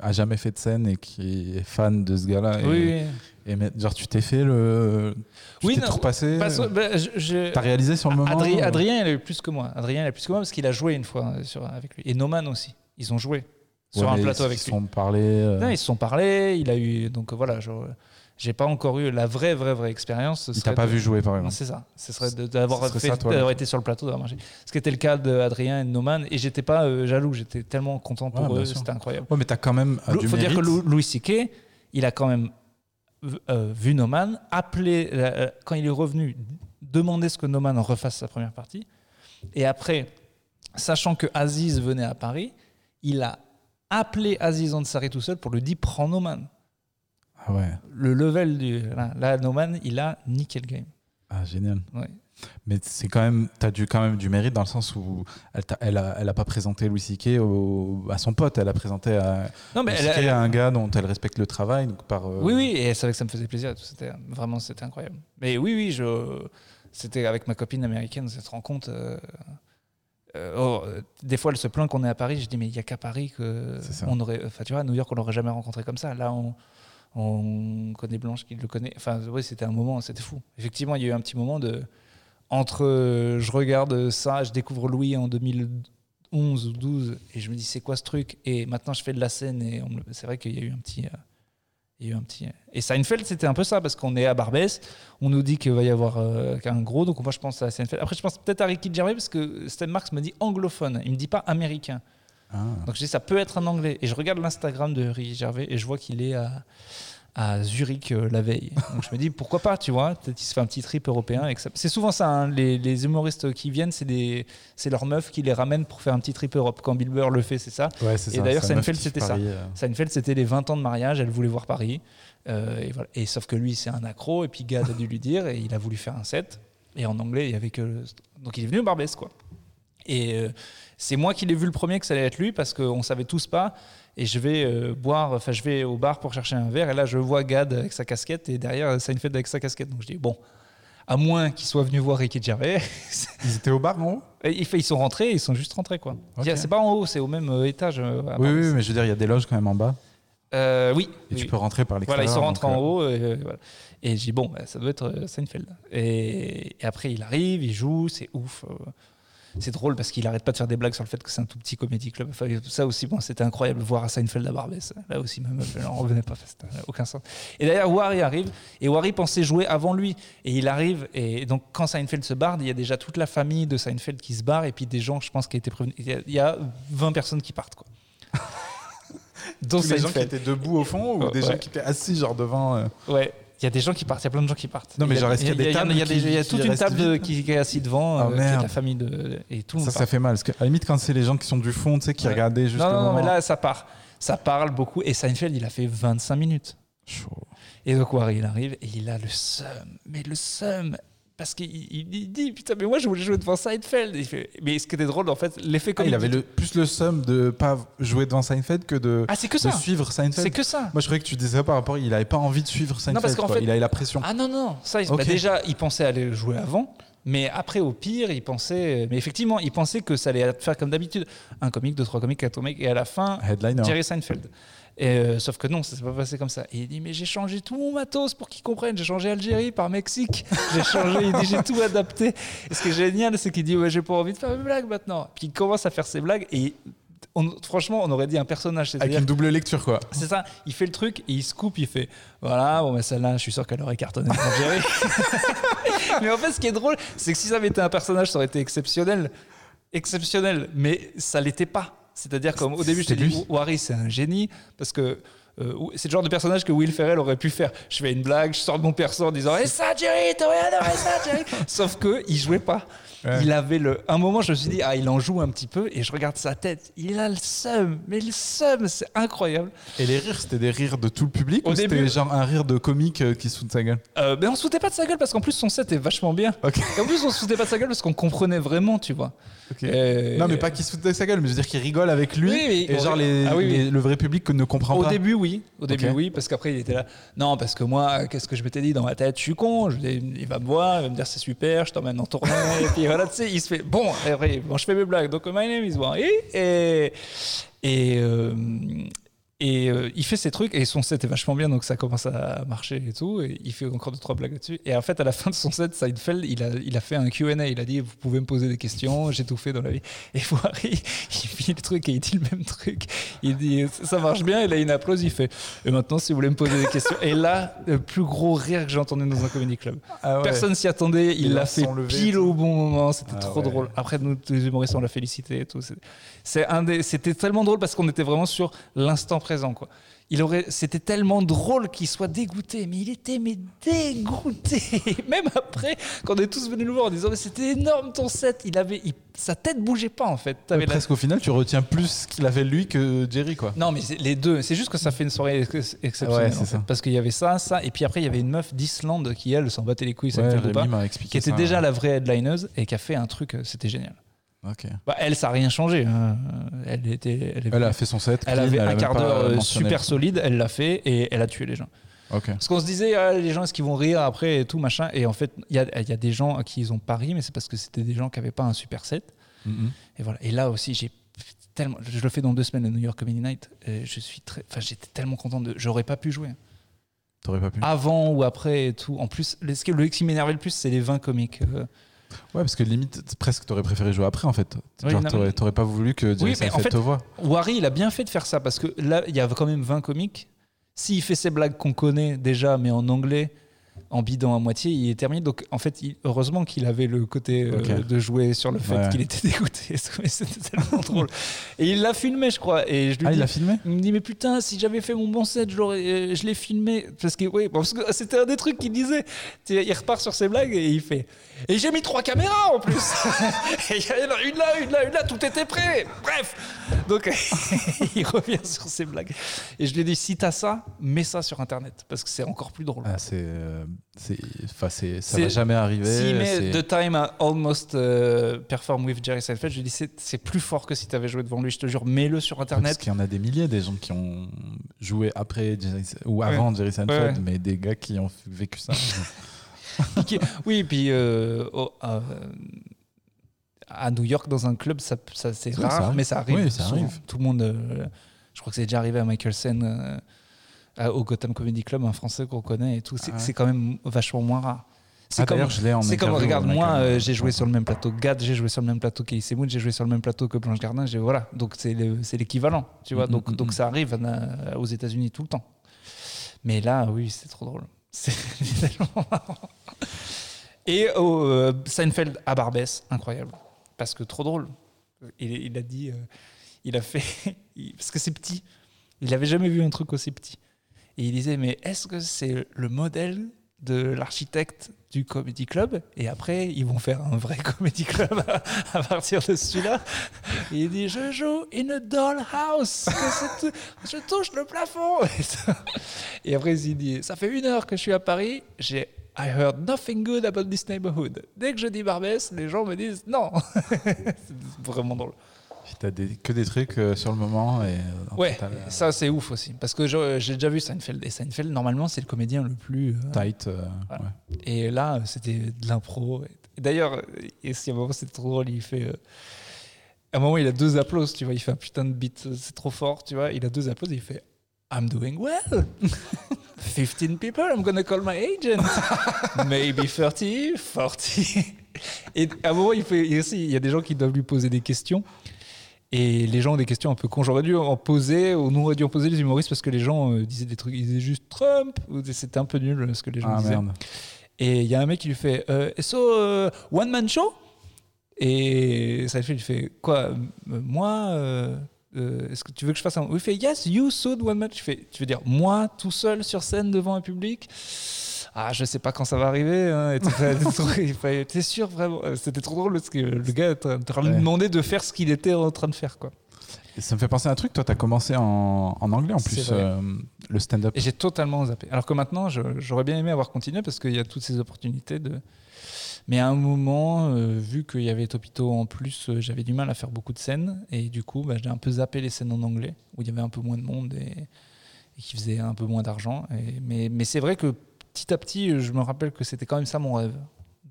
Speaker 1: a jamais fait de scène et qui est fan de ce gars-là, et,
Speaker 2: Oui, oui.
Speaker 1: et genre, tu t'es fait le. Tu
Speaker 2: Oui,
Speaker 1: t'es tout repassé
Speaker 2: que, bah,
Speaker 1: T'as réalisé sur le moment
Speaker 2: Adrien,
Speaker 1: euh,
Speaker 2: Adrien, il a eu plus que moi. Adrien, il a eu plus que moi parce qu'il a joué une fois euh, sur, avec lui. Et Noman aussi. Ils ont joué sur
Speaker 1: ouais,
Speaker 2: un plateau
Speaker 1: ils
Speaker 2: avec
Speaker 1: se
Speaker 2: lui.
Speaker 1: sont parlé. euh,
Speaker 2: Non, ils se sont parlé. Il a eu. Donc euh, voilà, je- j'ai pas encore eu la vraie, vraie, vraie expérience. Ce
Speaker 1: il t'a pas
Speaker 2: de-
Speaker 1: vu jouer, par exemple.
Speaker 2: c'est ça. Ce serait d'avoir été sur le plateau, d'avoir mangé. Ce qui était le cas d'Adrien et de Noman. Et j'étais pas euh, jaloux. J'étais tellement content pour
Speaker 1: Ouais,
Speaker 2: eux. C'était incroyable.
Speaker 1: Ouais, mais t'as quand même
Speaker 2: Il faut dire que Louis C.K., il a quand même euh, vu Noman, appelé, euh, quand il est revenu, demander ce que Noman refasse sa première partie. Et après, sachant que Aziz venait à Paris, il a appelé Aziz Ansari tout seul pour lui dire prends Noman.
Speaker 1: Ah ouais.
Speaker 2: Le level du. Là, là, Noman, il a niqué le game.
Speaker 1: Ah, génial.
Speaker 2: Ouais.
Speaker 1: Mais c'est quand même, t'as du quand même du mérite dans le sens où elle, a, elle a pas présenté Louis C.K. au- à son pote, elle a présenté à,
Speaker 2: Non, mais elle-
Speaker 1: à un gars dont elle respecte le travail. Donc par, euh,
Speaker 2: Oui, oui, et elle savait que ça me faisait plaisir. C'était vraiment, c'était incroyable. Mais oui, oui, je, c'était avec ma copine américaine. Rend compte. euh, euh, oh, des fois, elle se plaint qu'on est à Paris. Je dis, mais il y a qu'à Paris que on aurait. Enfin, tu vois, à New York, on l'aurait jamais rencontré comme ça. Là, on, on connaît Blanche qui le connaît. Enfin, oui, c'était un moment, c'était fou. Effectivement, il y a eu un petit moment de entre. euh, je regarde ça, je découvre Louis en 2011 ou 12 et je me dis, c'est quoi ce truc? Et maintenant, je fais de la scène et c'est vrai qu'il y a eu un petit. euh, il y a eu un petit... Et Seinfeld, c'était un peu ça, parce qu'on est à Barbès, on nous dit qu'il va y avoir euh, un gros, donc moi je pense à Seinfeld. Après, je pense peut-être à Ricky Gervais, parce que Stan Marks me dit anglophone, il me dit pas américain.
Speaker 1: Ah.
Speaker 2: Donc je dis, ça peut être un anglais. Et je regarde l'Instagram de Ricky Gervais et je vois qu'il est à, à Zurich euh, la veille. <laughs> Donc je me dis, pourquoi pas, tu vois Peut-être qu'il se fait un petit trip européen. et que ça- C'est souvent ça, hein, les, les humoristes qui viennent, c'est des... c'est leurs meufs qui les ramènent pour faire un petit trip Europe. Quand Bill Burr le fait, c'est ça.
Speaker 1: Ouais, c'est
Speaker 2: Et d'ailleurs, Seinfeld, c'était ça.
Speaker 1: Euh.
Speaker 2: Seinfeld, c'était les 20 ans de mariage, elle voulait voir Paris. Euh, et, voilà. et sauf que lui, c'est un accro, et puis Gad a dû lui dire, et il a voulu faire un set. Et en anglais, il y avait que. le- Donc il est venu au Barbès, quoi. Et euh, c'est moi qui l'ai vu le premier que ça allait être lui, parce qu'on savait tous pas. Et je vais euh, boire, enfin, je vais au bar pour chercher un verre, et là, je vois Gad avec sa casquette, et derrière, Seinfeld avec sa casquette. Donc je dis, bon, à moins qu'il soit venu voir Ricky Gervais. <laughs>
Speaker 1: Ils étaient au bar en haut
Speaker 2: ils sont rentrés, ils sont juste rentrés, quoi.
Speaker 1: Ok.
Speaker 2: C'est pas en haut, c'est au même euh, étage. euh,
Speaker 1: Oui, oui, mais je veux dire, il y a des loges quand même en bas.
Speaker 2: Euh, oui.
Speaker 1: Et
Speaker 2: oui.
Speaker 1: tu peux rentrer par
Speaker 2: Voilà,
Speaker 1: l'extérieur.
Speaker 2: ils sont rentrés en haut. Et, voilà. et j'ai dit, bon, bah, ça doit être Seinfeld. Et, et après, il arrive, il joue, c'est ouf. C'est drôle parce qu'il arrête pas de faire des blagues sur le fait que c'est un tout petit comédie club. Enfin, ça aussi, bon, c'était incroyable voir à Seinfeld à Barbès. Là aussi, ma meuf, elle en revenait pas. Ça aucun sens. Et d'ailleurs, Wari arrive. Et Wari pensait jouer avant lui. Et il arrive. Et donc, quand Seinfeld se barre, il y a déjà toute la famille de Seinfeld qui se barre. Et puis des gens, je pense, qui étaient prévenus. Il y a- il y a 20 personnes qui partent, quoi. <laughs> Dont
Speaker 1: tous les gens qui étaient debout au fond ou
Speaker 2: Ouais.
Speaker 1: des gens qui étaient assis genre devant. euh,
Speaker 2: Ouais, il y a des gens qui partent, il y a plein de gens qui partent.
Speaker 1: Non, mais
Speaker 2: Il y a-
Speaker 1: genre, est-ce qu'il y a des
Speaker 2: il
Speaker 1: tables
Speaker 2: Il y a, des-
Speaker 1: qui-
Speaker 2: il y a
Speaker 1: qui
Speaker 2: toute une table qui, est assise devant,
Speaker 1: Ah,
Speaker 2: euh, la famille de. Et tout
Speaker 1: Ça, ça fait mal. Parce que, à la limite, quand c'est les gens qui sont du fond, tu sais, qui regardaient juste
Speaker 2: Non, mais là, ça part. Ça parle beaucoup. Et Seinfeld, il a fait 25 minutes.
Speaker 1: Chaud.
Speaker 2: Et donc, Wari, il arrive et il a le seum. Mais le seum. Parce qu'il il- il dit Putain, mais moi, je voulais jouer devant Seinfeld. Il fait- mais ce qui était drôle, en fait, l'effet
Speaker 1: Ah,
Speaker 2: comique.
Speaker 1: il avait le, plus le seum de pas jouer devant Seinfeld que de,
Speaker 2: Ah, c'est
Speaker 1: de suivre
Speaker 2: C'est
Speaker 1: Seinfeld.
Speaker 2: que ça.
Speaker 1: Moi, je croyais que tu disais ça par rapport. Il avait pas envie de suivre Seinfeld.
Speaker 2: parce qu'en fait-
Speaker 1: Il avait la pression.
Speaker 2: Ah non, non, ça, bah déjà, il pensait aller jouer avant, mais après, au pire, il pensait. Mais effectivement, il pensait que ça allait faire comme d'habitude un comique, deux, trois comiques, quatre comiques, et à la fin,
Speaker 1: Headliner.
Speaker 2: Jerry Seinfeld. Et, euh, sauf que non, ça s'est pas passé comme ça. Et il dit Mais j'ai changé tout mon matos pour qu'ils comprennent. J'ai changé Algérie par Mexique. J'ai changé, il dit J'ai tout adapté. Et ce qui est génial, c'est qu'il dit Ouais, j'ai pas envie de faire mes blagues maintenant. Puis il commence à faire ses blagues et. on- franchement, on aurait dit un personnage.
Speaker 1: Avec une double lecture, quoi.
Speaker 2: c'est ça, il fait le truc et il se coupe, il fait voilà, bon, mais celle-là, je suis sûr qu'elle aurait cartonné en Algérie. <laughs> mais en fait, ce qui est drôle, c'est que si ça avait été un personnage, ça aurait été exceptionnel. Exceptionnel, mais ça l'était pas. C'est-à-dire, comme au début, je t'ai
Speaker 1: C'était
Speaker 2: dit. Wari, c'est un génie, parce que. euh, c'est le genre de personnage que Will Ferrell aurait pu faire. Je fais une blague, je sors de mon perso en disant Et ça, Jerry, t'aurais adoré ça, Jerry <laughs> Sauf que il jouait pas.
Speaker 1: Ouais.
Speaker 2: Il avait le. Un moment, je me suis dit Ah, il en joue un petit peu, et je regarde sa tête. Il a le seum, mais le seum, c'est incroyable.
Speaker 1: Et les rires, c'était des rires de tout le public
Speaker 2: Au
Speaker 1: ou c'était
Speaker 2: début-
Speaker 1: genre un rire de comique euh, qui se fout de sa gueule?
Speaker 2: Euh, mais on se foutait pas de sa gueule parce qu'en plus son set est vachement bien. Et en plus on se foutait pas de sa gueule parce qu'on comprenait vraiment, tu vois. Euh,
Speaker 1: Non, mais pas qu'il se fout de sa gueule, mais je veux dire qu'il rigole avec lui.
Speaker 2: Oui, oui.
Speaker 1: et genre, les,
Speaker 2: Ah oui, oui.
Speaker 1: les- le vrai public ne comprend
Speaker 2: Au
Speaker 1: pas.
Speaker 2: début, oui. Au début, oui, parce qu'après, il était là. Non, parce que moi, qu'est-ce que je m'étais dit dans ma tête? Je suis con. Je, il va me voir, il va me dire c'est super, je t'emmène en tournée. <laughs> et puis voilà, tu sais, il se fait bon. Et après, bon, je fais mes blagues. Donc, my name is Wari. Et, et, euh, et euh, il fait ses trucs et son set est vachement bien, donc ça commence à marcher et tout. Et il fait encore deux trois blagues là-dessus. Et en fait, à la fin de son set, Seinfeld, il a, il a fait un Q&A. Il a dit vous pouvez me poser des questions, j'ai tout fait dans la vie. Et Wari, <laughs> il finit le truc et il dit le même truc. Il dit ça marche bien. Et là, il applause. Il fait et maintenant, si vous voulez me poser des questions. Et là, le plus gros rire que j'ai entendu dans un comedy club.
Speaker 1: Ah ouais.
Speaker 2: Personne s'y attendait. Il l'a fait pile au bon moment. C'était
Speaker 1: Ah
Speaker 2: trop
Speaker 1: ouais.
Speaker 2: drôle. Après, nous, tous les humoristes, on l'a félicité et tout. C'était tellement drôle parce qu'on était vraiment sur l'instant présent, quoi. Il aurait, c'était tellement drôle qu'il soit dégoûté, mais il était mais dégoûté. <laughs> Même après, quand on est tous venus le voir en disant mais c'était énorme ton set, il avait, il- sa tête bougeait pas en fait. T'avais la-
Speaker 1: Presque au final, tu retiens plus ce qu'il a fait lui que Jerry, quoi.
Speaker 2: non, mais les deux. C'est juste que ça fait une soirée ex- exceptionnelle.
Speaker 1: Ouais, c'est
Speaker 2: en fait.
Speaker 1: ça.
Speaker 2: Parce qu'il y avait ça, ça, et puis après il y avait une meuf d'Islande qui elle s'en battait les couilles, ça
Speaker 1: Ouais,
Speaker 2: fait pas, qui était
Speaker 1: ça.
Speaker 2: déjà la vraie headlineuse et qui a fait un truc, euh, c'était génial.
Speaker 1: Ok.
Speaker 2: Bah, elle, ça n'a rien changé. hein. Elle, était, elle,
Speaker 1: a fait son set.
Speaker 2: elle
Speaker 1: clean,
Speaker 2: avait un quart d'heure euh, super solide, elle l'a fait et elle a tué les gens.
Speaker 1: Ok.
Speaker 2: Parce qu'on se disait, ah, les gens, est-ce qu'ils vont rire après et tout, machin. Et en fait, il y a, il y a des gens à qui ils ont pas ri, mais c'est parce que c'était des gens qui n'avaient pas un super set.
Speaker 1: Mhm.
Speaker 2: Et voilà. Et là aussi, j'ai tellement. Je le fais dans deux semaines au New York Comedy Night. Et je suis très. Enfin, j'étais tellement content de. J'aurais pas pu jouer.
Speaker 1: T'aurais pas pu.
Speaker 2: Avant ou après et tout. En plus, le, ce qui- le qui m'énervait le plus, c'est les 20 comiques. Euh,
Speaker 1: Ouais, parce que limite, presque t'aurais préféré jouer après en fait.
Speaker 2: Oui,
Speaker 1: Genre, t'aurais
Speaker 2: mais-
Speaker 1: pas voulu que Jerry
Speaker 2: Oui, mais en fait-
Speaker 1: te voit.
Speaker 2: Wari, il a bien fait de faire ça parce que là, il y a quand même 20 comiques. S'il fait ses blagues qu'on connaît déjà, mais en anglais, en bidant à moitié, il est terminé. Donc, en fait, il- heureusement qu'il avait le côté euh, de jouer sur le fait
Speaker 1: Ouais.
Speaker 2: qu'il était <laughs> dégoûté. C'était tellement drôle. Et il l'a filmé, je crois. Et je lui
Speaker 1: Ah,
Speaker 2: dis,
Speaker 1: il l'a filmé?
Speaker 2: il me dit mais putain si j'avais fait mon bon set euh, je l'ai filmé parce que oui parce que c'était un des trucs qu'il disait il repart sur ses blagues et il fait et j'ai mis trois caméras en plus <laughs> Et il y en a une là une là une là tout était prêt bref donc <laughs> il revient sur ses blagues et je lui ai dit si t'as ça mets ça sur internet parce que c'est encore plus drôle
Speaker 1: Ah, c'est, euh, c'est, ça va jamais arriver.
Speaker 2: s'il met The Time I Almost euh, Perform with Jerry Seinfeld je lui dit c'est plus fort que si t'avais joué devant lui je te jure mets-le sur
Speaker 1: Parce
Speaker 2: internet
Speaker 1: qu'il y en a des milliers des gens qui ont joué après Jerry- ou avant Jerry Seinfeld,
Speaker 2: Ouais.
Speaker 1: mais des gars qui ont vécu ça. <laughs>
Speaker 2: Oui, puis euh, euh, à New York, dans un club, ça, ça- c'est
Speaker 1: ça
Speaker 2: rare, mais ça arrive.
Speaker 1: Oui, ça arrive.
Speaker 2: Tout le monde. euh, je crois que c'est déjà arrivé à Michael Sen. euh, au Gotham Comedy Club, un Français qu'on connaît et tout. C'est
Speaker 1: Ah ouais.
Speaker 2: c'est quand même vachement moins rare. C'est
Speaker 1: Ah,
Speaker 2: comme,
Speaker 1: je
Speaker 2: regarde, moi, euh, j'ai joué sur le même plateau que Gad, j'ai joué sur le même plateau qu'Elise Moon, j'ai joué sur le même plateau que Blanche Gardin. Voilà, donc c'est le- c'est l'équivalent, tu vois.
Speaker 1: Mhm,
Speaker 2: donc,
Speaker 1: mhm,
Speaker 2: donc
Speaker 1: mhm.
Speaker 2: ça arrive à- aux États-Unis tout le temps. Mais là, oui, c'est trop drôle. <laughs> C'est tellement marrant. Et au euh, Seinfeld à Barbès, incroyable. Parce que trop drôle. Il, il a dit, euh, il a fait, <laughs> parce que c'est petit. Il avait jamais vu un truc aussi petit. Et il disait, mais est-ce que c'est le modèle de l'architecte du comedy club? Et après, ils vont faire un vrai <laughs> comedy club à, partir de celui-là. Il dit, je joue in a dollhouse. Je touche le plafond. <laughs> Et après, il dit, ça fait une heure que je suis à Paris. J'ai I heard nothing good about this neighborhood. Dès que je dis Barbès, les gens me disent non. <laughs> c'est vraiment drôle.
Speaker 1: T'as des, que des trucs euh, sur le moment et euh,
Speaker 2: Ouais,
Speaker 1: total, euh,
Speaker 2: ça c'est ouf aussi. Parce que je- j'ai déjà vu Seinfeld. Et Seinfeld, normalement, c'est le comédien le plus. euh,
Speaker 1: tight. euh,
Speaker 2: Voilà.
Speaker 1: ouais.
Speaker 2: Et là, c'était de l'impro. Et D'ailleurs, et si à un moment, c'était trop drôle, il fait. euh, À un moment, il a deux applauses, tu vois. Il fait un putain de beat, euh, c'est trop fort, tu vois. Il a deux applauses et il fait I'm doing well. <laughs> 15 people, I'm gonna call my agent. <laughs> Maybe 30, 40. Et à un moment, il, fait, il, aussi, il y a des gens qui doivent lui poser des questions. Et les gens ont des questions un peu con. J'aurais dû en poser, ou nous aurait dû en poser les humoristes parce que les gens euh, disaient des trucs, ils disaient juste Trump. C'était un peu nul euh, ce que les gens
Speaker 1: Ah
Speaker 2: disaient.
Speaker 1: merde.
Speaker 2: Et il y a un mec qui lui fait euh, So, euh, one man show? Et ça fait, il fait Quoi Moi Est-ce que tu veux que je fasse un. Il fait Yes, you should one man. Je fais, tu veux dire moi tout seul sur scène devant un public? Ah, je sais pas quand ça va arriver. Hein, <laughs> T'es sûr vraiment? C'était trop drôle parce que le gars lui
Speaker 1: Ouais.
Speaker 2: demander de faire ce qu'il était en train de faire. Quoi.
Speaker 1: Ça me fait penser à un truc. Toi, t'as commencé en, en anglais en plus, euh, le stand-up.
Speaker 2: Et j'ai totalement zappé. Alors que maintenant, j'aurais bien aimé avoir continué parce qu'il y a toutes ces opportunités de. Mais à un moment, euh, vu qu'il y avait Topito en plus, euh, j'avais du mal à faire beaucoup de scènes. Et du coup, bah, j'ai un peu zappé les scènes en anglais, où il y avait un peu moins de monde et, et qui faisait un peu moins d'argent. Mais c'est vrai que petit à petit, je me rappelle que c'était quand même ça mon rêve,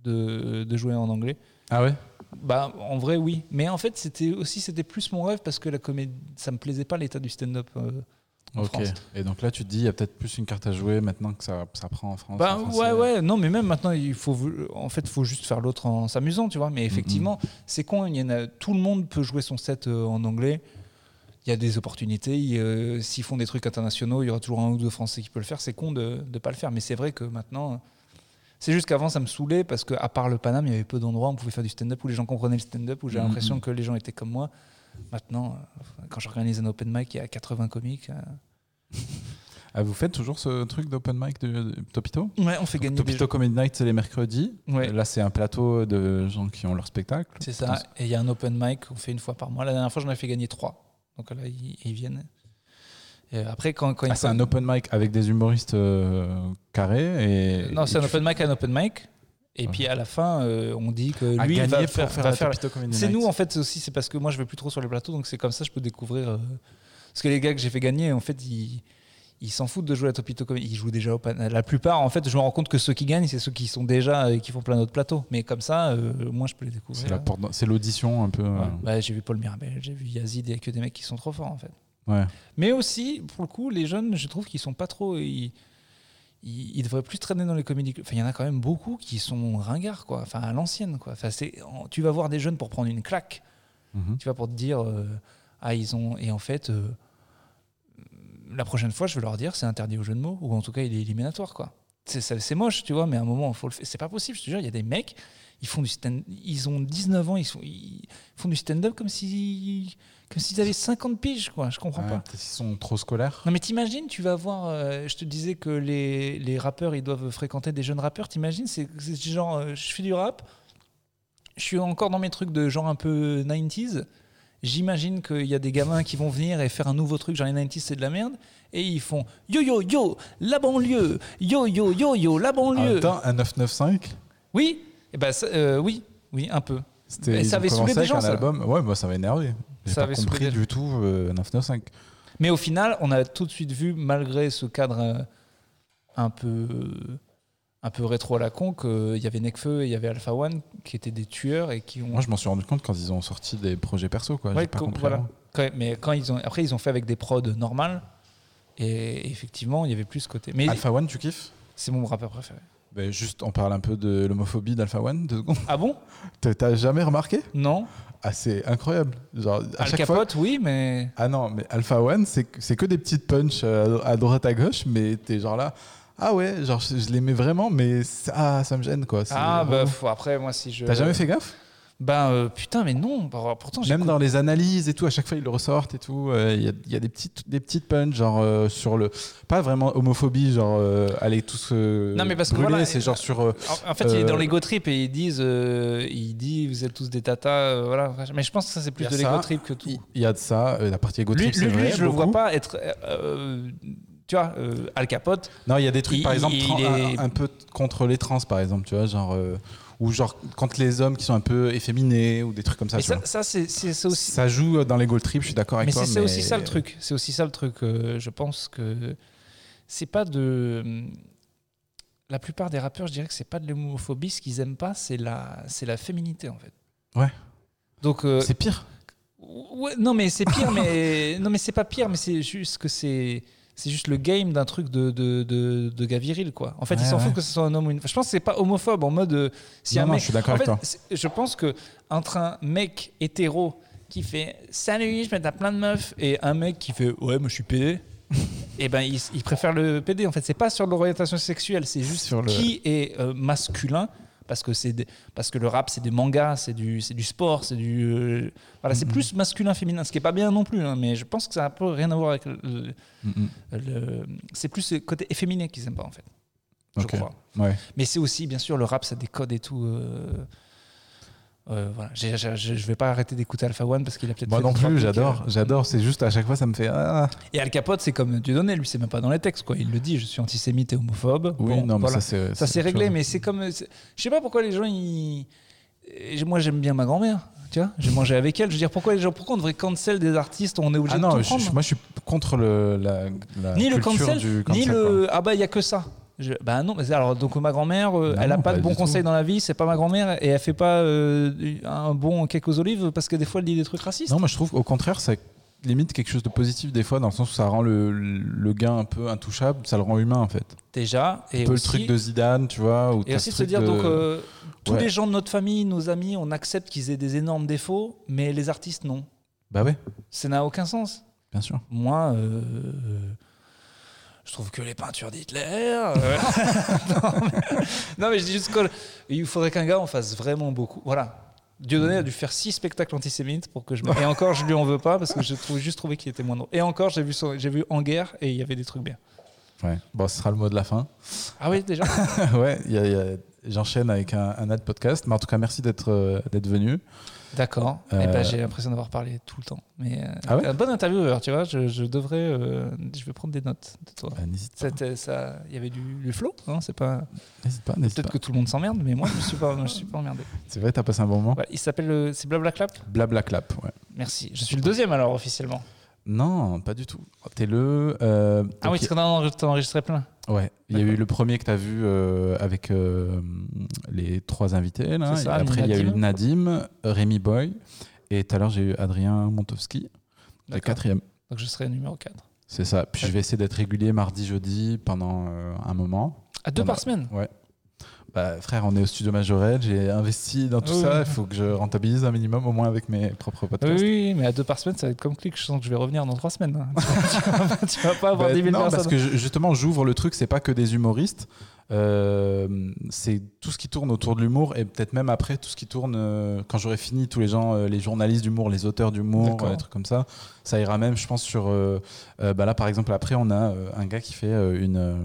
Speaker 2: de, de jouer en anglais.
Speaker 1: Ah ouais?
Speaker 2: Bah, en vrai, oui. Mais en fait, c'était aussi c'était plus mon rêve parce que la comédie, ça me plaisait pas l'état du stand-up. euh, en
Speaker 1: Ok.
Speaker 2: France.
Speaker 1: Et donc là, tu te dis, il y a peut-être plus une carte à jouer maintenant que ça, ça prend en France.
Speaker 2: Bah ouais ouais non mais même maintenant il faut en fait faut juste faire l'autre en s'amusant tu vois mais effectivement c'est con il y en a tout le monde peut jouer son set euh, en anglais il y a des opportunités euh, s'ils font des trucs internationaux il y aura toujours un ou deux français qui peuvent le faire c'est con de ne pas le faire mais c'est vrai que maintenant c'est juste qu'avant ça me saoulait parce que à part le Paname il y avait peu d'endroits où on pouvait faire du stand-up où les gens comprenaient le stand-up où j'ai
Speaker 1: Mhm.
Speaker 2: l'impression que les gens étaient comme moi maintenant euh, quand j'organise un open mic il y a 80 comiques euh, <laughs>
Speaker 1: Ah, vous faites toujours ce truc d'open mic de, Topito?
Speaker 2: Ouais on fait gagner
Speaker 1: Topito Comedy Night, c'est les mercredis.
Speaker 2: Ouais.
Speaker 1: Là, c'est un plateau de gens qui ont leur spectacle.
Speaker 2: C'est ça. Et il y a un open mic qu'on fait une fois par mois. La dernière fois, j'en ai fait gagner trois. Donc là, ils, ils viennent. Et après, quand, quand
Speaker 1: Ah, c'est un open mic avec des humoristes euh, carrés et
Speaker 2: Non, c'est un open mic, un open mic. Et
Speaker 1: Ouais.
Speaker 2: puis à la fin, euh, on dit que
Speaker 1: à
Speaker 2: lui, il va faire,
Speaker 1: faire,
Speaker 2: faire- C'est nous, en fait, aussi. C'est parce que moi, je vais plus trop sur les plateaux. Donc c'est comme ça, je peux découvrir. euh, Parce que les gars que j'ai fait gagner, en fait, ils. Ils s'en foutent de jouer à Topito Comedy. Ils jouent déjà au pan- La plupart, en fait, je me rends compte que ceux qui gagnent, c'est ceux qui sont déjà et qui font plein d'autres plateaux. Mais comme ça, euh, moi, je peux les découvrir.
Speaker 1: C'est la porte d'en- c'est l'audition un peu. euh,
Speaker 2: Ouais. Bah, j'ai vu Paul Mirabel, j'ai vu Yazid et que des mecs qui sont trop forts en fait.
Speaker 1: ouais.
Speaker 2: Mais aussi, pour le coup, les jeunes, je trouve qu'ils sont pas trop. Ils, ils, ils devraient plus traîner dans les comédies. Enfin, il y en a quand même beaucoup qui sont ringards, quoi. Enfin, à l'ancienne, quoi. Enfin, c'est, tu vas voir des jeunes pour prendre une claque.
Speaker 1: Mhm.
Speaker 2: Tu vas pour te dire, euh, ah, ils ont. Et en fait, euh, la prochaine fois, je vais leur dire, c'est interdit au jeu de mots, ou en tout cas, il est éliminatoire, quoi. C'est, moche, tu vois, mais à un moment, faut le faire. C'est pas possible, je te jure, il y a des mecs, ils font du stand ils ont 19 ans, ils, sont, ils font du stand-up comme si comme s'ils avaient 50 piges, quoi. Je comprends
Speaker 1: Ouais,
Speaker 2: pas.
Speaker 1: qu'ils sont trop scolaires.
Speaker 2: Non mais t'imagines, tu vas voir, euh, je te disais que les, les rappeurs, ils doivent fréquenter des jeunes rappeurs, t'imagines, c'est c'est genre, euh, je fais du rap, je suis encore dans mes trucs de genre un peu 90s, j'imagine qu'il y a des gamins qui vont venir et faire un nouveau truc, genre les 90s c'est de la merde, et ils font yo yo yo, la banlieue, yo yo yo yo, la banlieue.
Speaker 1: temps, un 995,
Speaker 2: oui, et ben, ça, euh, oui, oui, un peu.
Speaker 1: ils
Speaker 2: ça avait saoulé des gens, ça.
Speaker 1: album. Ouais, moi, ça m'a énervé. J'ai pas
Speaker 2: avait
Speaker 1: compris du tout euh, 995.
Speaker 2: Mais au final, on a tout de suite vu, malgré ce cadre euh, un peu, un peu rétro à la con, qu'il y avait Necfeu et il y avait Alpha One qui étaient des tueurs et qui ont.
Speaker 1: Moi, je m'en suis rendu compte quand ils ont sorti des projets perso. Quoi.
Speaker 2: Ouais,
Speaker 1: pas
Speaker 2: co-
Speaker 1: compris.
Speaker 2: voilà. Quand- mais quand ils ont, après, ils ont fait avec des prods normales. Et effectivement, il y avait plus ce côté. Mais
Speaker 1: Alpha One, tu kiffes?
Speaker 2: C'est mon rappeur préféré.
Speaker 1: Ben, juste, on parle un peu de l'homophobie d'Alpha One, deux secondes.
Speaker 2: Ah bon? <laughs>
Speaker 1: T'as- jamais remarqué?
Speaker 2: Non.
Speaker 1: Ah, c'est incroyable. Genre, à
Speaker 2: Al
Speaker 1: chaque fois.
Speaker 2: Capote, oui, mais.
Speaker 1: Ah non, mais Alpha One, c'est que- c'est que des petites punches euh, à droite à gauche, mais t'es genre là. Ah ouais, genre je, je l'aimais vraiment, mais ça, ça me gêne quoi.
Speaker 2: Ah, bah, après, moi, si je.
Speaker 1: T'as jamais fait gaffe?
Speaker 2: Ben, euh, putain, mais non. Bah, pourtant, j'ai.
Speaker 1: Même dans les analyses et tout, à chaque fois ils le ressortent et tout. euh, Il y, a, il y a des petites, des petites punches, genre euh, sur le. Pas vraiment homophobie, genre allez tous.
Speaker 2: Non, mais parce que voilà,
Speaker 1: c'est genre sur.
Speaker 2: En, fait, il est dans l'ego trip et ils disent, il dit, vous êtes tous des tatas, voilà. Mais je pense que ça c'est plus de l'ego trip que tout.
Speaker 1: Il y a de ça, la partie ego trip, c'est
Speaker 2: lui, lui,
Speaker 1: vrai.
Speaker 2: je le vois
Speaker 1: beaucoup.
Speaker 2: pas être, tu vois, euh, Al Capote.
Speaker 1: Non, il y a des trucs,
Speaker 2: Il-
Speaker 1: par exemple,
Speaker 2: il est-
Speaker 1: un, un peu contre les trans, par exemple, tu vois, genre. euh, ou genre quand les hommes qui sont un peu efféminés ou des trucs comme ça.
Speaker 2: Mais ça, ça c'est aussi.
Speaker 1: Ça joue dans les goal trip, je suis d'accord avec
Speaker 2: mais
Speaker 1: toi.
Speaker 2: c'est c'est aussi ça le truc. C'est aussi ça le truc. euh, je pense que c'est pas de. La plupart des rappeurs, je dirais que c'est pas de l'homophobie. Ce qu'ils aiment pas, c'est la, c'est la féminité en fait.
Speaker 1: Ouais.
Speaker 2: Donc. euh,
Speaker 1: C'est pire.
Speaker 2: Ouais, non, mais c'est pire, mais non, mais c'est pas pire, mais c'est juste que c'est c'est juste le game d'un truc de, de, de, de gars viril, quoi. En fait,
Speaker 1: Ouais,
Speaker 2: ils s'en
Speaker 1: ouais.
Speaker 2: foutent que ce soit un homme ou une femme. Je pense que c'est pas homophobe en mode euh, si
Speaker 1: Non,
Speaker 2: un
Speaker 1: non,
Speaker 2: mec.
Speaker 1: je suis d'accord
Speaker 2: en
Speaker 1: avec
Speaker 2: fait,
Speaker 1: toi.
Speaker 2: je pense que entre un mec hétéro qui fait salut, je mets à plein de meufs et un mec qui fait ouais, moi je suis PD. <laughs> et ben, il, il préfère le PD. En fait, c'est pas sur l'orientation sexuelle, c'est juste
Speaker 1: Sur le-
Speaker 2: qui est euh, masculin. Parce que, c'est parce que le rap, c'est des mangas, c'est du, c'est du sport, c'est du. euh, voilà, c'est plus masculin-féminin, ce qui est pas bien non plus, hein, mais je pense que ça a un peu rien à voir avec le.
Speaker 1: Mm,
Speaker 2: c'est plus le côté efféminé qu'ils aiment pas, en fait. Je crois.
Speaker 1: Ouais.
Speaker 2: Mais c'est aussi, bien sûr, le rap, ça décode et tout. euh, euh, voilà. Je je vais pas arrêter d'écouter Alpha One parce qu'il a peut-être
Speaker 1: Moi non plus, j'adore,
Speaker 2: euh,
Speaker 1: j'adore. C'est juste à chaque fois, ça me fait. Ah.
Speaker 2: Et Al Capote, c'est comme Dieudonné, lui, c'est même pas dans les textes, quoi. Il le dit, je suis antisémite et homophobe.
Speaker 1: Oui,
Speaker 2: Bon,
Speaker 1: non, mais ça autre
Speaker 2: réglé,
Speaker 1: chose.
Speaker 2: mais c'est comme. Je sais pas pourquoi les gens ils. Moi j'aime bien ma grand-mère, tu vois. J'ai mangé avec elle. Je veux dire pourquoi les gens, pourquoi on devrait cancel des artistes On est obligé
Speaker 1: Ah
Speaker 2: de
Speaker 1: non, je- moi je suis contre le, la, la
Speaker 2: ni le cancel,
Speaker 1: du
Speaker 2: ni le ah bah il y a que ça. Je- bah non, mais alors donc ma grand-mère, euh, elle a
Speaker 1: non,
Speaker 2: pas de bons
Speaker 1: tout.
Speaker 2: conseils dans la vie, c'est pas ma grand-mère et elle fait pas euh, un bon cake aux olives parce que des fois elle dit des trucs racistes.
Speaker 1: Non, moi je trouve au contraire, ça limite quelque chose de positif des fois, dans le sens où ça rend le, le gars un peu intouchable, ça le rend humain en fait.
Speaker 2: Déjà et
Speaker 1: un peu
Speaker 2: aussi,
Speaker 1: le truc de Zidane, tu vois. Ou
Speaker 2: et aussi se dire donc euh, tous
Speaker 1: Ouais.
Speaker 2: les gens de notre famille, nos amis, on accepte qu'ils aient des énormes défauts, mais les artistes non.
Speaker 1: Bah ouais,
Speaker 2: Ça n'a aucun sens.
Speaker 1: bien sûr.
Speaker 2: Moi, je trouve que les peintures d'Hitler. euh, <laughs> non, mais, non, mais je dis juste qu'il faudrait qu'un gars en fasse vraiment beaucoup. Voilà. Dieudonné a dû faire six spectacles antisémites pour que je. Et encore, je lui en veux pas parce que je trouve juste trouvé qu'il était moins drôle. Et encore, j'ai vu, son- j'ai vu En guerre et il y avait des trucs bien.
Speaker 1: Ouais. Bon, ce sera le mot de la fin.
Speaker 2: Ah oui, déjà <laughs>
Speaker 1: ouais, il y a- il y a- j'enchaîne avec un, un autre podcast. Mais en tout cas, merci d'être euh, d'être venu.
Speaker 2: D'accord.
Speaker 1: Euh,
Speaker 2: Et ben, j'ai l'impression d'avoir parlé tout le temps. Mais euh,
Speaker 1: Ah ouais
Speaker 2: un bon intervieweur, tu vois. Je, je devrais. euh, je vais prendre des notes de toi.
Speaker 1: Bah, n'hésite
Speaker 2: ça, il y avait du, du flow, non C'est pas.
Speaker 1: N'hésite pas,
Speaker 2: Peut-être que tout le monde s'emmerde, mais moi, je suis pas, je suis pas emmerdé.
Speaker 1: C'est vrai, t'as passé un bon moment.
Speaker 2: Il s'appelle, euh, c'est Blabla Clap?
Speaker 1: Blabla clap, ouais.
Speaker 2: Merci. Je suis le deuxième alors officiellement.
Speaker 1: Non, pas du tout. T'es le. euh,
Speaker 2: Ah oui, parce qu'on en t'en as enregistré plein.
Speaker 1: Ouais, il y a eu le premier que tu as vu euh, avec euh, les trois invités. Là.
Speaker 2: C'est ça,
Speaker 1: Et Après, il y a eu
Speaker 2: Nadim.
Speaker 1: Rémi Boy. Et tout à l'heure, j'ai eu Adrien Montowski, le quatrième.
Speaker 2: Donc je serai numéro 4.
Speaker 1: C'est ça. Puis je vais essayer d'être régulier mardi, jeudi pendant un moment.
Speaker 2: À deux
Speaker 1: Pendant-
Speaker 2: par semaine
Speaker 1: Bah, frère, on est au studio Majorel, j'ai investi dans tout
Speaker 2: Oui.
Speaker 1: ça. Il faut que je rentabilise un minimum, au moins avec mes propres podcasts.
Speaker 2: oui, mais à deux par semaine, ça va être comme clic. Je sens que je vais revenir dans trois semaines. hein. <laughs> tu, vas, tu vas pas avoir
Speaker 1: Bah,
Speaker 2: 10 000
Speaker 1: non,
Speaker 2: personnes.
Speaker 1: parce que justement, j'ouvre le truc, c'est pas que des humoristes. Euh, c'est tout ce qui tourne autour de l'humour et peut-être même après tout ce qui tourne euh, quand j'aurai fini tous les gens, euh, les journalistes d'humour, les auteurs d'humour, des trucs comme ça. Ça ira même, je pense, sur. bah là, par exemple, après, on a un gars qui fait une,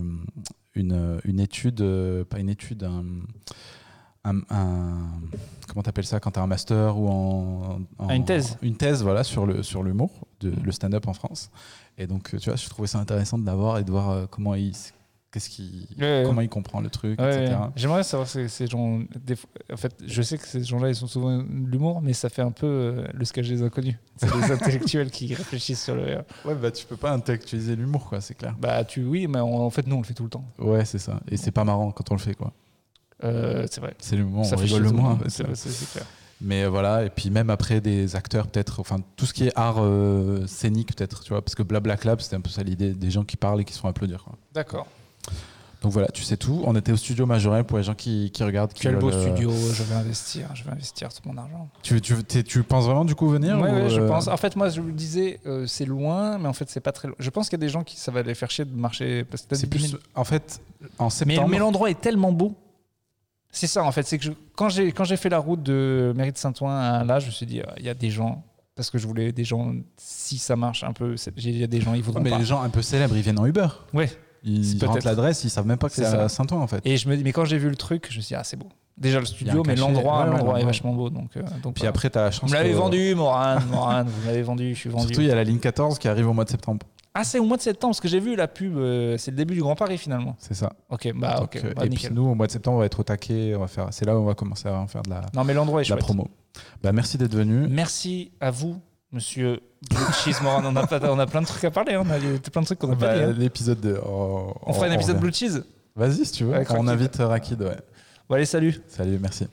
Speaker 1: une, une étude, euh, pas une étude, un. un- un- comment t'appelles ça quand t'as un master ou en, en-
Speaker 2: Ah, une thèse.
Speaker 1: une thèse voilà sur le sur l'humour de le stand-up en France et donc euh, tu vois je trouvais ça intéressant de l'avoir et de voir euh, comment il qu'est-ce qui
Speaker 2: Ouais, ouais.
Speaker 1: comment il comprend le truc
Speaker 2: Ouais,
Speaker 1: etc.
Speaker 2: J'aimerais savoir ces, ces gens. des en fait, je sais que ces gens-là, ils sont souvent de l'humour, mais ça fait un peu euh, le sketch des inconnus. C'est des <laughs> intellectuels qui réfléchissent sur le.
Speaker 1: ouais bah tu peux pas intellectualiser l'humour quoi c'est clair
Speaker 2: Bah, tu, oui, mais en, en fait, nous, on le fait tout le temps.
Speaker 1: ouais c'est ça et c'est pas marrant quand on le fait quoi
Speaker 2: Euh, c'est vrai.
Speaker 1: c'est le moment où
Speaker 2: ça
Speaker 1: on rigole le moins.
Speaker 2: C'est clair.
Speaker 1: Mais euh, voilà, et puis même après des acteurs peut-être, enfin tout ce qui est art euh, scénique peut-être, tu vois, parce que Blabla Club, c'était un peu ça l'idée, des gens qui parlent et qui se font applaudir.
Speaker 2: D'accord.
Speaker 1: Donc voilà, tu sais tout. On était au studio Majorel pour les gens qui, qui regardent. qui
Speaker 2: Quel beau
Speaker 1: euh,
Speaker 2: studio, je vais investir, je vais investir tout mon argent.
Speaker 1: Tu, tu, tu penses vraiment du coup venir
Speaker 2: Ouais,
Speaker 1: ou,
Speaker 2: ouais, je
Speaker 1: euh,
Speaker 2: pense. En fait, moi, je me disais, euh, c'est loin, mais en fait, c'est pas très loin. Je pense qu'il y a des gens qui ça va les faire chier de marcher. Parce que t'as
Speaker 1: C'est plus.
Speaker 2: 10
Speaker 1: En fait, en
Speaker 2: Mais,
Speaker 1: septembre.
Speaker 2: mais l'endroit est tellement beau. C'est ça, en fait. C'est que je- quand j'ai quand j'ai fait la route de Mairie de Saint-Ouen à là, je me suis dit, euh, il y a des gens. Parce que je voulais des gens, si ça marche un peu, il y a des gens, ils
Speaker 1: Ouais,
Speaker 2: voudront
Speaker 1: mais
Speaker 2: pas.
Speaker 1: les gens un peu célèbres, ils viennent en Uber.
Speaker 2: Ouais.
Speaker 1: Ils rentrent l'adresse, ils savent même pas que
Speaker 2: C'est
Speaker 1: à Saint-Ouen en fait.
Speaker 2: Et je me dis, mais quand j'ai vu le truc, je me suis dit, ah, c'est beau. Déjà le studio, mais l'endroit, l'endroit est vachement beau. Donc, euh, donc
Speaker 1: Puis après, tu as la chance.
Speaker 2: vous me l'avez vendu, Morane, Morane, vous me l'avez vendu, je suis vendu.
Speaker 1: Surtout, il y a la ligne 14 qui arrive au mois de septembre.
Speaker 2: Ah, c'est au mois de septembre, parce que j'ai vu la pub, euh, c'est le début du Grand Paris finalement.
Speaker 1: C'est ça.
Speaker 2: Ok, bah
Speaker 1: Donc,
Speaker 2: ok,
Speaker 1: euh,
Speaker 2: bah,
Speaker 1: et
Speaker 2: nickel.
Speaker 1: puis nous, au mois de septembre, on va être au taquet. On va faire. C'est là où on va commencer à en faire de la,
Speaker 2: Non, mais l'endroit est
Speaker 1: de la promo. Bah, merci d'être venu.
Speaker 2: Merci à vous, monsieur Blue Cheese Moran. On a, pas- on a plein de trucs à parler, hein. on a plein de trucs qu'on a pas
Speaker 1: Bah,
Speaker 2: dit. hein.
Speaker 1: L'épisode de.
Speaker 2: On fera un épisode
Speaker 1: revient.
Speaker 2: Blue Cheese
Speaker 1: Vas-y, si tu veux.
Speaker 2: Avec
Speaker 1: on
Speaker 2: Rakid.
Speaker 1: invite Rakid. Ouais.
Speaker 2: Bon, allez, salut
Speaker 1: Salut, merci.